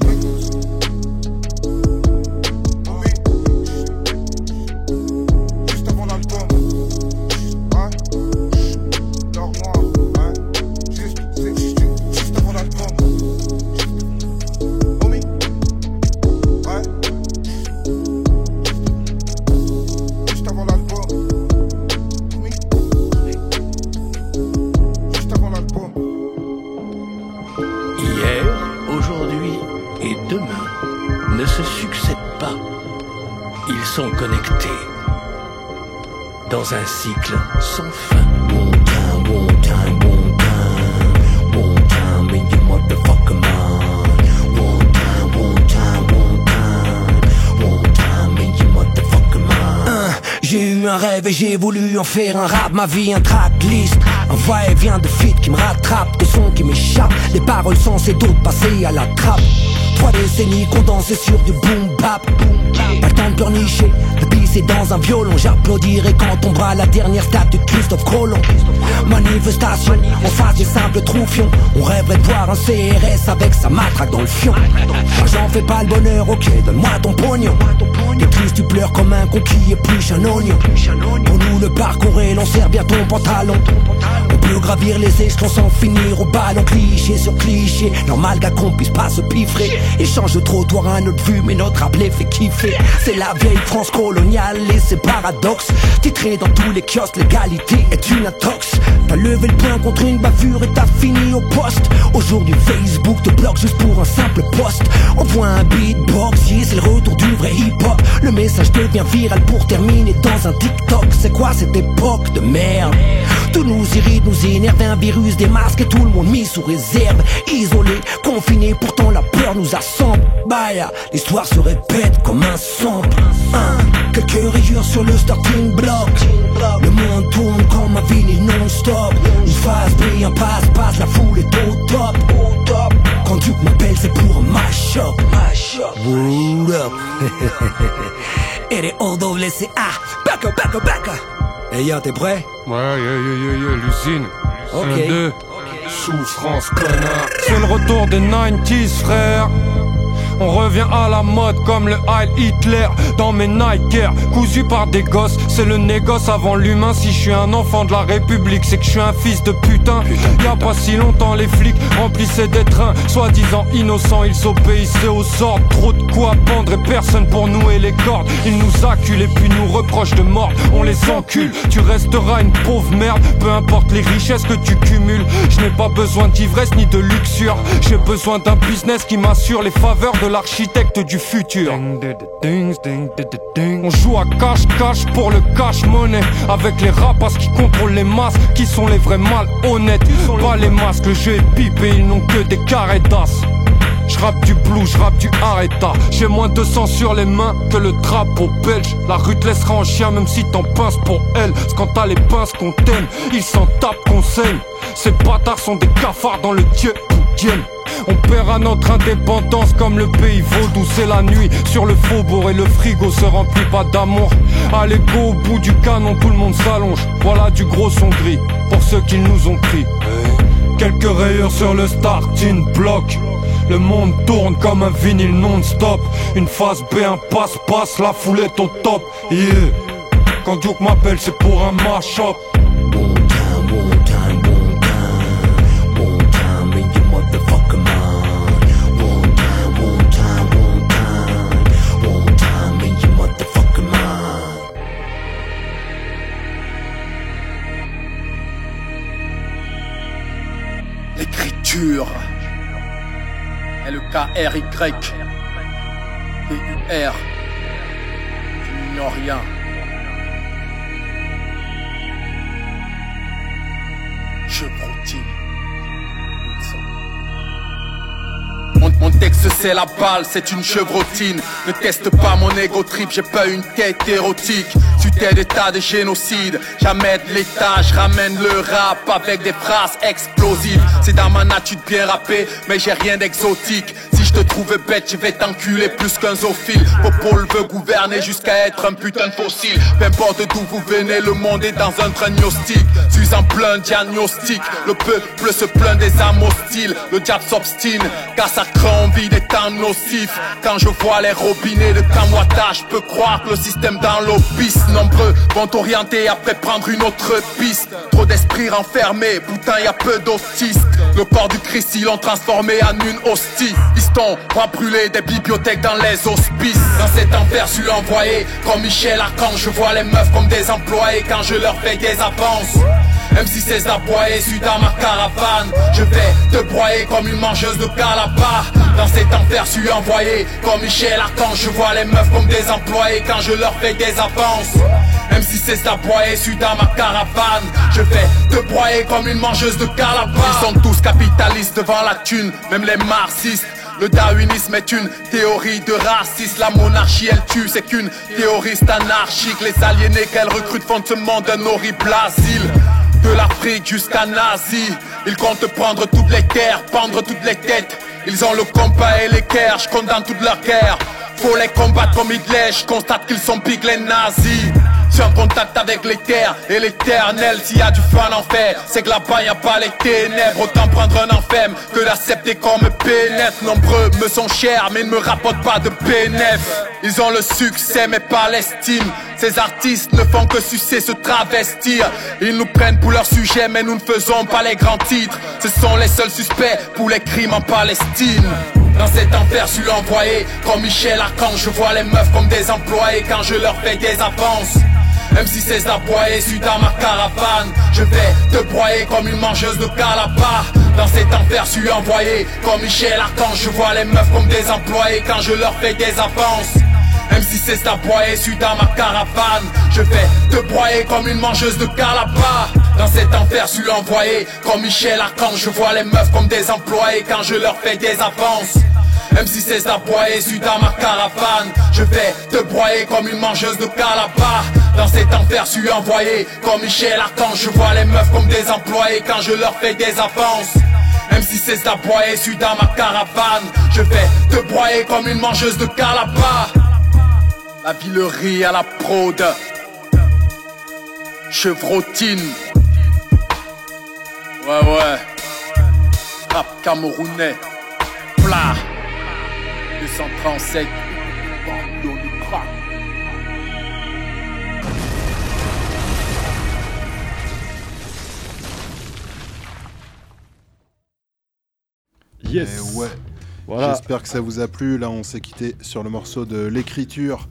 [SPEAKER 41] Dans un cycle sans fin. One time, one time, one time, one time in your motherfucking mind. One time, one time, one time, one time mind.
[SPEAKER 42] Hein, J'ai eu un rêve et j'ai voulu en faire un rap, ma vie un tracklist. Un va-et-vient de feat qui me rattrape, de sons qui m'échappent. Les paroles sensées d'autres passées à la trappe. Trois décennies condensées sur du boom bap. Pas le temps de pleurnicher, pisser dans un violon. J'applaudirai quand tombera la dernière statue de Christophe Colomb. Manifestation, en face du simple troufion. On rêverait de voir un CRS avec sa matraque dans le fion. L'argent fait pas le bonheur, ok, donne-moi ton pognon. T'es triste, tu pleures comme un con qui épluche un oignon le parcours est l'on serre bien ton pantalon. On peut gravir les échelons sans finir au ballon Cliché sur cliché, normal gars qu'on puisse pas se piffrer Échange de trottoir à notre vue mais notre les fait kiffer. C'est la vieille France coloniale et ses paradoxes. Titré dans tous les kiosques, l'égalité est une intox. T'as levé le poing contre une bavure et t'as fini au poste. Aujourd'hui Facebook te bloque juste pour un simple post On voit un beatbox, yeah, c'est le retour du vrai hip-hop. Le message devient viral pour terminer dans un TikTok. C'est quoi cette époque de merde. Tout nous irrite, nous énerve Un virus, des masques et tout le monde mis sous réserve. Isolé, confiné, pourtant la peur nous assemble. Yeah, l'histoire se répète comme un sample. Quelques rayures sur le starting block. Le monde tourne comme un vinyle non-stop. Une phase brille, un passe-passe, la foule est au top. Quand Duke m'appelle c'est pour un mash-up up R-O-W-C-A Back up, back up, back up Hey yo, t'es prêt?
[SPEAKER 43] Ouais, yeah, yeah, yeah, yeah, l'usine.
[SPEAKER 42] Ok.
[SPEAKER 43] 1, 2. Souffrance, connard. C'est le retour des 90s, frère. On revient à la mode comme le Heil Hitler dans mes Nike Air, cousu par des gosses. C'est le négoce avant l'humain. Si je suis un enfant de la République, c'est que je suis un fils de putain. Y a pas si longtemps, les flics remplissaient des trains, soi-disant innocents. Ils obéissaient aux ordres. Trop de quoi pendre et personne pour nouer les cordes. Ils nous acculent et puis nous reprochent de mort. On les encule. Tu resteras une pauvre merde, peu importe les richesses que tu cumules. Je n'ai pas besoin d'ivresse ni de luxure. J'ai besoin d'un business qui m'assure les faveurs de l'architecte du futur. On joue à cache-cache pour le cash-money Avec les rapaces qui contrôlent les masses Qui sont les vrais malhonnêtes. Pas les masques, le jeu est pipé Ils n'ont que des carrés d'as J'rappe du blues, j'rappe du arrêta J'ai moins de sang sur les mains que le drapeau belge. La rue te laissera en chien même si t'en pinces pour elle. C'est quand t'as les pinces qu'on t'aime Ils s'en tapent qu'on saigne Ces bâtards sont des cafards dans le dieu Poudienne on paiera notre indépendance comme le pays vaudou. C'est la nuit sur le faubourg et le frigo se remplit pas d'amour. Allez go au bout du canon tout le monde s'allonge. Voilà du gros son gris pour ceux qui nous ont pris Quelques rayures sur le starting block. Le monde tourne comme un vinyle non-stop. Une phase B, un passe-passe, la foule est au top. Yeah. Quand Duke m'appelle c'est pour un mash-up
[SPEAKER 44] le K-R-Y P-U-R Tu n'ignores rien. Je broutine Mon, texte c'est la balle, c'est une chevrotine. Ne teste pas mon ego trip, j'ai pas une tête érotique Tu t'es d'état de génocide, jamais de l'état Je ramène le rap avec des phrases explosives. C'est dans ma nature de bien rapper, mais j'ai rien d'exotique. Si je te trouve bête, je vais t'enculer plus qu'un zoophile. Popol veut gouverner jusqu'à être un putain de fossile. Peu importe d'où vous venez, le monde est dans un train gnostique Suis en plein diagnostic, le peuple se plaint des âmes hostiles. Le diable s'obstine, car sa envie des temps nocifs. Quand je vois les robinets de Kamwata Je peux croire que le système dans l'office Nombreux. Vont orienter après prendre une autre piste. Trop d'esprits renfermés, putain y a peu d'autistes. Le corps du Christ ils l'ont transformé en une hostie. Piston, va brûler des bibliothèques dans les hospices. Dans cet enfer je suis envoyé. Comme Michel Archange je vois les meufs comme des employés Quand je leur fais des avances même si c'est aboyé, suis dans ma caravane. Je vais te broyer comme une mangeuse de calaba Dans cet enfer, suis envoyé Comme Michel Archange, je vois les meufs comme des employés Quand je leur fais des avances. Même si c'est aboyé, suis dans ma caravane. Je vais te broyer comme une mangeuse de calaba Ils sont tous capitalistes devant la thune Même les marxistes. Le darwinisme est une théorie de racisme. La monarchie, elle tue, c'est qu'une théoriste anarchique. Les aliénés qu'elle recrute font de ce monde un horrible asile. De l'Afrique jusqu'à Nazi, ils comptent prendre toutes les terres, pendre toutes les têtes. Ils ont le compas et l'équerre, je condamne toute leur guerre. Faut les combattre comme Hitler, je constate qu'ils sont piques les nazis. Je suis en contact avec terres et l'éternel. S'il y a du feu en enfer, c'est que là-bas y a pas les ténèbres. Autant prendre un enferme que d'accepter qu'on me pénètre. Nombreux me sont chers mais ne me rapportent pas de bénéf Ils ont le succès mais pas l'estime. Ces artistes ne font que sucer, se travestir. Ils nous prennent pour leur sujet mais nous ne faisons pas les grands titres. Ce sont les seuls suspects pour les crimes en Palestine. Dans cet enfer, je suis envoyé. Comme Michel Archange. Je vois les meufs comme des employés quand je leur fais des avances. Même si c'est aboyé, suis dans ma caravane. Je vais te broyer comme une mangeuse de calaba. Dans cet enfer, suis envoyé comme Michel Archange. Je vois les meufs comme des employés quand je leur fais des avances. Même si c'est aboyé, suis dans ma caravane. Je vais te broyer comme une mangeuse de calaba. Dans cet enfer, suis envoyé comme Michel Archange. Je vois les meufs comme des employés quand je leur fais des avances. Même si c'est aboyé, suis dans ma caravane. Je vais te broyer comme une mangeuse de calaba. Dans cet enfer, suis envoyé comme Michel Archange. Je vois les meufs comme des employés quand je leur fais des avances. Même si c'est aboyé, suis dans ma caravane. Je vais te broyer comme une mangeuse de calaba. La villerie à la prod. Chevrotine. Ouais, ouais. Rap camerounais. Plat. Le 237. Pablo du crack.
[SPEAKER 5] Yes.
[SPEAKER 1] Et ouais.
[SPEAKER 5] Voilà.
[SPEAKER 1] J'espère que ça vous a plu. Là, on s'est quitté sur le morceau de l'écriture.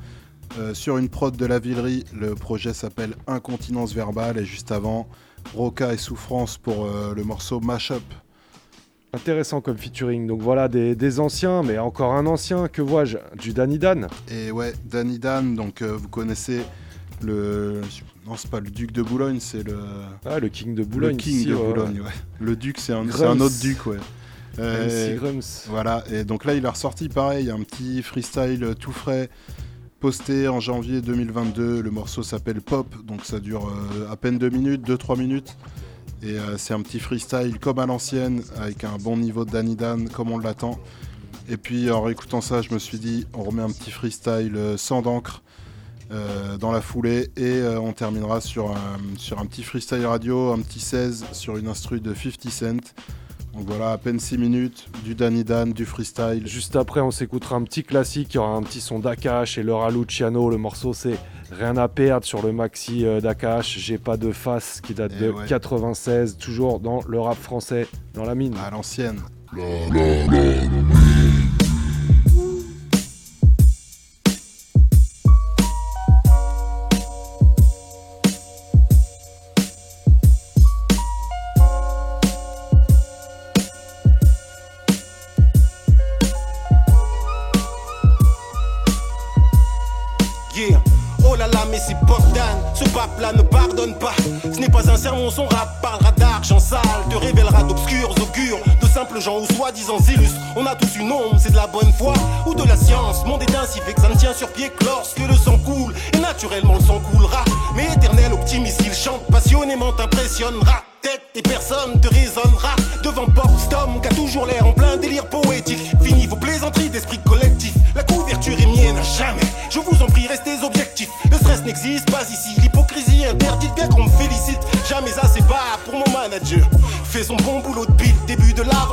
[SPEAKER 1] euh, sur une prod de la Villerie, le projet s'appelle Incontinence verbale et juste avant, Roca et Souffrance pour euh, le morceau Mashup.
[SPEAKER 5] Intéressant comme featuring. Donc voilà, des, des anciens, mais encore un ancien. Que vois-je Du Danny Dan.
[SPEAKER 1] Et ouais, Danny Dan, donc euh, vous connaissez le. Non, c'est pas le duc de Boulogne, c'est le.
[SPEAKER 5] Ah, le king de Boulogne.
[SPEAKER 1] Le king
[SPEAKER 5] ici,
[SPEAKER 1] de
[SPEAKER 5] ouais,
[SPEAKER 1] Boulogne,
[SPEAKER 5] ouais.
[SPEAKER 1] Le duc, c'est un, autre duc, ouais.
[SPEAKER 5] Grums.
[SPEAKER 1] Voilà, et donc là, il a ressorti pareil, un petit freestyle tout frais, posté en janvier 2022. Le morceau s'appelle Pop, donc ça dure euh, à peine 2 minutes, 2-3 minutes. Et euh, c'est un petit freestyle comme à l'ancienne, avec un bon niveau de Danny Dan, comme on l'attend. Et puis en réécoutant ça, je me suis dit, on remet un petit freestyle euh, sans d'encre euh, dans la foulée. Et on terminera sur un, sur un petit freestyle radio, un petit 16 sur une instru de 50 Cent. Donc voilà, à peine 6 minutes, du Danny Dan, du freestyle.
[SPEAKER 5] Juste après, on s'écoutera un petit classique. Il y aura un petit son d'Akash et Laura Luciano. Le morceau, c'est Rien à perdre sur le maxi euh, d'Akash. J'ai pas de face qui date
[SPEAKER 1] Eh
[SPEAKER 5] de
[SPEAKER 1] ouais.
[SPEAKER 5] 96. Toujours dans le rap français, dans la mine.
[SPEAKER 1] À l'ancienne.
[SPEAKER 45] Soi-disant illustres. On a tous une ombre, c'est de la bonne foi ou de la science. Monde est ainsi fait que ça ne tient sur pied que lorsque le sang coule, et naturellement le sang coulera. Mais éternel optimiste, il chante passionnément, t'impressionnera. Tête et personne te raisonnera devant Boxstom qui a toujours l'air en plein délire poétique. Fini vos plaisanteries d'esprit collectif. La couverture est mienne à jamais. Je vous en prie, restez objectifs. Le stress n'existe pas ici. L'hypocrisie interdite, bien qu'on me félicite. Jamais assez bas pour mon manager. Fait son bon boulot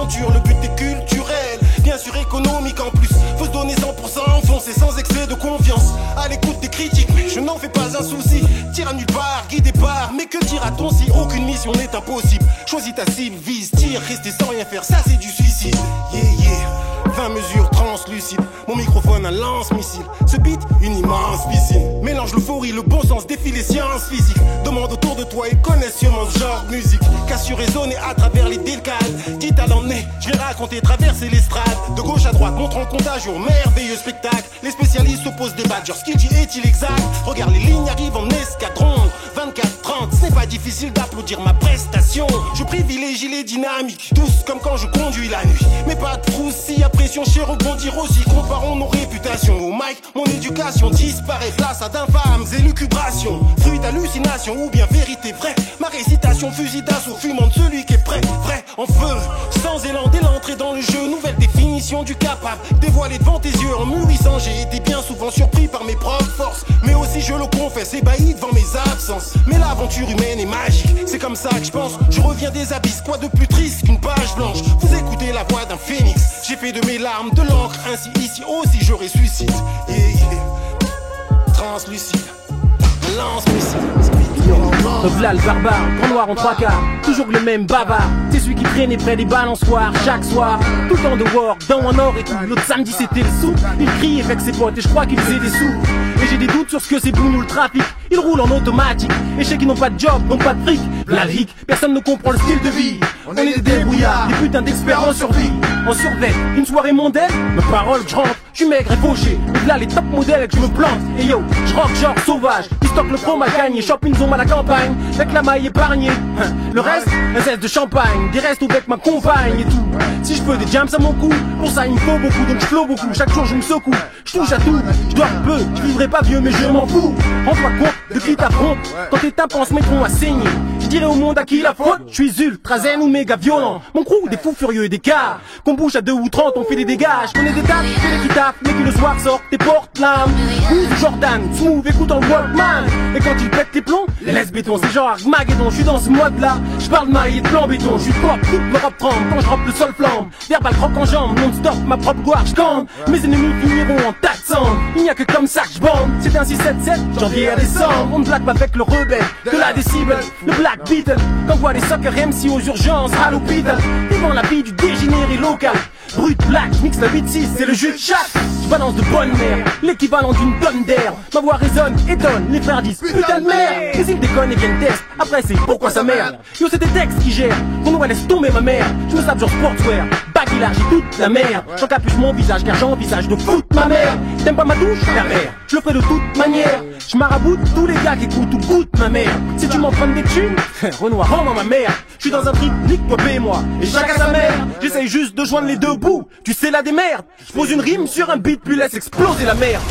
[SPEAKER 45] le but est culturel, bien sûr économique en plus. Faut se donner 100% enfoncé sans excès de confiance. À l'écoute des critiques, mais je n'en fais pas un souci. Tire à nulle part, guidé par. Mais que dira-t-on si aucune mission n'est impossible? Choisis ta cible, vise, tire, rester sans rien faire, ça c'est du suicide. Yeah, yeah. 20 mesures translucides, mon microphone un lance-missile. Ce beat, une immense piscine. Mélange l'euphorie, le bon sens, défie les sciences physiques. Demande autour de toi et connaissent sûrement ce genre de musique. Qu'a su résonner à travers les décales. Dit à vais raconter, traverser l'estrade. De gauche à droite, montrant contagion, merveilleux spectacle. Les spécialistes s'opposent, débattent, genre ce qu'il dit est-il exact? Regarde, les lignes arrivent en escadron. 24-30, ce n'est pas difficile d'applaudir ma prestation. Je privilégie les dynamiques, tous comme quand je conduis la nuit. Mais pas de frousse, si à pression chez rebondir aussi. Comparons nos réputations au mic, mon éducation disparaît. Place à d'infâmes élucubrations. Fruit d'hallucination ou bien vérité vraie. Ma récitation, fusil d'assaut, fumant de celui qui est prêt. Vrai, en feu, sans élan dès l'entrée dans le jeu. Nouvelle du capable. Dévoilé devant tes yeux en mûrissant. J'ai été bien souvent surpris par mes propres forces. Mais aussi, je le confesse, ébahi devant mes absences. Mais l'aventure humaine est magique. C'est comme ça que je pense. Je reviens des abysses, quoi de plus triste qu'une page blanche? Vous écoutez la voix d'un phénix. J'ai fait de mes larmes de l'encre. Ainsi, ici aussi, je ressuscite. Yeah, yeah. Translucide. Lance
[SPEAKER 46] Revla le barbare, grand noir en trois quarts, toujours le même bavard. C'est celui qui traînait près des balançoires chaque soir. Tout le temps de work, dans un or et tout. L'autre samedi c'était le sou. Il criait avec ses potes et je crois qu'il faisait des sous. Et j'ai des doutes sur ce que c'est pour nous le trafic. Ils roulent en automatique. Et je sais qu'ils n'ont pas de job, n'ont pas de fric. La vie, personne ne comprend le style de vie. On est des débrouillards, des putains d'experts en survie. En survêt, une soirée mondaine, mes paroles, je rentre. Je suis maigre et fauché, là les top modèles et que je me plante. Et yo, je rock genre sauvage. Ils stockent le fromage gagné, shopping zone à la campagne. Avec la maille épargnée. Hein, Le reste, un zeste de champagne. Des restes avec ma compagne et tout. Si je veux des jams à mon cou, pour ça il me faut beaucoup. Donc je flow beaucoup, chaque jour je me secoue. Je touche à tout, je dors peu, je vivrai pas vieux mais je m'en fous. Rends-toi compte de qui t'affronte quand tes tympans se mettront à saigner. Je dirais au monde à qui la faute. Je suis ultra zen ou méga violent. Mon crew, des fous furieux et des cas. Qu'on bouge à 2 ou 30, on fait des dégâts. Je connais des dates, je fais des guitares, mais qui le soir sort tes portes l'âme. Ou Jordan, smooth, écoute en Walkman. Et quand il pète les plombs, les laisse béton, c'est genre Armageddon. Je suis dans ce mode là, Je parle maille et de plan béton, je suis propre, tout me reprend quand je rappe le sol flambe. Verbal croque en jambe, non-stop, ma propre gloire, je. Mes ennemis finiront en tas de sang. Il n'y a que comme ça que je bande. C'est un 677, janvier à décembre. On ne blague pas avec le rebelle, de la décible, le Black Beetle. Qu'envoie des soccer MC aux urgences, à l'hôpital. Vivant la vie du dégénéré local. Brut, black, mix la 8-6, c'est le jeu de chatte. Je balance de bonne merde, l'équivalent d'une tonne d'air. Ma voix résonne, étonne, les frères disent putain de merde. Mais ils déconnent et viennent test, après c'est pourquoi ça merde. Yo, c'est des textes qui gèrent, ton nom laisse tomber ma mère. Je me sape genre sportswear, bague j'ai toute la merde. J'encapuche mon visage car j'envisage de foutre ma mère. T'aimes pas ma douche La mère, je le fais de toute manière. Je tous les gars qui écoutent ou goûtent ma mère. Si tu m'empruntes des thunes, Renoir, rends-moi ma mère. Je suis dans un trip, nique-toi, paie-moi. Et chacun sa mère. J'essaye juste de joindre les deux bouts. Tu sais la démerde. Je pose une rime sur un beat, puis laisse exploser la merde.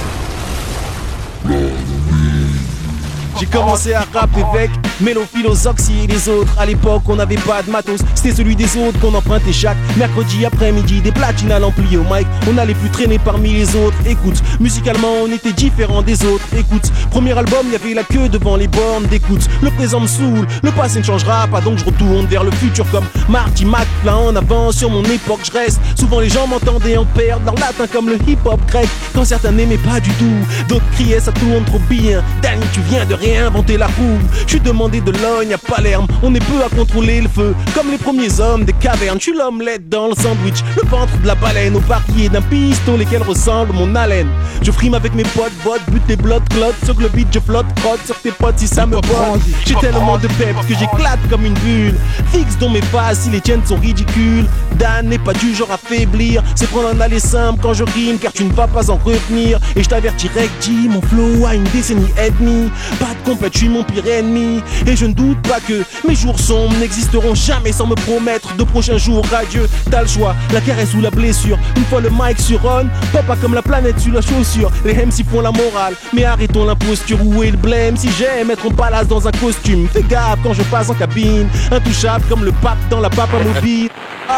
[SPEAKER 47] J'ai commencé à rapper avec Mélophile et les autres. À l'époque, on n'avait pas de matos, c'était celui des autres qu'on empruntait chaque mercredi après-midi. Des platines à l'ampli au mic, on n'allait plus traîner parmi les autres. Écoute, musicalement, on était différents des autres. Écoute, premier album, il y avait la queue devant les bornes d'écoute. Le présent me saoule, le passé ne changera pas, donc je retourne vers le futur comme Marty plein en avant sur mon époque. Je reste, souvent les gens m'entendaient en perdre leur latin comme le hip-hop grec. Quand certains n'aimaient pas du tout, d'autres criaient ça tourne trop bien. Danny, tu viens de réinventer la roue. Je suis demandé de logne à Palerme. On est peu à contrôler le feu, comme les premiers hommes des cavernes. Je suis l'omelette dans le sandwich, le ventre de la baleine au parquet d'un piston, lesquels ressemblent mon haleine. Je frime avec mes potes, bottes, bute des blood clots. Sur le beat, je flotte, crotte sur tes potes si ça me botte. J'ai tellement de pep que j'éclate comme une bulle. Fixe dans mes phases si les tiennes sont ridicules. Dan n'est pas du genre à faiblir. C'est prendre un aller simple quand je rime, car tu ne vas pas en retenir. Et je t'avertirai que mon flow a une décennie et demie. Pas de compète, je suis mon pire ennemi. Et je ne doute pas que mes jours sombres n'existeront jamais sans me promettre de prochains jours radieux. T'as le choix, la caresse ou la blessure. Une fois le mic sur on, papa comme la planète sur la chaussure. Les MC font la morale, mais arrêtons l'imposture. Où est le blême Si j'aime être en palace dans un costume, fais gaffe quand je passe en cabine. Intouchable comme le pape dans la papa mobile. Ah.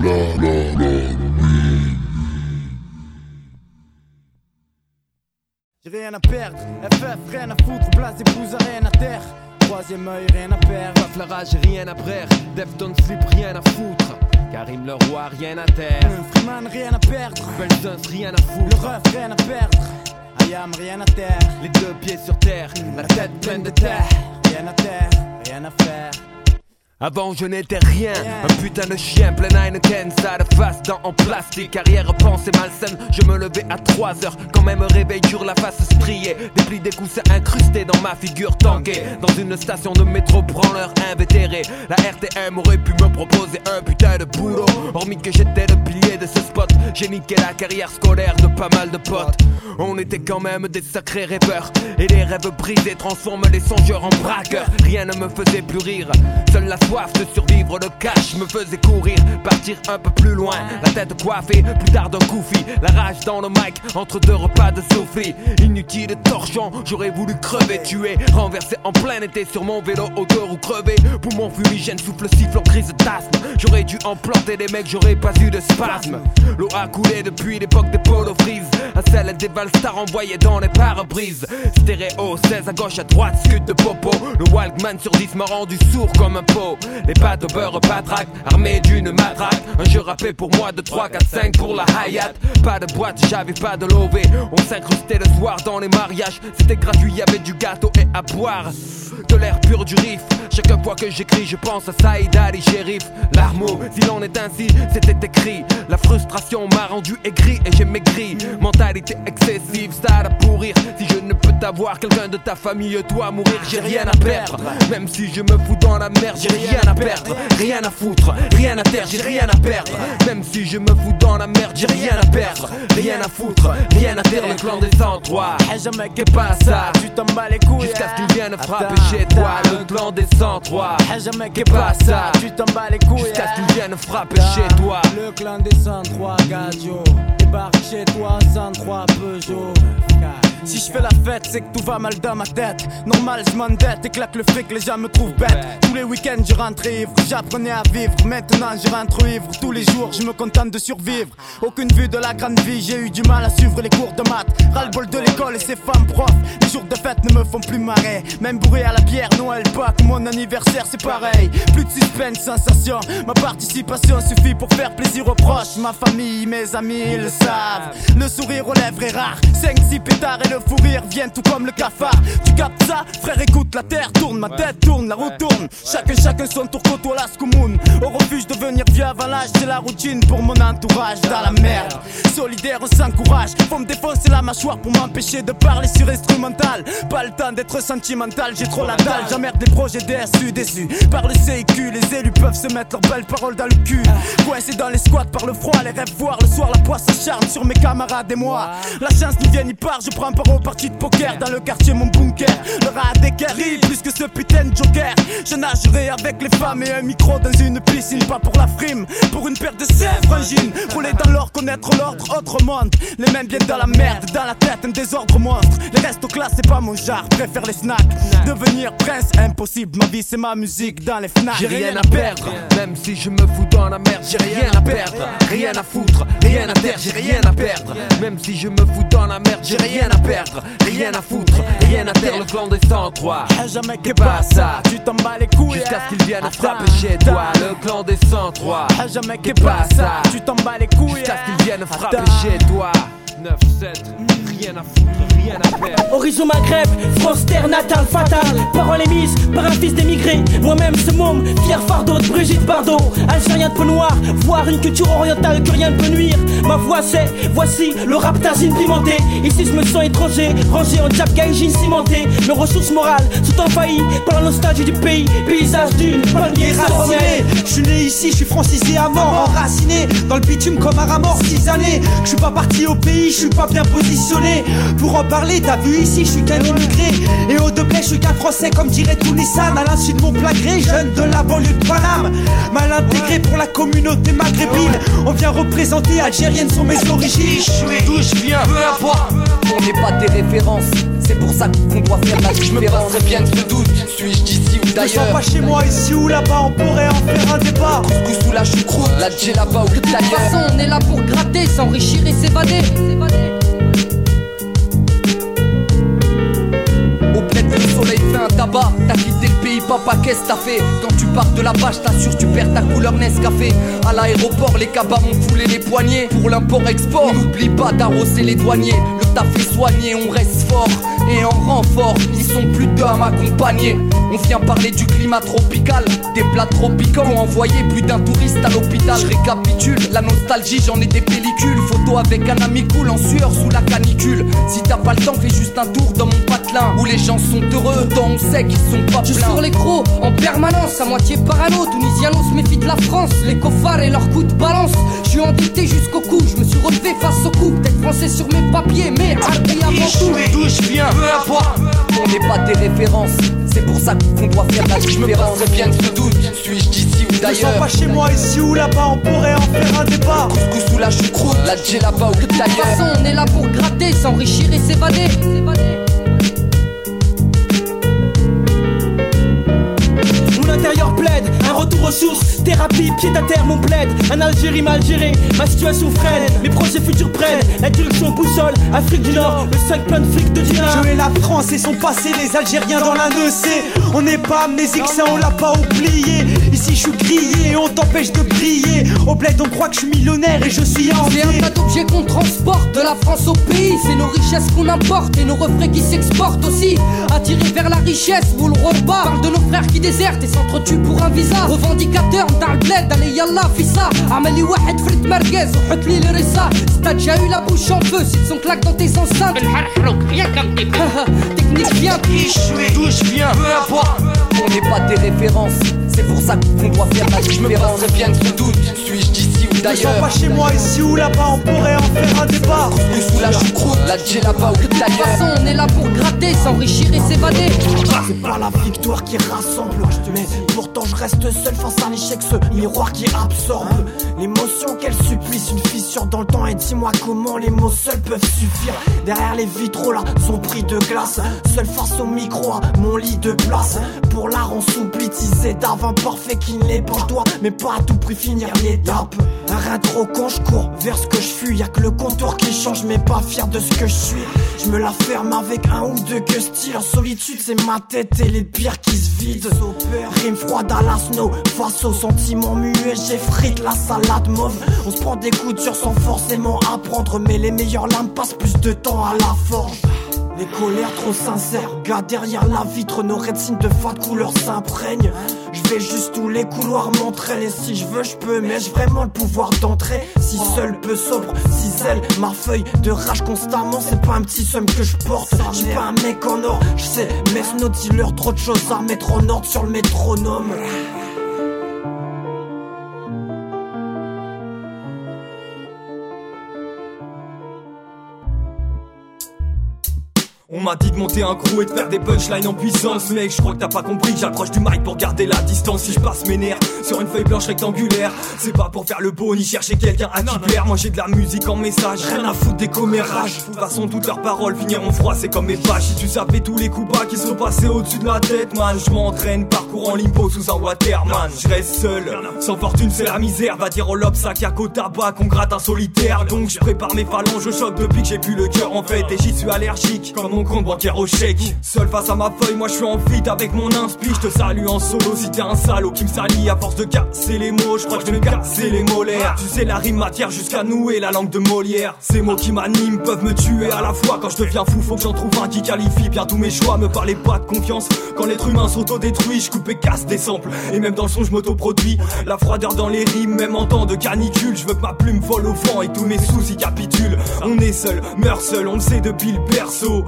[SPEAKER 8] J'ai rien à perdre, FF, rien à foutre, place des blues, rien à terre. Troisième œil, rien à perdre.
[SPEAKER 48] Paf la rage, rien à perdre. Defton slip, rien à foutre. Karim le roi, rien à terre.
[SPEAKER 8] Freeman, rien à perdre.
[SPEAKER 48] Belzons, rien à foutre.
[SPEAKER 8] Le ref, rien à perdre. Ayam, rien à terre.
[SPEAKER 48] Les deux pieds sur terre, la tête pleine de terre.
[SPEAKER 8] Rien à terre, rien à faire.
[SPEAKER 48] Avant je n'étais rien, un putain de chien plein Heineken, ça de face dents en plastique, arrière pensée malsaine, je me levais à 3 heures, quand même réveil dur, la face striée, des plis des coussins incrustés dans ma figure tankée, dans une station de métro branleur invétéré, la RTM aurait pu me proposer un putain de boulot, hormis que j'étais le pilier de ce spot, j'ai niqué la carrière scolaire de pas mal de potes, on était quand même des sacrés rêveurs, et les rêves brisés transforment les songeurs en braqueurs, rien ne me faisait plus rire, seule la soif de survivre, le cash me faisait courir, partir un peu plus loin, la tête coiffée, plus tard d'un koufi, la rage dans le mic, entre deux repas de souffle, inutile torchon, j'aurais voulu crever, tuer, renversé en plein été sur mon vélo, odeur ou crevé, poumon fumigène, souffle sifflant, crise d'asthme, j'aurais dû en planter des mecs, j'aurais pas eu de spasme, l'eau a coulé depuis l'époque des polo frises, un sel des valstars envoyés dans les pare-brises, stéréo, 16 à gauche, à droite, scud de popo, le Walkman sur 10 m'a rendu sourd comme un pot, les pâtes au beurre patraque, armées d'une matraque. Un jeu rappé pour moi de 3, 4, 5 pour la Hayat. Pas de boîte, j'avais pas de lové. On s'incrustait le soir dans les mariages. C'était gratuit, y avait du gâteau et à boire. De l'air pur du riff. Chaque fois que j'écris, je pense à Saïd Ali Shérif. L'armeau, s'il en est ainsi, c'était écrit. La frustration m'a rendu aigri et j'ai maigri. Mentalité excessive, ça à pourrir. Si je ne peux t'avoir, quelqu'un de ta famille doit mourir. J'ai rien à perdre, même si je me fous dans la merde. J'ai rien à perdre, rien à foutre, rien à terre, j'ai rien à perdre. Même si je me fous dans la merde, j'ai rien à perdre, rien à foutre, rien à terre. Le clan des 103, qu'est pas ça
[SPEAKER 8] Tu t'en bats les couilles.
[SPEAKER 48] Jusqu'à ce qu'il vienne frapper chez toi. Le clan des 103,
[SPEAKER 8] qu'est
[SPEAKER 48] pas ça
[SPEAKER 8] Tu t'en bats les couilles.
[SPEAKER 48] Jusqu'à ce qu'il vienne frapper chez toi.
[SPEAKER 8] Le clan des 103, Gadio. Débarque chez toi, 103 Peugeot. Si je fais la fête, c'est que tout va mal dans ma tête. Normal, je m'endette et claque le fric, les gens me trouvent bête. Tous les week-ends, je rentre ivre, j'apprenais à vivre. Maintenant, je rentre ivre. Tous les jours, je me contente de survivre. Aucune vue de la grande vie, j'ai eu du mal à suivre les cours de maths. Ras-le-bol de l'école et ses femmes profs. Les jours de fête ne me font plus marrer. Même bourré à la bière, Noël, Pâques, mon anniversaire, c'est pareil. Plus de suspense, sensation. Ma participation suffit pour faire plaisir aux proches. Ma famille, mes amis, ils le savent. Le sourire aux lèvres est rare. 5-6 pétards le fou rire viennent tout comme le cafard. Tu captes ça, frère, écoute, la terre tourne, ma tête tourne, la roue tourne. Chacun, chacun son tour côtoie la commun. Au refuge, devenir vieux avant l'âge, c'est la routine pour mon entourage. Dans la merde, solidaire, on s'encourage. Faut me défoncer la mâchoire pour m'empêcher de parler sur instrumental. Pas le temps d'être sentimental, j'ai trop la dalle. J'emmerde des projets DSU déçus. Par le CIQ, les élus peuvent se mettre leurs belles paroles dans le cul. Coincé dans les squats par le froid, les rêves voir. Le soir, la poisse s'acharne sur mes camarades et moi. La chance ni vient ni part, je prends part aux parties de poker dans le quartier, mon bunker. Le rat d'équerre plus que ce putain de joker. Je nagerai avec les femmes et un micro dans une piscine, pas pour la frime, pour une paire de sèvres, un jean. Rouler dans l'or, connaître l'ordre, autre monde. Les mêmes bien dans la merde, dans la tête, un désordre monstre. Les restes aux classes, c'est pas mon genre, préfère les snacks. Devenir prince, impossible, ma vie c'est ma musique dans les fnacks.
[SPEAKER 49] J'ai rien à perdre, même si je me fous dans la merde, j'ai rien à perdre, rien à foutre, rien à taire, j'ai rien à perdre, même si je me fous dans la merde, j'ai rien à perdre, rien à foutre, rien à taire, le clan des 103.
[SPEAKER 8] Jamais
[SPEAKER 49] que pas ça,
[SPEAKER 8] tu t'en bats les couilles.
[SPEAKER 49] Jusqu'à ce qu'ils viennent frapper chez toi, le clan des 103.
[SPEAKER 8] Jamais
[SPEAKER 49] que pas ça,
[SPEAKER 8] tu t'en bats les couilles.
[SPEAKER 49] Jusqu'à ce qu'ils viennent frapper chez toi. 9-7, rien à foutre, rien à perdre.
[SPEAKER 46] Horizon Maghreb, France terre natale fatale. Parole émise par un fils d'émigré. Moi-même ce môme, fier fardeau de Brigitte Bardot. Algérien de peau noire, voir une culture orientale que rien ne peut nuire. Ma voix c'est, voici le rap tazine pimenté. Ici je me sens étranger, rangé en jab gaijin cimenté. Mes ressources morales sont envahies par la nostalgie du pays. Paysage d'une bonne
[SPEAKER 50] raciné. Je suis né ici, je suis francisé à mort, enraciné dans le bitume comme un rat mort. Six années, je suis pas parti au pays je suis pas bien positionné pour en parler. T'as vu ici, je suis qu'un immigré. Et au degré, je suis qu'un français, comme dirait tous Nissan. À l'insu de mon plein gré, jeune de la banlieue de Paname. Mal intégré pour la communauté maghrébine. On vient représenter algérienne sont mes origines.
[SPEAKER 49] D'où je viens, peu importe. On n'est pas des références. C'est pour ça qu'on doit faire la différence. Très bien de ce doute. Suis-je d'ici ou
[SPEAKER 50] Je
[SPEAKER 49] d'ailleurs
[SPEAKER 50] sens pas chez moi, ici ou là-bas, on pourrait en faire un débat.
[SPEAKER 49] Couscous sous la choucroute, la djellaba ou le
[SPEAKER 51] De toute façon, on est là pour gratter, s'enrichir et s'évader.
[SPEAKER 49] Soleil fait tabac. T'as quitté le pays papa qu'est-ce que t'as fait Quand tu pars de la vache t'assures tu perds ta couleur Nescafé. À l'aéroport les cabas m'ont foulé les poignets. Pour l'import-export N'oublie pas d'arroser les douaniers. Le taf est soigné on reste fort Et en renfort. Ils sont plus deux à m'accompagner On vient parler du climat tropical. Des plats tropicaux ont envoyé plus d'un touriste à l'hôpital. Je récapitule la nostalgie j'en ai des pellicules. Photo avec un ami cool en sueur sous la canicule. Si t'as pas le temps fais juste un tour dans mon Où les gens sont heureux tant on sait qu'ils sont pas
[SPEAKER 51] Je
[SPEAKER 49] pleins
[SPEAKER 51] sur les crocs en permanence, à moitié parano. Tunisiano se méfie de la France, les cofards et leurs coups de balance. Je suis endetté jusqu'au cou, je me suis relevé face au coup. Peut-être français sur mes papiers, mais hardi avant tout.
[SPEAKER 49] D'où je viens, peu importe. On n'est pas des références, c'est pour ça qu'on doit faire la différence. Très bien de ce doute, suis-je d'ici ou
[SPEAKER 50] Je
[SPEAKER 49] d'ailleurs?
[SPEAKER 50] pas chez moi, ici ou là-bas, on pourrait en faire un débat.
[SPEAKER 49] Couscous sous la choucroute, la djellaba ou le
[SPEAKER 51] De toute façon, on est là pour gratter, s'enrichir et s'évader.
[SPEAKER 46] Mon plaide, retour aux sources, thérapie, pied à terre, mon plaide. Un Algérie mal gérée, ma situation freine, mes projets futurs prennent. La direction boussole, Afrique du Nord, le 5 plein de fric de dinar.
[SPEAKER 50] Je et la France et son passé, les Algériens dans la sait On n'est pas amnésique, ça on l'a pas oublié. Ici je suis grillé, on t'empêche de briller. Au bled on croit que je suis millionnaire et je suis en
[SPEAKER 51] C'est un tas d'objets qu'on transporte de la France au pays. C'est nos richesses qu'on importe et nos refrains qui s'exportent aussi. Attirés vers la richesse, vous le repas. Parle de nos frères qui désertent et s'entretuent pour un visa Revendicateur dans le bled, allez yallah, fais ça. Amali wahed frit merguez, وحط لي le ressa. Si t'as déjà eu la bouche en feu, si son claque dans tes enceintes. rien comme tes Technique bien
[SPEAKER 49] D'où je viens, peu importe. On n'est pas des références, c'est pour ça qu'on doit faire la différence. Je bien que ce doute, suis-je d'ici ou
[SPEAKER 52] Je me
[SPEAKER 49] d'ailleurs
[SPEAKER 52] pas chez moi ici ou là-bas, on pourrait en faire un débat.
[SPEAKER 49] Ou sous la choucroute, la là-bas ou
[SPEAKER 51] De toute
[SPEAKER 49] d'ailleurs.
[SPEAKER 51] façon, on est là pour gratter, s'enrichir et s'évader.
[SPEAKER 52] C'est pas la victoire qui rassemble, mais pourtant je reste seul face à l'échec, ce miroir qui absorbe l'émotion qu'elle supplisse, une fissure dans le temps. Et dis-moi comment les mots seuls peuvent suffire. Derrière les vitraux là, sont pris de glace. Seul face au micro, à mon lit de place. Pour l'art, on s'oublie, tisé d'ave imparfait qui n'est pas toi, mais pas à tout prix finir l'étape. Rien trop quand je cours vers ce que je fuis. Y'a que le contour qui change, mais pas fier de ce que je suis. Je me la ferme avec un ou deux que. En solitude, c'est ma tête et les pires qui se vident. Rime froide à la snow, face aux sentiments muets, j'effrite la salade mauve. On se prend des coups durs sans forcément apprendre, mais les meilleures lames passent plus de temps à la forge. Les colères trop sincères, gars derrière la vitre, nos rétines de fat couleur s'imprègnent. Je vais juste tous les couloirs m'entraînent et si je veux je peux, mais j'ai vraiment le pouvoir d'entrer. Si seul peu sobre, si zèle ma feuille de rage constamment, c'est pas un petit somme que je porte. J'suis pas un mec en or, je sais, mais nos trop de choses à mettre en ordre sur le métronome.
[SPEAKER 53] M'a dit de monter un crew et de faire des punchlines en puissance Mec. Je crois que t'as pas compris j'approche du mic pour garder la distance. Si je passe mes nerfs sur une feuille blanche rectangulaire C'est pas pour faire le beau ni chercher quelqu'un à qui plaire. Moi j'ai de la musique en message, rien à foutre des commérages. De toute façon toutes leurs paroles finiront froid c'est comme mes pages. Si tu savais tous les coups bas qui sont passés au-dessus de ma tête man Je m'entraîne, parcours en limbo sous un waterman. Je reste seul, sans fortune c'est la misère. Va dire au lob sac à côte tabac qu'on gratte un solitaire. Donc je prépare mes phalanges, je choque depuis que j'ai plus le cœur en fait. Et j'y suis allergique. Comme mon compte au chèque Seul face à ma feuille, moi je suis en fit avec mon inspi. Je te salue en solo si t'es un salaud. Qui me salit à force de casser les mots. Je crois que je vais me casser les molaires. Tu sais la rime matière jusqu'à nouer la langue de Molière. Ces mots qui m'animent peuvent me tuer à la fois. Quand je deviens fou faut que j'en trouve un qui qualifie bien tous mes choix. Me parlez pas de confiance Quand l'être humain s'auto-détruit. Je coupe et casse des samples. Et même dans le son je m'auto-produis. La froideur dans les rimes même en temps de canicule. Je veux que ma plume vole au vent et tous mes soucis capitulent. On est seul, meurt seul, on le sait depuis le berceau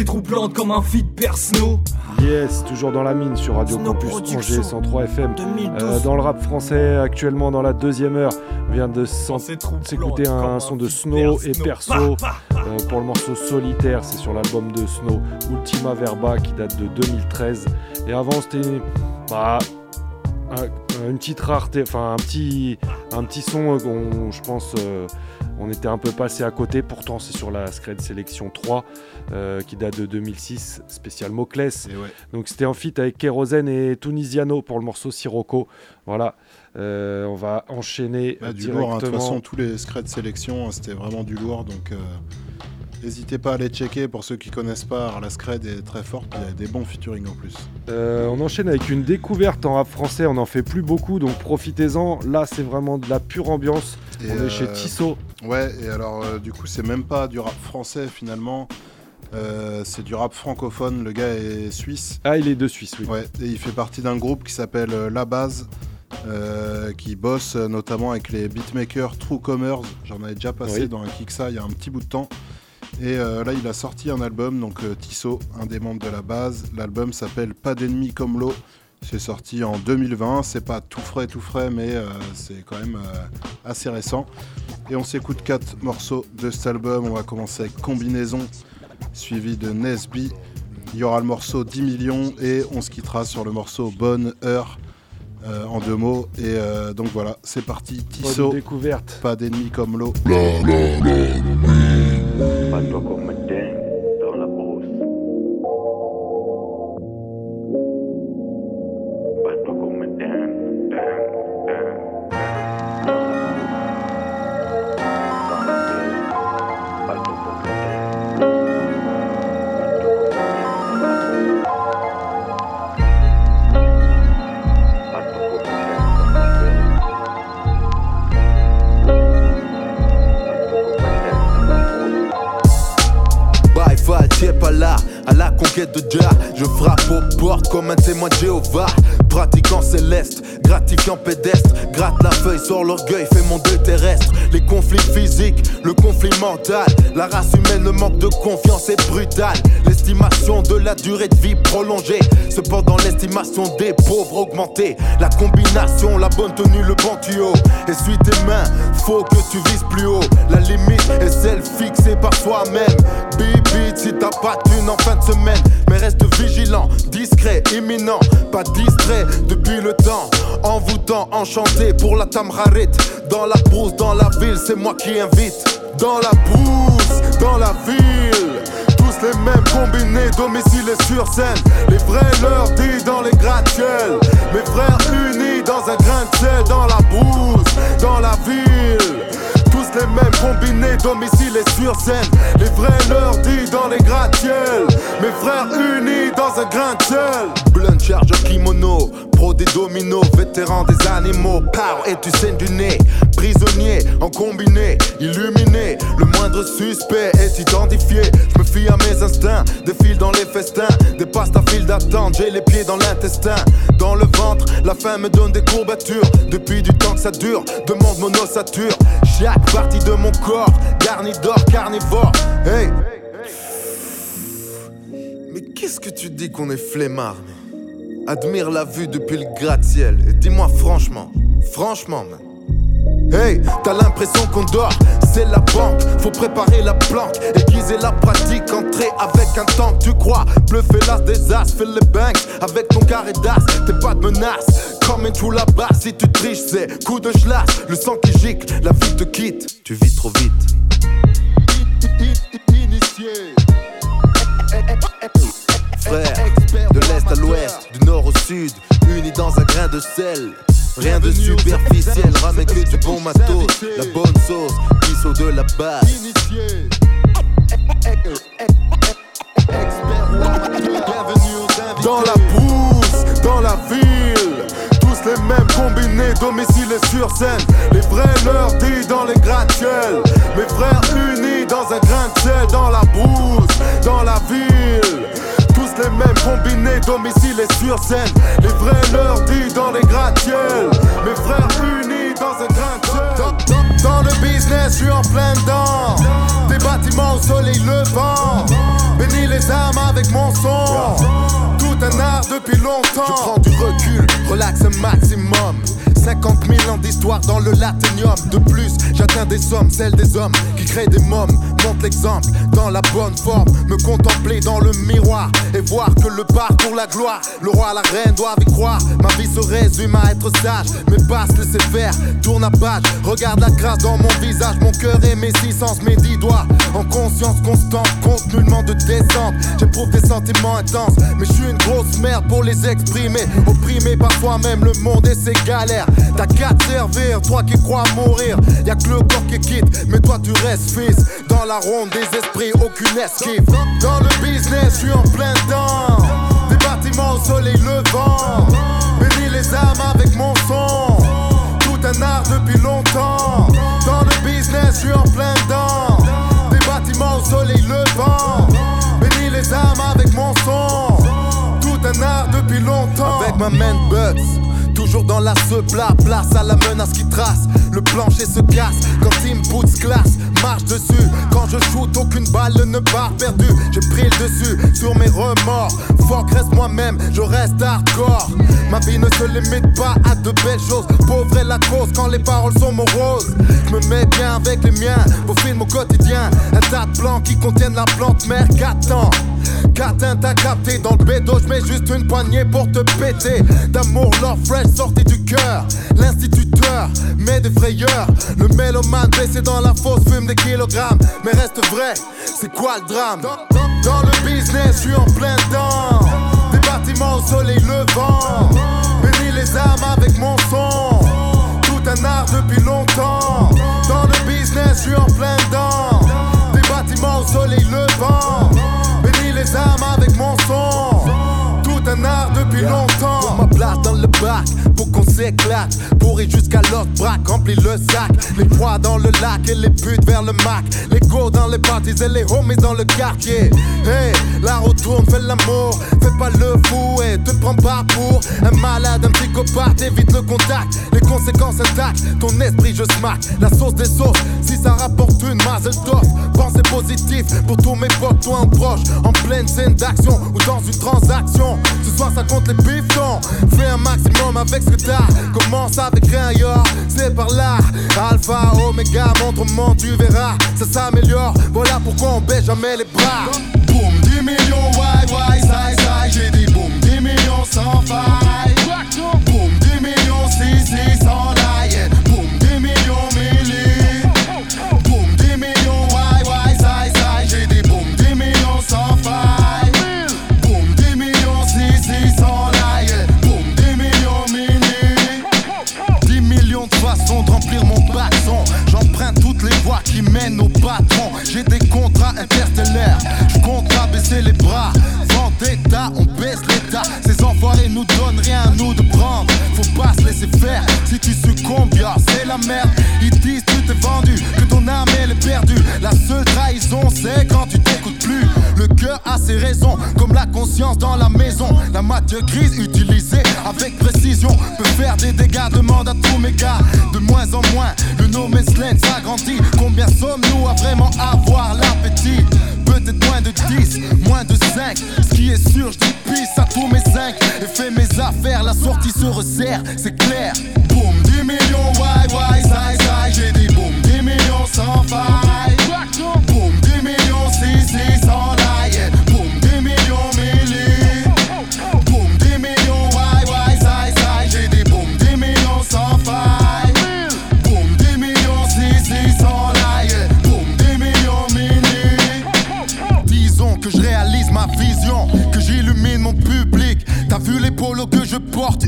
[SPEAKER 53] Troublante comme un feat persno
[SPEAKER 5] Yes, toujours dans la mine sur Radio Campus Angers 103 FM. Euh, dans le rap français, actuellement dans la deuxième heure, on vient de s'écouter un son de Snow et Perso euh, pour le morceau Solitaire. C'est sur l'album de Snow, Ultima Verba, qui date de 2013. Et avant, c'était bah, un- une petite rareté, enfin un petit, un petit son qu'on, je pense, euh, on était un peu passé à côté. Pourtant, c'est sur la Scred Sélection 3 euh, qui date de 2006, spécial Moclès. Donc c'était en feat avec Kérosène et Tunisiano pour le morceau Sirocco. Voilà, Euh, on va enchaîner
[SPEAKER 1] Bah, du
[SPEAKER 5] directement.
[SPEAKER 1] lourd, hein. de toute façon, tous les screds de sélection, hein, c'était vraiment du lourd. Donc, euh, n'hésitez pas à les checker. Pour ceux qui connaissent pas, la scred est très forte. Il y a des bons featuring en plus.
[SPEAKER 5] Euh, on enchaîne avec une découverte en rap français. On n'en fait plus beaucoup, donc profitez-en. Là, c'est vraiment de la pure ambiance.
[SPEAKER 1] Et,
[SPEAKER 5] on est chez
[SPEAKER 1] euh,
[SPEAKER 5] Tissot.
[SPEAKER 1] Ouais, et alors, euh, du coup, c'est même pas du rap français finalement. Euh, c'est du rap francophone. Le gars est suisse.
[SPEAKER 5] Ah, il est de Suisse, oui.
[SPEAKER 1] Ouais, et il fait partie d'un groupe qui s'appelle La Base. euh, qui bosse notamment avec les beatmakers True Commerce. J'en avais déjà passé
[SPEAKER 5] Oui.
[SPEAKER 1] dans un Kiksa il y a un petit bout de temps. Et euh, là, il a sorti un album, donc euh, Tissot, un des membres de la base. L'album s'appelle Pas d'ennemis comme l'eau. C'est sorti en 2020. C'est pas tout frais, tout frais, mais euh, c'est quand même euh, assez récent. Et on s'écoute quatre morceaux de cet album. On va commencer avec Combinaison, suivi de Nesby. Il y aura le morceau 10 millions et on se quittera sur le morceau Bonne Heure. euh, en deux mots et euh, donc voilà c'est parti Tissot
[SPEAKER 5] Bonne découverte
[SPEAKER 1] pas d'ennemis comme l'eau
[SPEAKER 54] Bapak Toko Men le conflit mental. La race humaine, le manque de confiance est brutal. L'estimation de la durée de vie prolongée. Cependant, l'estimation des pauvres augmentée. La combination, la bonne tenue, le bon tuyau. Essuie tes mains, faut que tu vises plus haut. La limite est celle fixée par toi-même. Bibi, si t'as pas thune en fin de semaine. Mais reste vigilant, discret, imminent, pas distrait depuis le temps. Envoûtant, enchanté pour la tamrarit. Dans la brousse, dans la ville, c'est moi qui invite. Dans la brousse, dans la ville. Tous les mêmes combinés, domicile et sur scène. Les vrais leur dit dans les gratte-ciels. Mes frères unis dans un grain de sel. Dans la brousse, dans la ville. Les mêmes combinés, domicile et sur scène. Les vrais leur dit dans les gratte-ciels. Mes frères unis dans un grain de sel. Blunt charge kimono, pro des dominos, vétéran des animaux. Pow, et tu saignes du nez. Prisonnier en combiné, illuminé. Le moindre suspect est identifié. Je me fie à mes instincts, défile dans les festins. Dépasse ta file d'attente, j'ai les pieds dans l'intestin. Dans le ventre, la faim me donne des courbatures. Depuis du temps que ça dure, demande mon ossature. Chaque partie de mon corps, garni carnivore. Hey! Mais qu'est-ce que tu dis qu'on est flemmard Admire la vue depuis le gratte-ciel et dis-moi franchement, franchement. Hey, t'as l'impression qu'on dort, c'est la banque, faut préparer la planque, aiguiser la pratique, entrer avec un tank, tu crois, bluffer l'as des as, fais les banks, avec ton carré d'as, t'es pas de menace, comme une la basse, si tu triches, c'est coup de schlass, le sang qui gicle, la vie te quitte, tu vis trop vite. Frère, de l'est à l'ouest, du nord au sud, unis dans un grain de sel. Rien de superficiel, ramène que du bon matos, la bonne sauce, qui saut de la base. Dans la brousse, dans la ville, tous les mêmes combinés, domicile et sur scène. Les vrais leur dit dans les gratte-ciels. Mes frères unis dans un grain de sel, dans la brousse, dans la ville. Les mêmes combinés, domicile et sur scène. Les vrais leur dit dans les gratte-ciels. Mes frères unis dans un grain. Dans, le business, je suis en plein dedans. Des bâtiments au soleil levant. Bénis les âmes avec mon son. Tout un art depuis longtemps. Je prends du recul, relax un maximum. 50 000 ans d'histoire dans le latinium. De plus, j'atteins des sommes, celles des hommes qui créent des mômes. Montre l'exemple dans la bonne forme. Me contempler dans le miroir et voir que le parcours, la gloire. Le roi, la reine doivent y croire. Ma vie se résume à être sage. Mes passes, laisser faire. Tourne à page. Regarde la grâce dans mon visage. Mon cœur et mes six sens, mes dix doigts. En conscience constante, compte nullement de descente. J'éprouve des sentiments intenses. Mais je suis une grosse merde pour les exprimer. Opprimé par soi-même, le monde et ses galères. T'as qu'à te servir, toi qui crois mourir. Y'a que le corps qui quitte, mais toi tu restes fils. Dans la ronde des esprits, aucune esquive. Dans le business, je suis en plein temps. Des bâtiments au soleil levant. Bénis les âmes avec mon son. Tout un art depuis longtemps. Dans le business, je suis en plein dedans. Des bâtiments au soleil levant. Bénis les âmes avec mon son. Tout un art depuis longtemps. Ma main. Toujours dans la plat, place à la menace qui trace. Le plancher se casse quand Team Boots classe. Marche dessus, quand je shoot, aucune balle ne part perdue. Dessus sur mes remords. Fuck, reste moi-même, je reste hardcore. Ma vie ne se limite pas à de belles choses. Pauvre est la cause quand les paroles sont moroses. Me mets bien avec les miens, vos films au quotidien. Un tas de plans qui contiennent la plante mère qu'attends. Catin t'as capté dans le bédo, je mets juste une poignée pour te péter. D'amour, love fresh sorti du cœur. L'instituteur met des frayeurs. Le mélomane baissé dans la fosse fume des kilogrammes. Mais reste vrai, c'est quoi le drame? Dans, le business, je suis en plein dedans. Des bâtiments au soleil levant. Bénis les âmes avec mon son. Tout un art depuis longtemps. Dans le business, je suis en plein dedans. Des bâtiments au soleil levant. Bénis les âmes avec mon son. Tout un art depuis longtemps. Ma place dans le bac, pour qu'on s'éclate. Pourri jusqu'à l'autre braque, remplit le sac. Les poids dans le lac et les buts vers le Mac. Les go dans les parties et les homies dans le quartier. Hey, la retourne, fais l'amour. Fais pas le fou et te prends pas pour un malade, un psychopathe. Évite le contact, les conséquences intactes. Ton esprit, je smack. La sauce des sauces, si ça rapporte une mazel tov. Pensez positif pour tous mes potes, toi un proche. En pleine scène d'action ou dans une transaction. Ce soir, ça compte les pifons. Fais un maximum avec ce que t'as. Commence avec rien, yo. C'est par là. Alpha, Omega, montre-moi, tu verras. Ça s'améliore. Voilà pourquoi on baisse jamais les bras. Boum, 10 millions, why, why, side, side. J'ai dit boum, 10 millions sans faille. Boum, 10 millions, si, si, sans mènent au patron. J'ai des contrats interstellaires. Je compte à baisser les bras. Vendetta, on baisse l'état. Ces enfoirés nous donnent rien à nous de prendre. Faut pas se laisser faire. Si tu succombes, c'est la merde. Ils disent tu t'es vendu, que ton âme elle est perdue. La seule trahison, c'est quand tu plus. Le cœur a ses raisons, comme la conscience dans la maison. La matière grise utilisée avec précision peut faire des dégâts. Demande à tous mes gars, de moins en moins. Le no man's land s'agrandit. Combien sommes-nous à vraiment avoir l'appétit? Peut-être moins de 10, moins de 5. Ce qui est sûr, je dis peace à tous mes 5. Et fais mes affaires, la sortie se resserre, c'est clair. Boum, 10 millions, why, why, side, side. J'ai dit boum, 10 millions sans faille. Boum, 10 millions, si, si, sans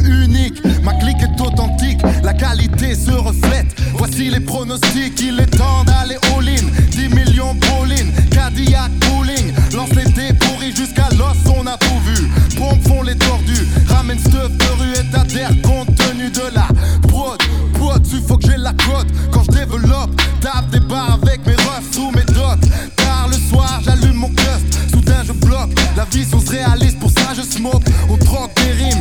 [SPEAKER 54] unique. Ma clique est authentique, la qualité se reflète. Voici les pronostics, il est temps d'aller all-in. 10 millions bowling, Cadillac bowling. Lance les dés pourris jusqu'à l'os, on a tout vu. Pompes font les tordus, ramène stuff de rue et d'adhère compte tenu de la prod. Prod, tu faut que j'ai la cote. Quand je développe, tape des barres avec mes refs sous mes dots. Tard le soir, j'allume mon cust. Soudain, je bloque. La vision se réalise, pour ça je smoke. On troque des rimes,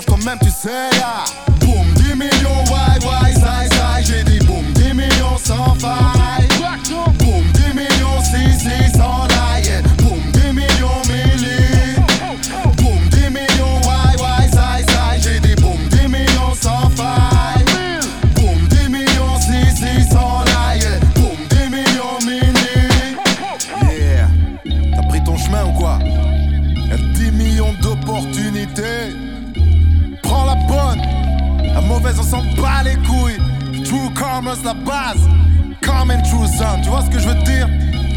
[SPEAKER 54] sur mes proches, quand même tu sais là. Boum, 10 millions, why, why, side, side. J'ai dit boum, 10 millions sans faille. Que je veux dire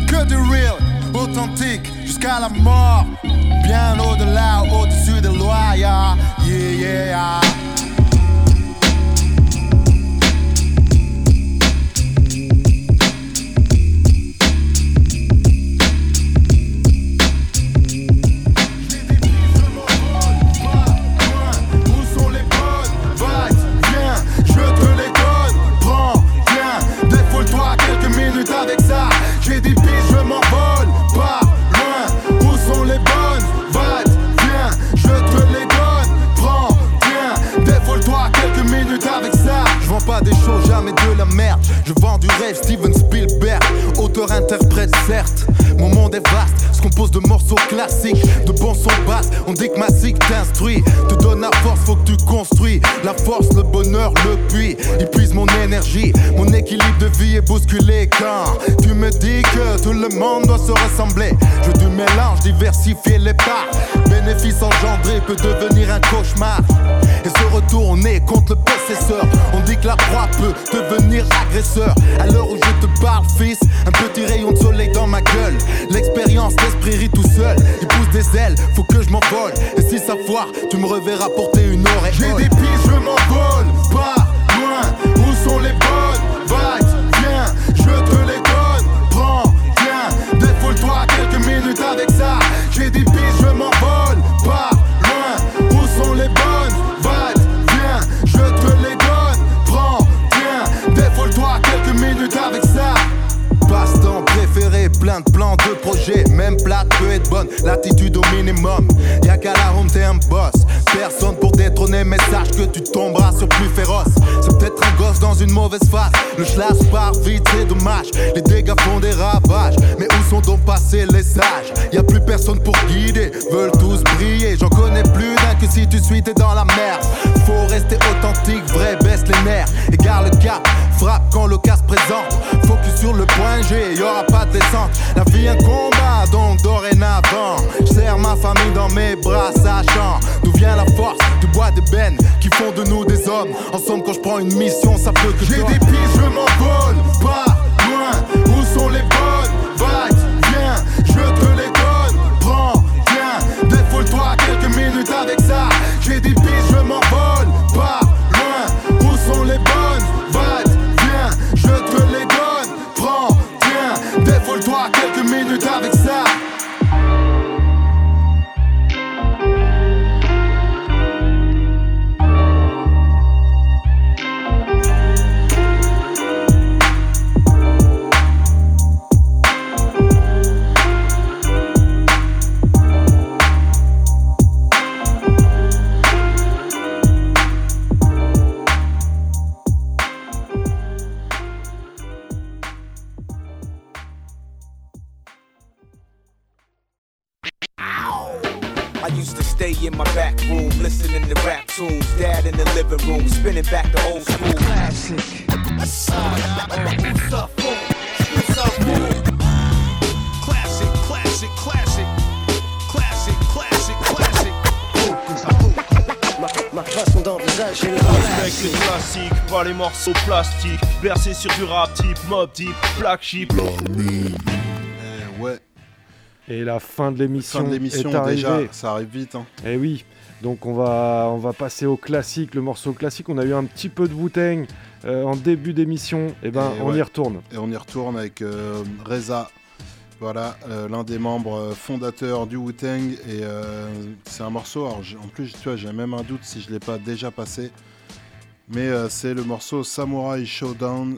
[SPEAKER 54] Que du real, authentique, jusqu'à la mort. Bien au-delà, au-dessus des lois, yeah. Yeah, yeah. On dit que ma t'instruit, te donne la force, faut que tu construis. La force, le puits. Il puise mon énergie, mon équilibre de vie est bousculé. Quand tu me dis que tout le monde doit se ressembler, je veux du mélange, diversifier les parts. Bénéfice engendré peut devenir un cauchemar. Et se retourner contre le possesseur. On dit que la proie peut devenir agresseur. À l'heure où je te parle, fils, un petit rayon de soleil dans ma gueule. L'expérience, l'esprit rit tout seul. Il pousse des ailes, faut que je m'envole. Et si ça foire, tu me reverras porter une oreille. J'ai des pistes, je m'envole. L'attitude au minimum. Y'a qu'à la home, t'es un boss. Personne pour détrôner, mais sache que tu tomberas sur plus féroce. C'est peut-être un gosse dans une mauvaise phase. Le schlass part vite, c'est dommage. Les dégâts font des ravages. Mais où sont donc passés les sages? Y'a plus personne pour guider, veulent tous briller. J'en connais plus d'un que si tu suis, t'es dans la merde. Faut rester authentique, vrai, baisse les nerfs. Égare le cap, frappe quand le présente. Focus sur le point G, y'aura pas de descente. La vie un combat, donc dorénavant. J'serre ma famille dans mes bras, sachant d'où vient la force du bois de bennes qui font de nous des hommes? Ensemble, quand je prends une mission, ça peut que J'ai des pistes, je m'envole, pas loin. Où sont les bonnes vibes? Viens, je te les donne. Prends, viens, défoule-toi quelques minutes avec ça. J'ai des pistes, je m'envole, pas loin. Où sont les bonnes vibes? Viens, je te les donne. Prends, tiens, défoule-toi quelques minutes avec ça.
[SPEAKER 55] Room, spinning back the old school classic.
[SPEAKER 11] Classic, classic, classic. Classic, classic, classic.
[SPEAKER 56] Ma façon d'envisager le
[SPEAKER 57] Respecte les classiques, pas les morceaux plastiques. Bercé sur du rap type, mob type, black sheep.
[SPEAKER 1] Eh ouais.
[SPEAKER 5] Et la fin de l'émission
[SPEAKER 1] Fin de l'émission, déjà, ça arrive vite. Hein.
[SPEAKER 5] Eh oui. Donc on va, on va passer au classique, le morceau classique. On a eu un petit peu de Wu-Tang euh, en début d'émission. Et ben
[SPEAKER 1] Et
[SPEAKER 5] on
[SPEAKER 1] ouais.
[SPEAKER 5] y retourne.
[SPEAKER 1] Et on y retourne avec euh, Reza. Voilà, euh, l'un des membres euh, fondateurs du Wu-Tang. Et c'est un morceau, alors en plus, tu vois, j'ai même un doute si je l'ai pas déjà passé. Mais c'est le morceau Samurai Showdown.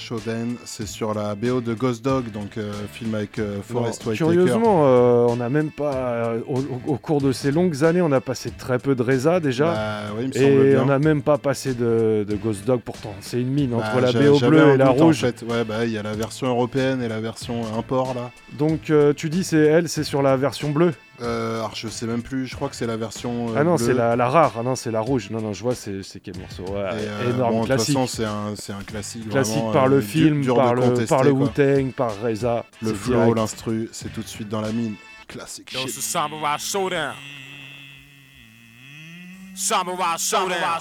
[SPEAKER 1] Showdown, c'est sur la BO de Ghost Dog, donc euh, film avec euh, Forest Whitaker.
[SPEAKER 5] curieusement, euh, on n'a même pas, euh, au, cours de ces longues années, on a passé très peu de Reza déjà.
[SPEAKER 1] Bah, oui, il me semble
[SPEAKER 5] et
[SPEAKER 1] bien.
[SPEAKER 5] on n'a même pas passé de, de Ghost Dog pourtant. C'est une mine entre
[SPEAKER 1] Bah,
[SPEAKER 5] la
[SPEAKER 1] j'a-
[SPEAKER 5] BO bleue et la
[SPEAKER 1] doute, en
[SPEAKER 5] rouge.
[SPEAKER 1] fait. Ouais, bah, il y a la version européenne et la version import là.
[SPEAKER 5] Donc tu dis c'est elle, c'est sur la version bleue
[SPEAKER 1] Euh, alors je sais même plus, je crois que c'est la version. euh,
[SPEAKER 5] Ah non, c'est la, la rare. Ah non, c'est la rouge. Non, non, je vois, c'est c'est quel morceau. Ouais,
[SPEAKER 1] Et, euh,
[SPEAKER 5] énorme
[SPEAKER 1] bon, de toute
[SPEAKER 5] classique.
[SPEAKER 1] façon, c'est un, c'est un classique.
[SPEAKER 5] Classique
[SPEAKER 1] vraiment,
[SPEAKER 5] par
[SPEAKER 1] euh,
[SPEAKER 5] le
[SPEAKER 1] dur-
[SPEAKER 5] film,
[SPEAKER 1] dur
[SPEAKER 5] par,
[SPEAKER 1] de
[SPEAKER 5] le,
[SPEAKER 1] contester,
[SPEAKER 5] par le. Wu-Tang, par Reza.
[SPEAKER 1] Le flow,
[SPEAKER 5] direct.
[SPEAKER 1] l'instru, c'est tout de suite dans la mine. Classique
[SPEAKER 11] Yo,
[SPEAKER 1] shit.
[SPEAKER 11] Samurai Showdown. Samurai Showdown.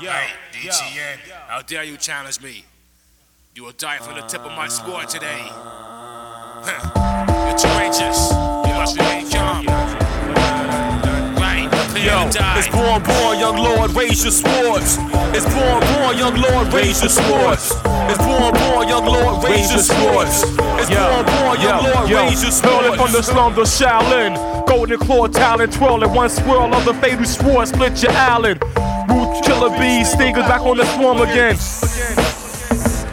[SPEAKER 11] Yo, DTN, how dare you challenge me? You will die from the tip of my sword today. You're courageous. You must remain calm. Right, clear
[SPEAKER 53] Yo, it's born, born, young lord, raise your swords. It's born, born, young lord, raise your swords. It's born, born, young lord, raise your swords. It's born, born, young lord, raise your swords.
[SPEAKER 58] Hurling from the slums of Shaolin. Golden claw talent twirling. One swirl of the fatal sword split your island. Root killer bees, stingers back on the swarm again.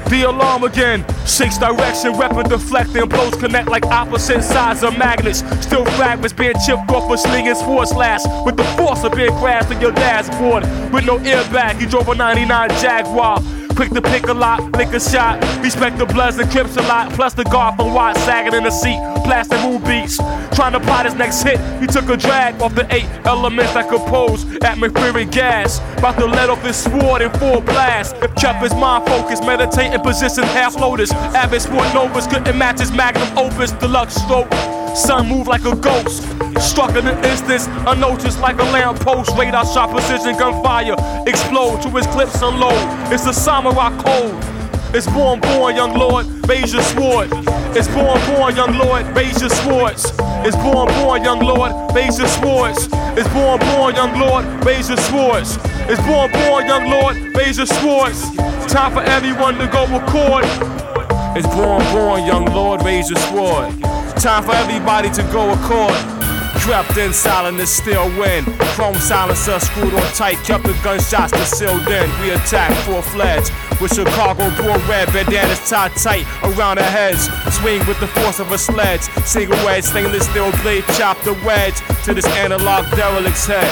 [SPEAKER 58] The alarm again. Shakes direction, weapon deflecting. Blows connect like opposite sides of magnets. Still fragments being chipped off a slinging sword slash. With the force of being crashed in your dashboard. With no airbag, he drove a 99 Jaguar. Quick to pick a lot, lick a shot. Respect the bloods and crips a lot. Plus the guard from Watt sagging in the seat. Plastic moon beats. Trying to plot his next hit. He took a drag off the eight elements that compose atmospheric gas. About to let off his sword in full blast. Kept his mind focused, meditating position half lotus. Avid sport novas couldn't match his magnum opus. Deluxe stroke. Sun moved like a ghost. Struck in an instance, unnoticed like a lamppost. Radar shot precision gunfire. Explode to his clips unload. It's the samurai code. It's born, born, young lord, raise your sword. It's born, born, young lord, raise your swords. It's born, born, young lord, raise your swords. It's born, born, young lord, raise your swords. It's born, born, young lord, raise your swords. Time for everyone to go record. It's born, born, young lord, raise your sword. Time for everybody to go accord. Trapped in silence, still win. Chrome silencer screwed on tight, kept the gunshots concealed in. We attack full fledged with Chicago blue red bandanas tied tight around our heads. Swing with the force of a sledge. Single wedge, stainless steel blade, chop the wedge to this analog derelict's head.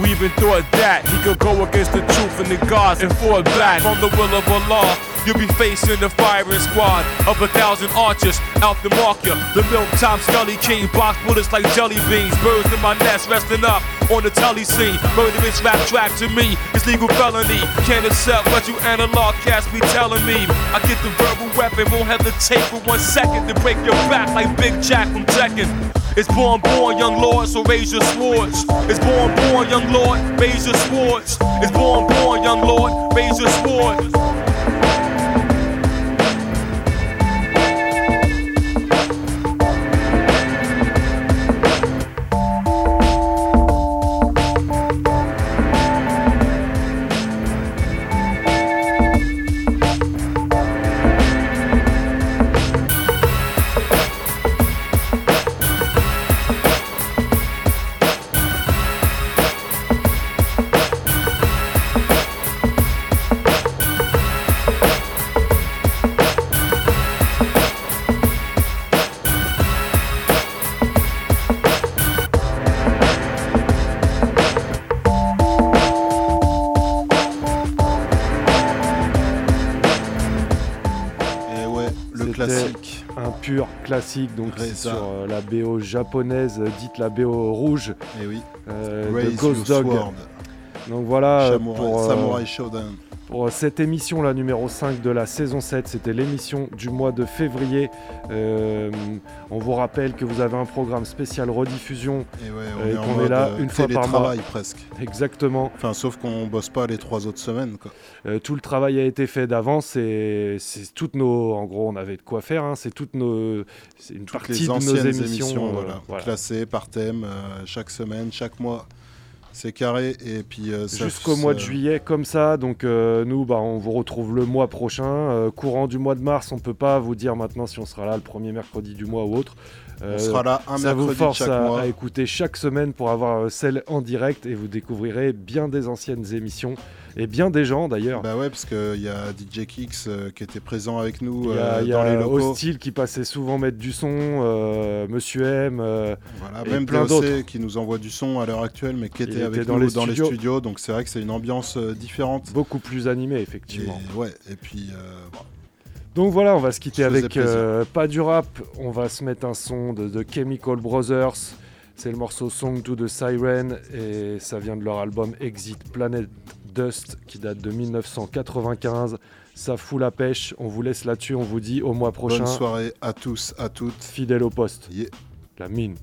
[SPEAKER 58] We even thought that he could go against the truth and the gods and fall back from the will of Allah. You'll be facing the firing squad of a thousand archers out to mark ya. The milk top scully king box bullets like jelly beans. Birds in my nest resting up on the telly scene. Murderous rap track to me is legal felony. Can't accept what you analog cats be telling me. I get the verbal weapon, won't hesitate for one second to break your back like Big Jack from Tekken. It's born, born, young lord, so raise your swords. It's born, born, young lord, raise your swords. It's born, born, young lord, raise your swords.
[SPEAKER 1] Classique,
[SPEAKER 5] donc c'est sur euh, la BO japonaise, euh, dite la BO rouge.
[SPEAKER 1] Et oui.
[SPEAKER 5] euh, de
[SPEAKER 1] Raise
[SPEAKER 5] Ghost Dog.
[SPEAKER 1] sword.
[SPEAKER 5] Donc voilà, euh,
[SPEAKER 1] Samurai-
[SPEAKER 5] pour, euh,
[SPEAKER 1] Samurai Shodown.
[SPEAKER 5] Pour cette émission, la numéro 5 de la saison 7, c'était l'émission du mois de février. Euh, on vous rappelle que vous avez un programme spécial rediffusion
[SPEAKER 1] Et ouais, on
[SPEAKER 5] euh,
[SPEAKER 1] est
[SPEAKER 5] là
[SPEAKER 1] euh,
[SPEAKER 5] une fois par mois.
[SPEAKER 1] presque.
[SPEAKER 5] Exactement.
[SPEAKER 1] Enfin, sauf qu'on bosse pas les trois autres semaines. Quoi.
[SPEAKER 5] Euh, tout le travail a été fait d'avance et c'est toutes nos. En gros, on avait de quoi faire. hein, c'est toutes nos. C'est une
[SPEAKER 1] Toutes
[SPEAKER 5] partie
[SPEAKER 1] les
[SPEAKER 5] de nos émissions.
[SPEAKER 1] émissions, voilà,
[SPEAKER 5] voilà.
[SPEAKER 1] classées par thème, euh, chaque semaine, chaque mois. C'est carré et puis euh,
[SPEAKER 5] Jusqu'au mois de juillet, comme ça. Donc euh, nous, bah, on vous retrouve le mois prochain. Euh, courant du mois de mars, on peut pas vous dire maintenant si on sera là le premier mercredi du mois ou autre. Euh,
[SPEAKER 1] On sera là un
[SPEAKER 5] ça vous
[SPEAKER 1] mercredi
[SPEAKER 5] force
[SPEAKER 1] chaque
[SPEAKER 5] à,
[SPEAKER 1] mois.
[SPEAKER 5] à écouter chaque semaine pour avoir euh, celle en direct et vous découvrirez bien des anciennes émissions et bien des gens d'ailleurs.
[SPEAKER 1] Bah ouais, parce qu'il y a DJ Kix euh, qui était présent avec nous
[SPEAKER 5] y a,
[SPEAKER 1] euh,
[SPEAKER 5] y
[SPEAKER 1] dans
[SPEAKER 5] a
[SPEAKER 1] les locaux.
[SPEAKER 5] Hostile qui passait souvent mettre du son, euh, Monsieur M,
[SPEAKER 1] Voilà,
[SPEAKER 5] et
[SPEAKER 1] même
[SPEAKER 5] plein d'autres.
[SPEAKER 1] Qui nous envoie du son à l'heure actuelle, mais qui
[SPEAKER 5] Il
[SPEAKER 1] était
[SPEAKER 5] était
[SPEAKER 1] avec
[SPEAKER 5] dans
[SPEAKER 1] nous
[SPEAKER 5] les
[SPEAKER 1] dans les
[SPEAKER 5] studios.
[SPEAKER 1] studios. Donc c'est vrai que c'est une ambiance différente.
[SPEAKER 5] Beaucoup plus animé, effectivement.
[SPEAKER 1] Et, ouais, et puis bon,
[SPEAKER 5] Donc voilà, on va se quitter avec pas du rap. On va se mettre un son de, de Chemical Brothers. C'est le morceau Song to the Siren et ça vient de leur album Exit Planet Dust qui date de 1995. Ça fout la pêche. On vous laisse là-dessus. On vous dit au mois prochain.
[SPEAKER 1] bonne soirée à tous, à toutes.
[SPEAKER 5] Fidèle au poste.
[SPEAKER 1] Yeah.
[SPEAKER 5] La mine.